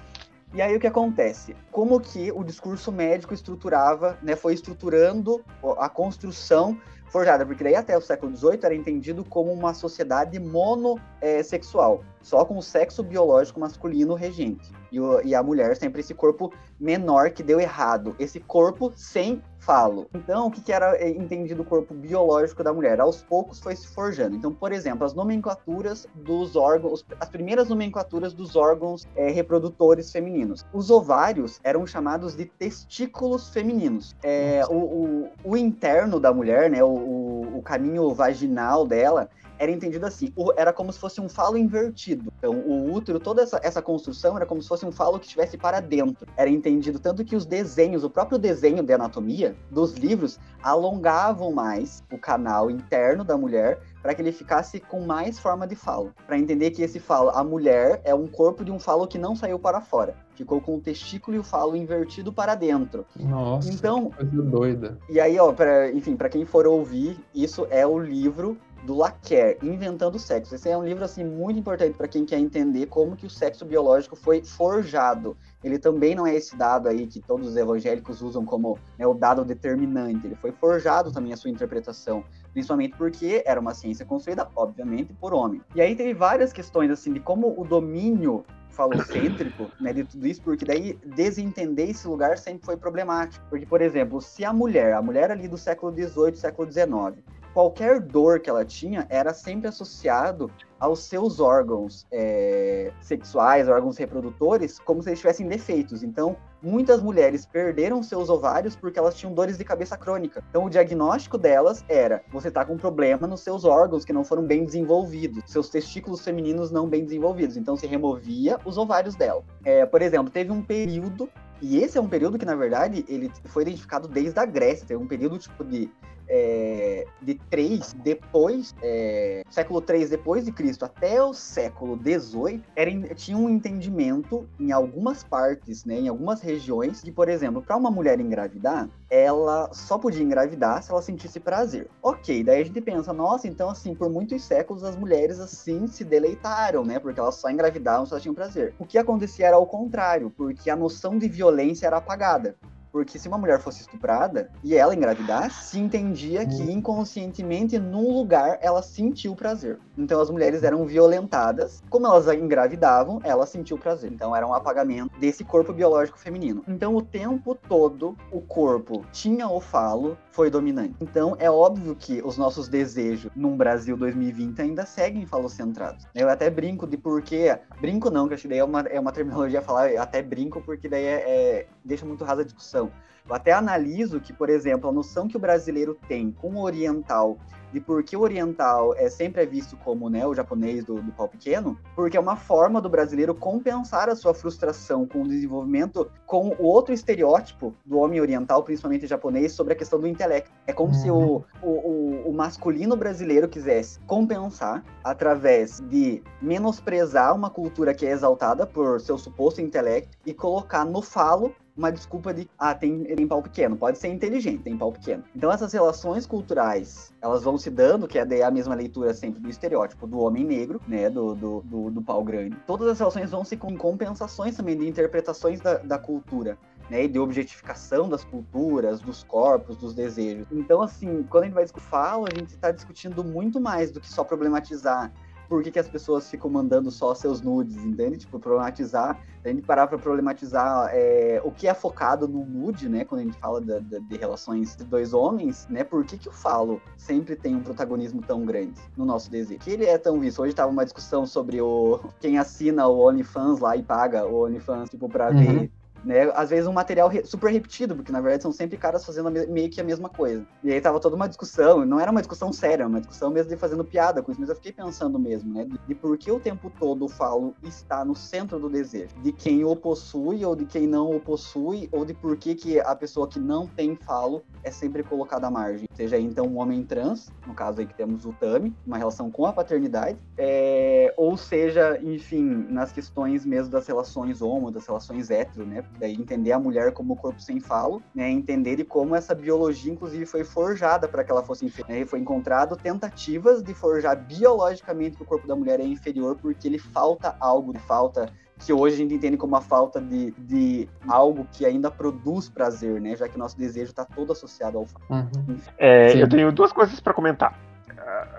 E aí o que acontece? Como que o discurso médico estruturava, né, foi estruturando a construção forjada, porque daí até o século XVIII era entendido como uma sociedade monossexual, é, só com o sexo biológico masculino regente. E, o, e, a mulher sempre esse corpo menor que deu errado, esse corpo sem falo. Então, o que, que era é, entendido o corpo biológico da mulher? Aos poucos foi se forjando. Então, por exemplo, as nomenclaturas dos órgãos, as primeiras nomenclaturas dos órgãos é, reprodutores femininos. Os ovários eram chamados de testículos femininos. É, o, o, o, interno da mulher, né, o, o caminho vaginal dela, era entendido assim, era como se fosse um falo invertido. Então, o útero, toda essa, essa construção era como se fosse um falo que estivesse para dentro. Era entendido tanto que os desenhos, o próprio desenho de anatomia dos livros, alongavam mais o canal interno da mulher para que ele ficasse com mais forma de falo. Para entender que esse falo, a mulher é um corpo de um falo que não saiu para fora. Ficou com o testículo e o falo invertido para dentro.
Nossa, então, coisa doida.
E aí, ó, pra, enfim, para quem for ouvir, isso é o livro do Laquer, Inventando o Sexo. Esse é um livro assim muito importante para quem quer entender como que o sexo biológico foi forjado. Ele também não é esse dado aí que todos os evangélicos usam como né, o dado determinante. Ele foi forjado também a sua interpretação, principalmente porque era uma ciência construída, obviamente, por homem. E aí teve várias questões assim de como o domínio falocêntrico, (coughs) né, de tudo isso, porque daí desentender esse lugar sempre foi problemático. Porque, por exemplo, se a mulher, a mulher ali do século XVIII, século XIX, qualquer dor que ela tinha era sempre associado aos seus órgãos é, sexuais, órgãos reprodutores, como se eles tivessem defeitos. Então, muitas mulheres perderam seus ovários porque elas tinham dores de cabeça crônica. Então, o diagnóstico delas era: você está com problema nos seus órgãos que não foram bem desenvolvidos, seus testículos femininos não bem desenvolvidos. Então, se removia os ovários dela. É, por exemplo, teve um período e esse é um período que, na verdade, ele foi identificado desde a Grécia. Tem um período tipo de é, de 3 depois, é, século 3 depois de Cristo até o século 18, era, tinha um entendimento em algumas partes, né, em algumas regiões, que, por exemplo, para uma mulher engravidar, ela só podia engravidar se ela sentisse prazer. Ok, daí a gente pensa, nossa, então assim, por muitos séculos as mulheres assim se deleitaram, né, porque elas só engravidavam se elas tinham prazer. O que acontecia era ao contrário, porque a noção de violência era apagada. Porque se uma mulher fosse estuprada e ela engravidasse, se entendia que hum. inconscientemente, num lugar, ela sentiu prazer. Então as mulheres eram violentadas. Como elas engravidavam, ela sentiu prazer. Então era um apagamento desse corpo biológico feminino. Então o tempo todo, o corpo tinha o falo, foi dominante. Então é óbvio que os nossos desejos num Brasil 2020 ainda seguem falocentrados. Eu até brinco de porquê. Brinco não, que acho que daí é uma, é uma terminologia falar, eu até brinco porque daí é, é deixa muito rasa a discussão Eu até analiso que, por exemplo, a noção que o brasileiro tem com o oriental, de por que o oriental é sempre é visto como né, o japonês do, do pau pequeno, porque é uma forma do brasileiro compensar a sua frustração com o desenvolvimento com o outro estereótipo do homem oriental, principalmente japonês, sobre a questão do intelecto. É como se o, uhum. o, o, o masculino brasileiro quisesse compensar através de menosprezar uma cultura que é exaltada por seu suposto intelecto e colocar no falo uma desculpa de, ah, tem, tem pau pequeno. Pode ser inteligente, tem pau pequeno. Então essas relações culturais, elas vão se dando, que é a mesma leitura sempre do estereótipo do homem negro, né, do, do, do, do pau grande. Todas as relações vão se com compensações também de interpretações da, da cultura. Né, de objetificação das culturas, dos corpos, dos desejos. Então, assim, quando a gente vai discutir falo, a gente está discutindo muito mais do que só problematizar por que, que, as pessoas ficam mandando só seus nudes, entende? Tipo, problematizar, a gente parar para problematizar é, o que é focado no nude, né? Quando a gente fala de, relações de dois homens, né? Por que, que eu falo sempre tem um protagonismo tão grande no nosso desejo? Que ele é tão visto. Hoje tava uma discussão sobre o quem assina o OnlyFans lá e paga o OnlyFans, tipo, pra uhum. ver né? Às vezes um material re super repetido, porque na verdade são sempre caras fazendo meio que a mesma coisa. E aí tava toda uma discussão, não era uma discussão séria, uma discussão mesmo de fazendo piada com isso, mas eu fiquei pensando mesmo, né? De, por que o tempo todo o falo está no centro do desejo, de quem o possui ou de quem não o possui, ou de por que, que a pessoa que não tem falo é sempre colocada à margem. Seja aí, então um homem trans, no caso aí que temos o Tami, uma relação com a paternidade, é... ou seja, enfim, nas questões mesmo das relações homo, das relações hétero, né? Daí entender a mulher como corpo sem falo, né, entender de como essa biologia, inclusive, foi forjada para que ela fosse inferior. Né, foi encontrado tentativas de forjar biologicamente que o corpo da mulher é inferior porque ele falta algo, falta que hoje a gente entende como a falta de, de algo que ainda produz prazer, né? Já que o nosso desejo está todo associado ao fato.
Uhum. É, eu tenho duas coisas para comentar.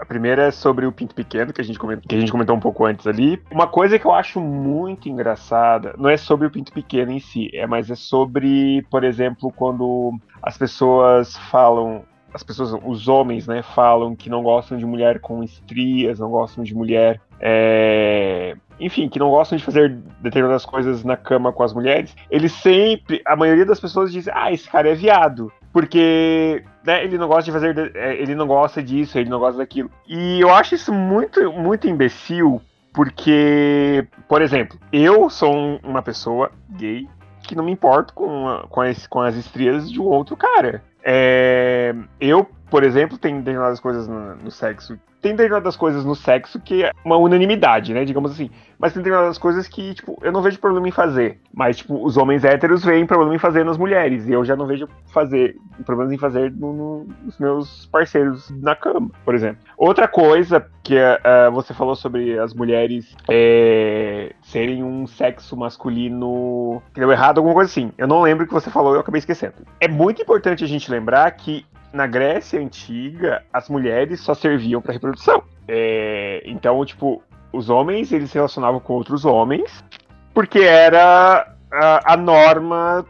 A primeira é sobre o pinto pequeno, que a, gente comentou, que a gente comentou um pouco antes ali. Uma coisa que eu acho muito engraçada, não é sobre o pinto pequeno em si, é mas é sobre, por exemplo, quando as pessoas falam as pessoas, os homens, né, falam que não gostam de mulher com estrias, não gostam de mulher, é... enfim, que não gostam de fazer determinadas coisas na cama com as mulheres, eles sempre, a maioria das pessoas diz, ah, esse cara é viado porque né, ele não gosta de fazer, é, ele não gosta disso, ele não gosta daquilo. E eu acho isso muito, muito imbecil, porque, por exemplo, eu sou uma pessoa gay que não me importo com, com, as, com as estrias de um outro cara. É, eu, por exemplo, tenho determinadas coisas no, no, sexo tem determinadas coisas no sexo que é uma unanimidade, né? Digamos assim. Mas tem determinadas coisas que, tipo, eu não vejo problema em fazer. Mas, tipo, os homens héteros veem problema em fazer nas mulheres. E eu já não vejo fazer problemas em fazer no, no, nos meus parceiros na cama, por exemplo. Outra coisa que uh, você falou sobre as mulheres é, serem um sexo masculino que deu errado, alguma coisa assim. Eu não lembro o que você falou, eu acabei esquecendo. É muito importante a gente lembrar que na Grécia Antiga, as mulheres só serviam para reprodução. É, então, tipo, os homens eles se relacionavam com outros homens porque era a, a norma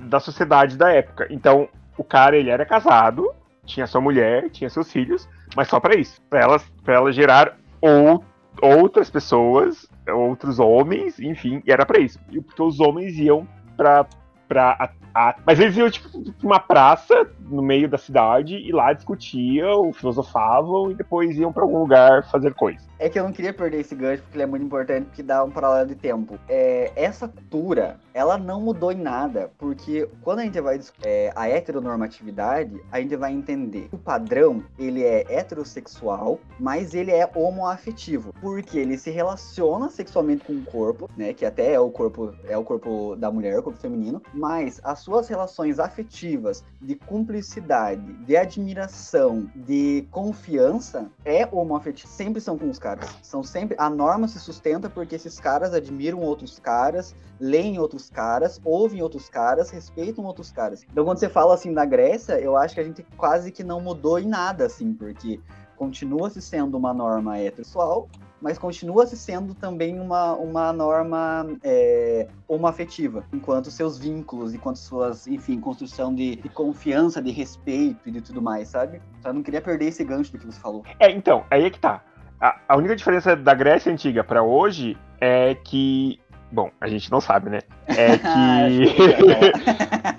da sociedade da época. Então, o cara ele era casado, tinha sua mulher, tinha seus filhos, mas só para isso, para ela, gerar ou, outras pessoas, outros homens, enfim, era para isso. Porque os homens iam para pra. A, a, mas eles iam, tipo, uma praça no meio da cidade e lá discutiam, filosofavam e depois iam para algum lugar fazer coisas.
É que eu não queria perder esse gancho porque ele é muito importante, porque dá um paralelo de tempo. É, essa cultura, ela não mudou em nada, porque quando a gente vai é, a heteronormatividade, a gente vai entender que o padrão, ele é heterossexual, mas ele é homoafetivo, porque ele se relaciona sexualmente com o corpo, né, que até é o corpo é o corpo da mulher, o corpo feminino, mas as suas relações afetivas de cumplicidade, de admiração, de confiança é homoafetivo, sempre são com os caras caras. São sempre. A norma se sustenta porque esses caras admiram outros caras, leem outros caras, ouvem outros caras, respeitam outros caras. Então, quando você fala assim da Grécia, eu acho que a gente quase que não mudou em nada, assim, porque continua se sendo uma norma heterossexual, mas continua se sendo também uma, uma norma é, homoafetiva, enquanto seus vínculos, enquanto suas, enfim, construção de, de, confiança, de respeito e de tudo mais, sabe? Só eu não queria perder esse gancho do que você falou.
É, então, aí é que tá. A, a única diferença da Grécia Antiga para hoje é que Bom, a gente não sabe, né? É (laughs) que.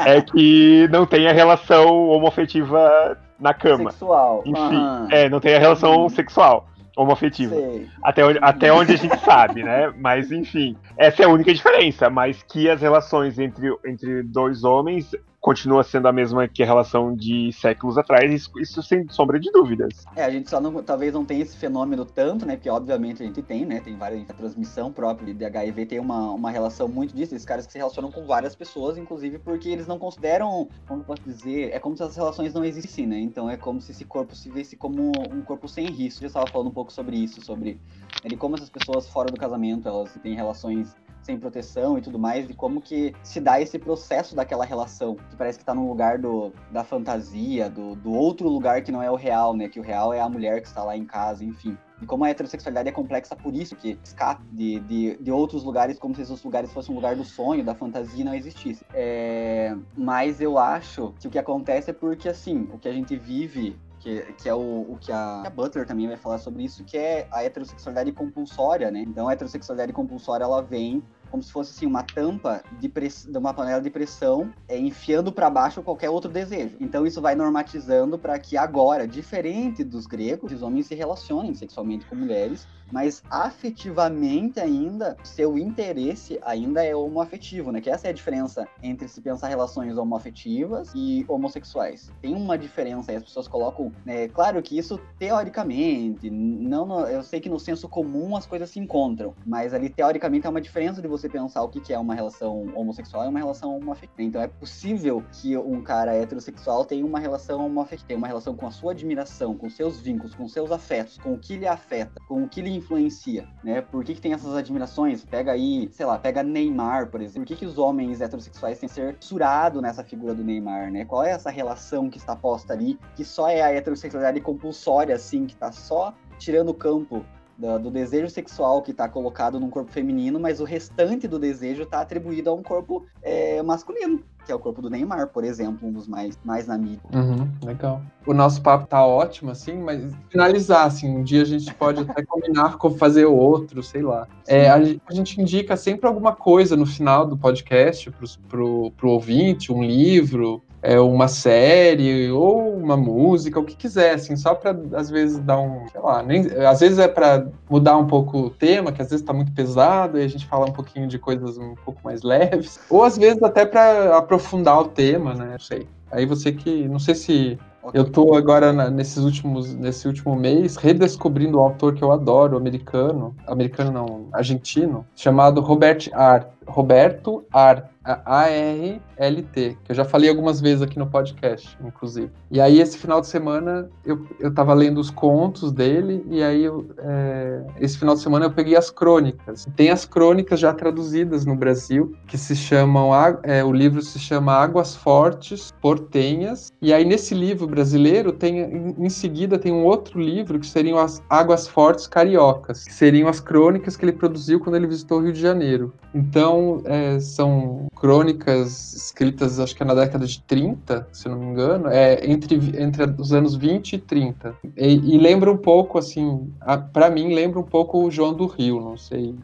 (laughs) é que não tem a relação homoafetiva na cama.
Sexual.
Enfim, uhum. é, não tem a relação uhum. sexual homoafetiva. Até onde, até onde a gente sabe, né? Mas, enfim, essa é a única diferença. Mas que as relações entre, entre dois homens continua sendo a mesma que a relação de séculos atrás, isso, isso, sem sombra de dúvidas.
É, a gente só não, talvez não tenha esse fenômeno tanto, né? Porque obviamente a gente tem, né? Tem várias a transmissão própria de HIV tem uma, uma relação muito disso, esses caras que se relacionam com várias pessoas, inclusive porque eles não consideram, como eu posso dizer, é como se as relações não existissem, né? Então é como se esse corpo se visse como um corpo sem risco. Eu já estava falando um pouco sobre isso, sobre ele como essas pessoas fora do casamento, elas têm relações sem proteção e tudo mais, de como que se dá esse processo daquela relação, que parece que tá no lugar do, da fantasia, do, do outro lugar que não é o real, né? Que o real é a mulher que está lá em casa, enfim. E como a heterossexualidade é complexa por isso, que escapa de, de, de outros lugares como se esses lugares fossem um lugar do sonho, da fantasia não existisse. É... Mas eu acho que o que acontece é porque, assim, o que a gente vive que, que é o, o que a, a, Butler também vai falar sobre isso, que é a heterossexualidade compulsória, né? Então, a heterossexualidade compulsória, ela vem como se fosse assim uma tampa de, press... de uma panela de pressão, é, enfiando para baixo qualquer outro desejo. Então isso vai normatizando para que agora, diferente dos gregos, os homens se relacionem sexualmente com mulheres mas afetivamente ainda, seu interesse ainda é homoafetivo, né? Que essa é a diferença entre se pensar relações homoafetivas e homossexuais. Tem uma diferença aí, as pessoas colocam, né? Claro que isso teoricamente, não, no, eu sei que no senso comum as coisas se encontram, mas ali teoricamente é uma diferença de você pensar o que, que é uma relação homossexual e uma relação homoafetiva. Então é possível que um cara heterossexual tenha uma relação homoafetiva, tenha uma relação com a sua admiração, com seus vínculos, com seus afetos, com o que lhe afeta, com o que lhe influencia, né? Por que, que tem essas admirações? Pega aí, sei lá, pega Neymar, por exemplo. Por que, que os homens heterossexuais têm que ser surados nessa figura do Neymar, né? Qual é essa relação que está posta ali, que só é a heterossexualidade compulsória, assim, que tá só tirando o campo do, do, desejo sexual que está colocado num corpo feminino, mas o restante do desejo está atribuído a um corpo é, masculino, que é o corpo do Neymar, por exemplo, um dos mais, mais na mídia.
Uhum, legal. O nosso papo tá ótimo, assim, mas finalizar, assim, um dia a gente pode até (laughs) combinar com fazer outro, sei lá. É, a, a, gente indica sempre alguma coisa no final do podcast pro, pro, pro ouvinte, um livro, é, uma série ou uma música, o que quiser, assim, só para às vezes dar um, sei lá, nem, às vezes é para mudar um pouco o tema, que às vezes está muito pesado e a gente fala um pouquinho de coisas um pouco mais (laughs) leves, ou às vezes até para aprofundar o tema, né? Não sei. Aí você que, não sei se. Eu tô agora na, nesses últimos, nesse último mês redescobrindo um autor que eu adoro, americano, americano não, argentino, chamado Robert Art. Roberto Ar, A-R-L-T, que eu já falei algumas vezes aqui no podcast, inclusive. E aí, esse final de semana, eu, eu tava lendo os contos dele, e aí, eu, é, esse final de semana, eu peguei as crônicas. Tem as crônicas já traduzidas no Brasil, que se chamam, é, o livro se chama Águas Fortes, Portenhas, e aí, nesse livro brasileiro, tem, em, em seguida, tem um outro livro, que seriam as Águas Fortes Cariocas, que seriam as crônicas que ele produziu quando ele visitou o Rio de Janeiro. Então, é, são crônicas escritas, acho que é na década de 30, se não me engano, é entre, entre os anos 20 e 30. E, e lembra um pouco, assim, para mim, lembra um pouco o João do Rio, não sei.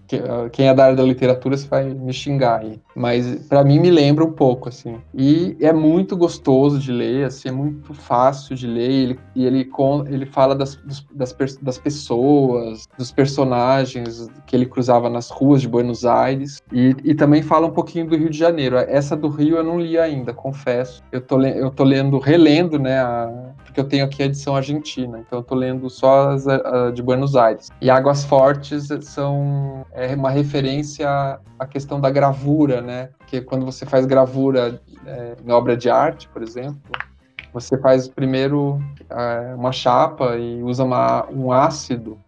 Quem é da área da literatura se vai me xingar aí. Mas para mim me lembra um pouco, assim. E é muito gostoso de ler, assim, é muito fácil de ler. Ele, e ele, ele fala das, das, das pessoas, dos personagens que ele cruzava nas ruas de Buenos Aires. E, e, também fala um pouquinho do Rio de Janeiro. Essa do Rio eu não li ainda, confesso. Eu tô, eu tô lendo, relendo, né, a, porque eu tenho aqui a edição argentina, então eu tô lendo só as a, de Buenos Aires. E Águas Fortes são é uma referência à questão da gravura, né? Que quando você faz gravura é, em obra de arte, por exemplo, você faz primeiro é, uma chapa e usa uma, um ácido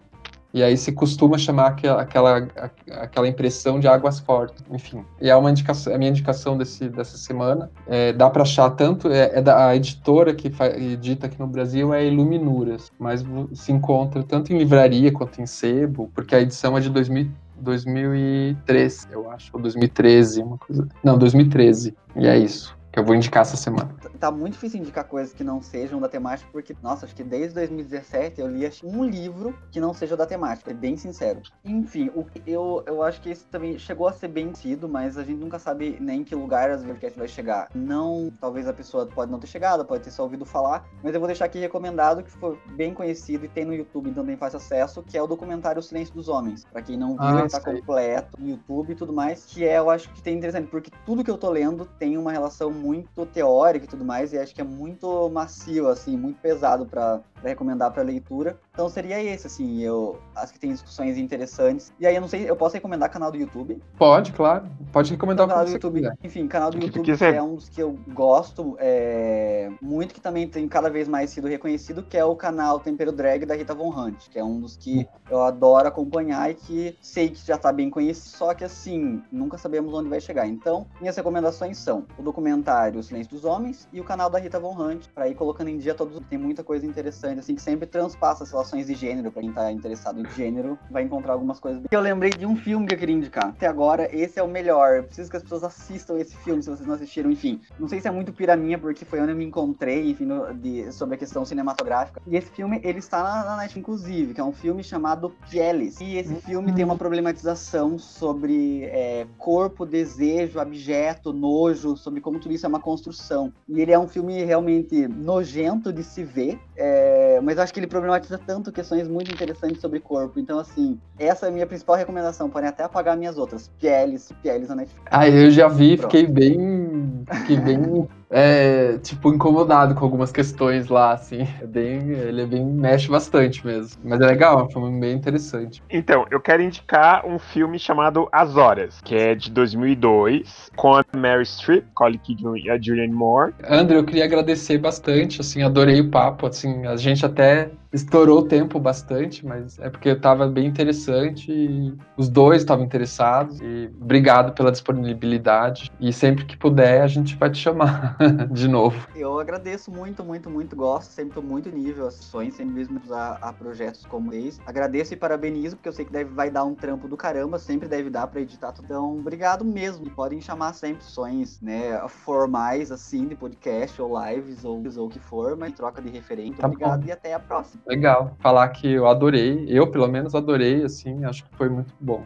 e aí se costuma chamar aquela, aquela, aquela impressão de águas fortes, enfim. E é uma indicação, a minha indicação desse, dessa semana. É, dá para achar tanto, é, é, da a editora que edita aqui no Brasil é Iluminuras, mas se encontra tanto em livraria quanto em sebo, porque a edição é de 2000, 2003, eu acho, ou 2013, uma coisa. Não, 2013. E é isso que eu vou indicar essa semana.
Tá muito difícil indicar coisas que não sejam da temática, porque, nossa, acho que desde 2017 eu li um livro que não seja da temática, é bem sincero. Enfim, o, eu, eu acho que esse também chegou a ser bem sido, mas a gente nunca sabe nem em que lugar as podcast vai chegar. Não, talvez a pessoa pode não ter chegado, pode ter só ouvido falar, mas eu vou deixar aqui recomendado, que foi bem conhecido e tem no YouTube, então tem fácil acesso, que é o documentário O Silêncio dos Homens. Pra quem não viu, ah, ele tá sei. completo no YouTube e tudo mais, que é, eu acho que tem interessante, porque tudo que eu tô lendo tem uma relação muito teórica e tudo mais, e acho que é muito macio, assim, muito pesado para recomendar para leitura. Então seria esse, assim, eu acho que tem discussões interessantes. E aí eu não sei, eu posso recomendar canal do YouTube?
Pode, claro. Pode recomendar
então, o canal do YouTube. Quiser. Enfim, canal do que YouTube que é um dos que eu gosto é, muito, que também tem cada vez mais sido reconhecido, que é o canal Tempero Drag da Rita Von Hunt, que é um dos que eu adoro acompanhar e que sei que já tá bem conhecido, só que assim, nunca sabemos onde vai chegar. Então, minhas recomendações são o documentário O Silêncio dos Homens e o canal da Rita Von Hunt, para ir colocando em dia todos. Tem muita coisa interessante, assim, que sempre transpassa as relações de gênero, para quem tá interessado em gênero, vai encontrar algumas coisas. Eu lembrei de um filme que eu queria indicar. Até agora, esse é o melhor. Eu preciso que as pessoas assistam esse filme, se vocês não assistiram, enfim. Não sei se é muito piraminha, porque foi onde eu me encontrei, enfim, no, de, sobre a questão cinematográfica. E esse filme, ele está na, na Netflix, inclusive, que é um filme chamado Pieles. E esse filme tem uma problematização sobre é, corpo, desejo, abjeto, nojo, sobre como tudo isso é uma construção. E ele é um filme realmente nojento de se ver, é, mas eu acho que ele problematiza tanto questões muito interessantes sobre corpo. Então, assim, essa é a minha principal recomendação. Podem até apagar minhas outras. Pieles, Pieles na Netflix.
Ah, eu já vi, Pronto. fiquei bem. Fiquei bem (laughs) é, tipo, incomodado com algumas questões lá, assim. É bem, ele é bem, mexe bastante mesmo. Mas é legal, é um filme bem interessante.
Então, eu quero indicar um filme chamado As Horas, que é de 2002, com a Mary Streep, Colin Kidman e a Julianne Moore.
André, eu queria agradecer bastante, assim, adorei o papo, assim, a gente até estourou o tempo bastante, mas é porque estava bem interessante e os dois estavam interessados e obrigado pela disponibilidade e sempre que puder a gente vai te chamar (laughs) de novo.
Eu agradeço muito, muito, muito, gosto, sempre estou muito nível as sessões, sempre mesmo a, a, projetos como esse. Agradeço e parabenizo, porque eu sei que deve, vai dar um trampo do caramba, sempre deve dar para editar tudo. Então, obrigado mesmo. Podem chamar sempre sessões, né, formais, assim, de podcast ou lives ou, ou o que for, mas troca de referente. Tá obrigado bom. e até a próxima.
Legal. Falar que eu adorei, eu pelo menos adorei, assim, acho que foi muito bom.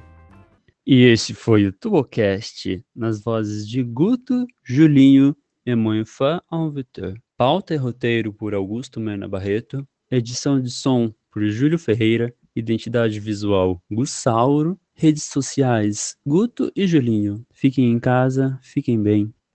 E esse foi o Tubocast, nas vozes de Guto, Julinho e Moinfã Vitor. Pauta e roteiro por Augusto Mena Barreto. Edição de som por Júlio Ferreira. Identidade visual Gussauro. Redes sociais Guto e Julinho. Fiquem em casa, fiquem bem.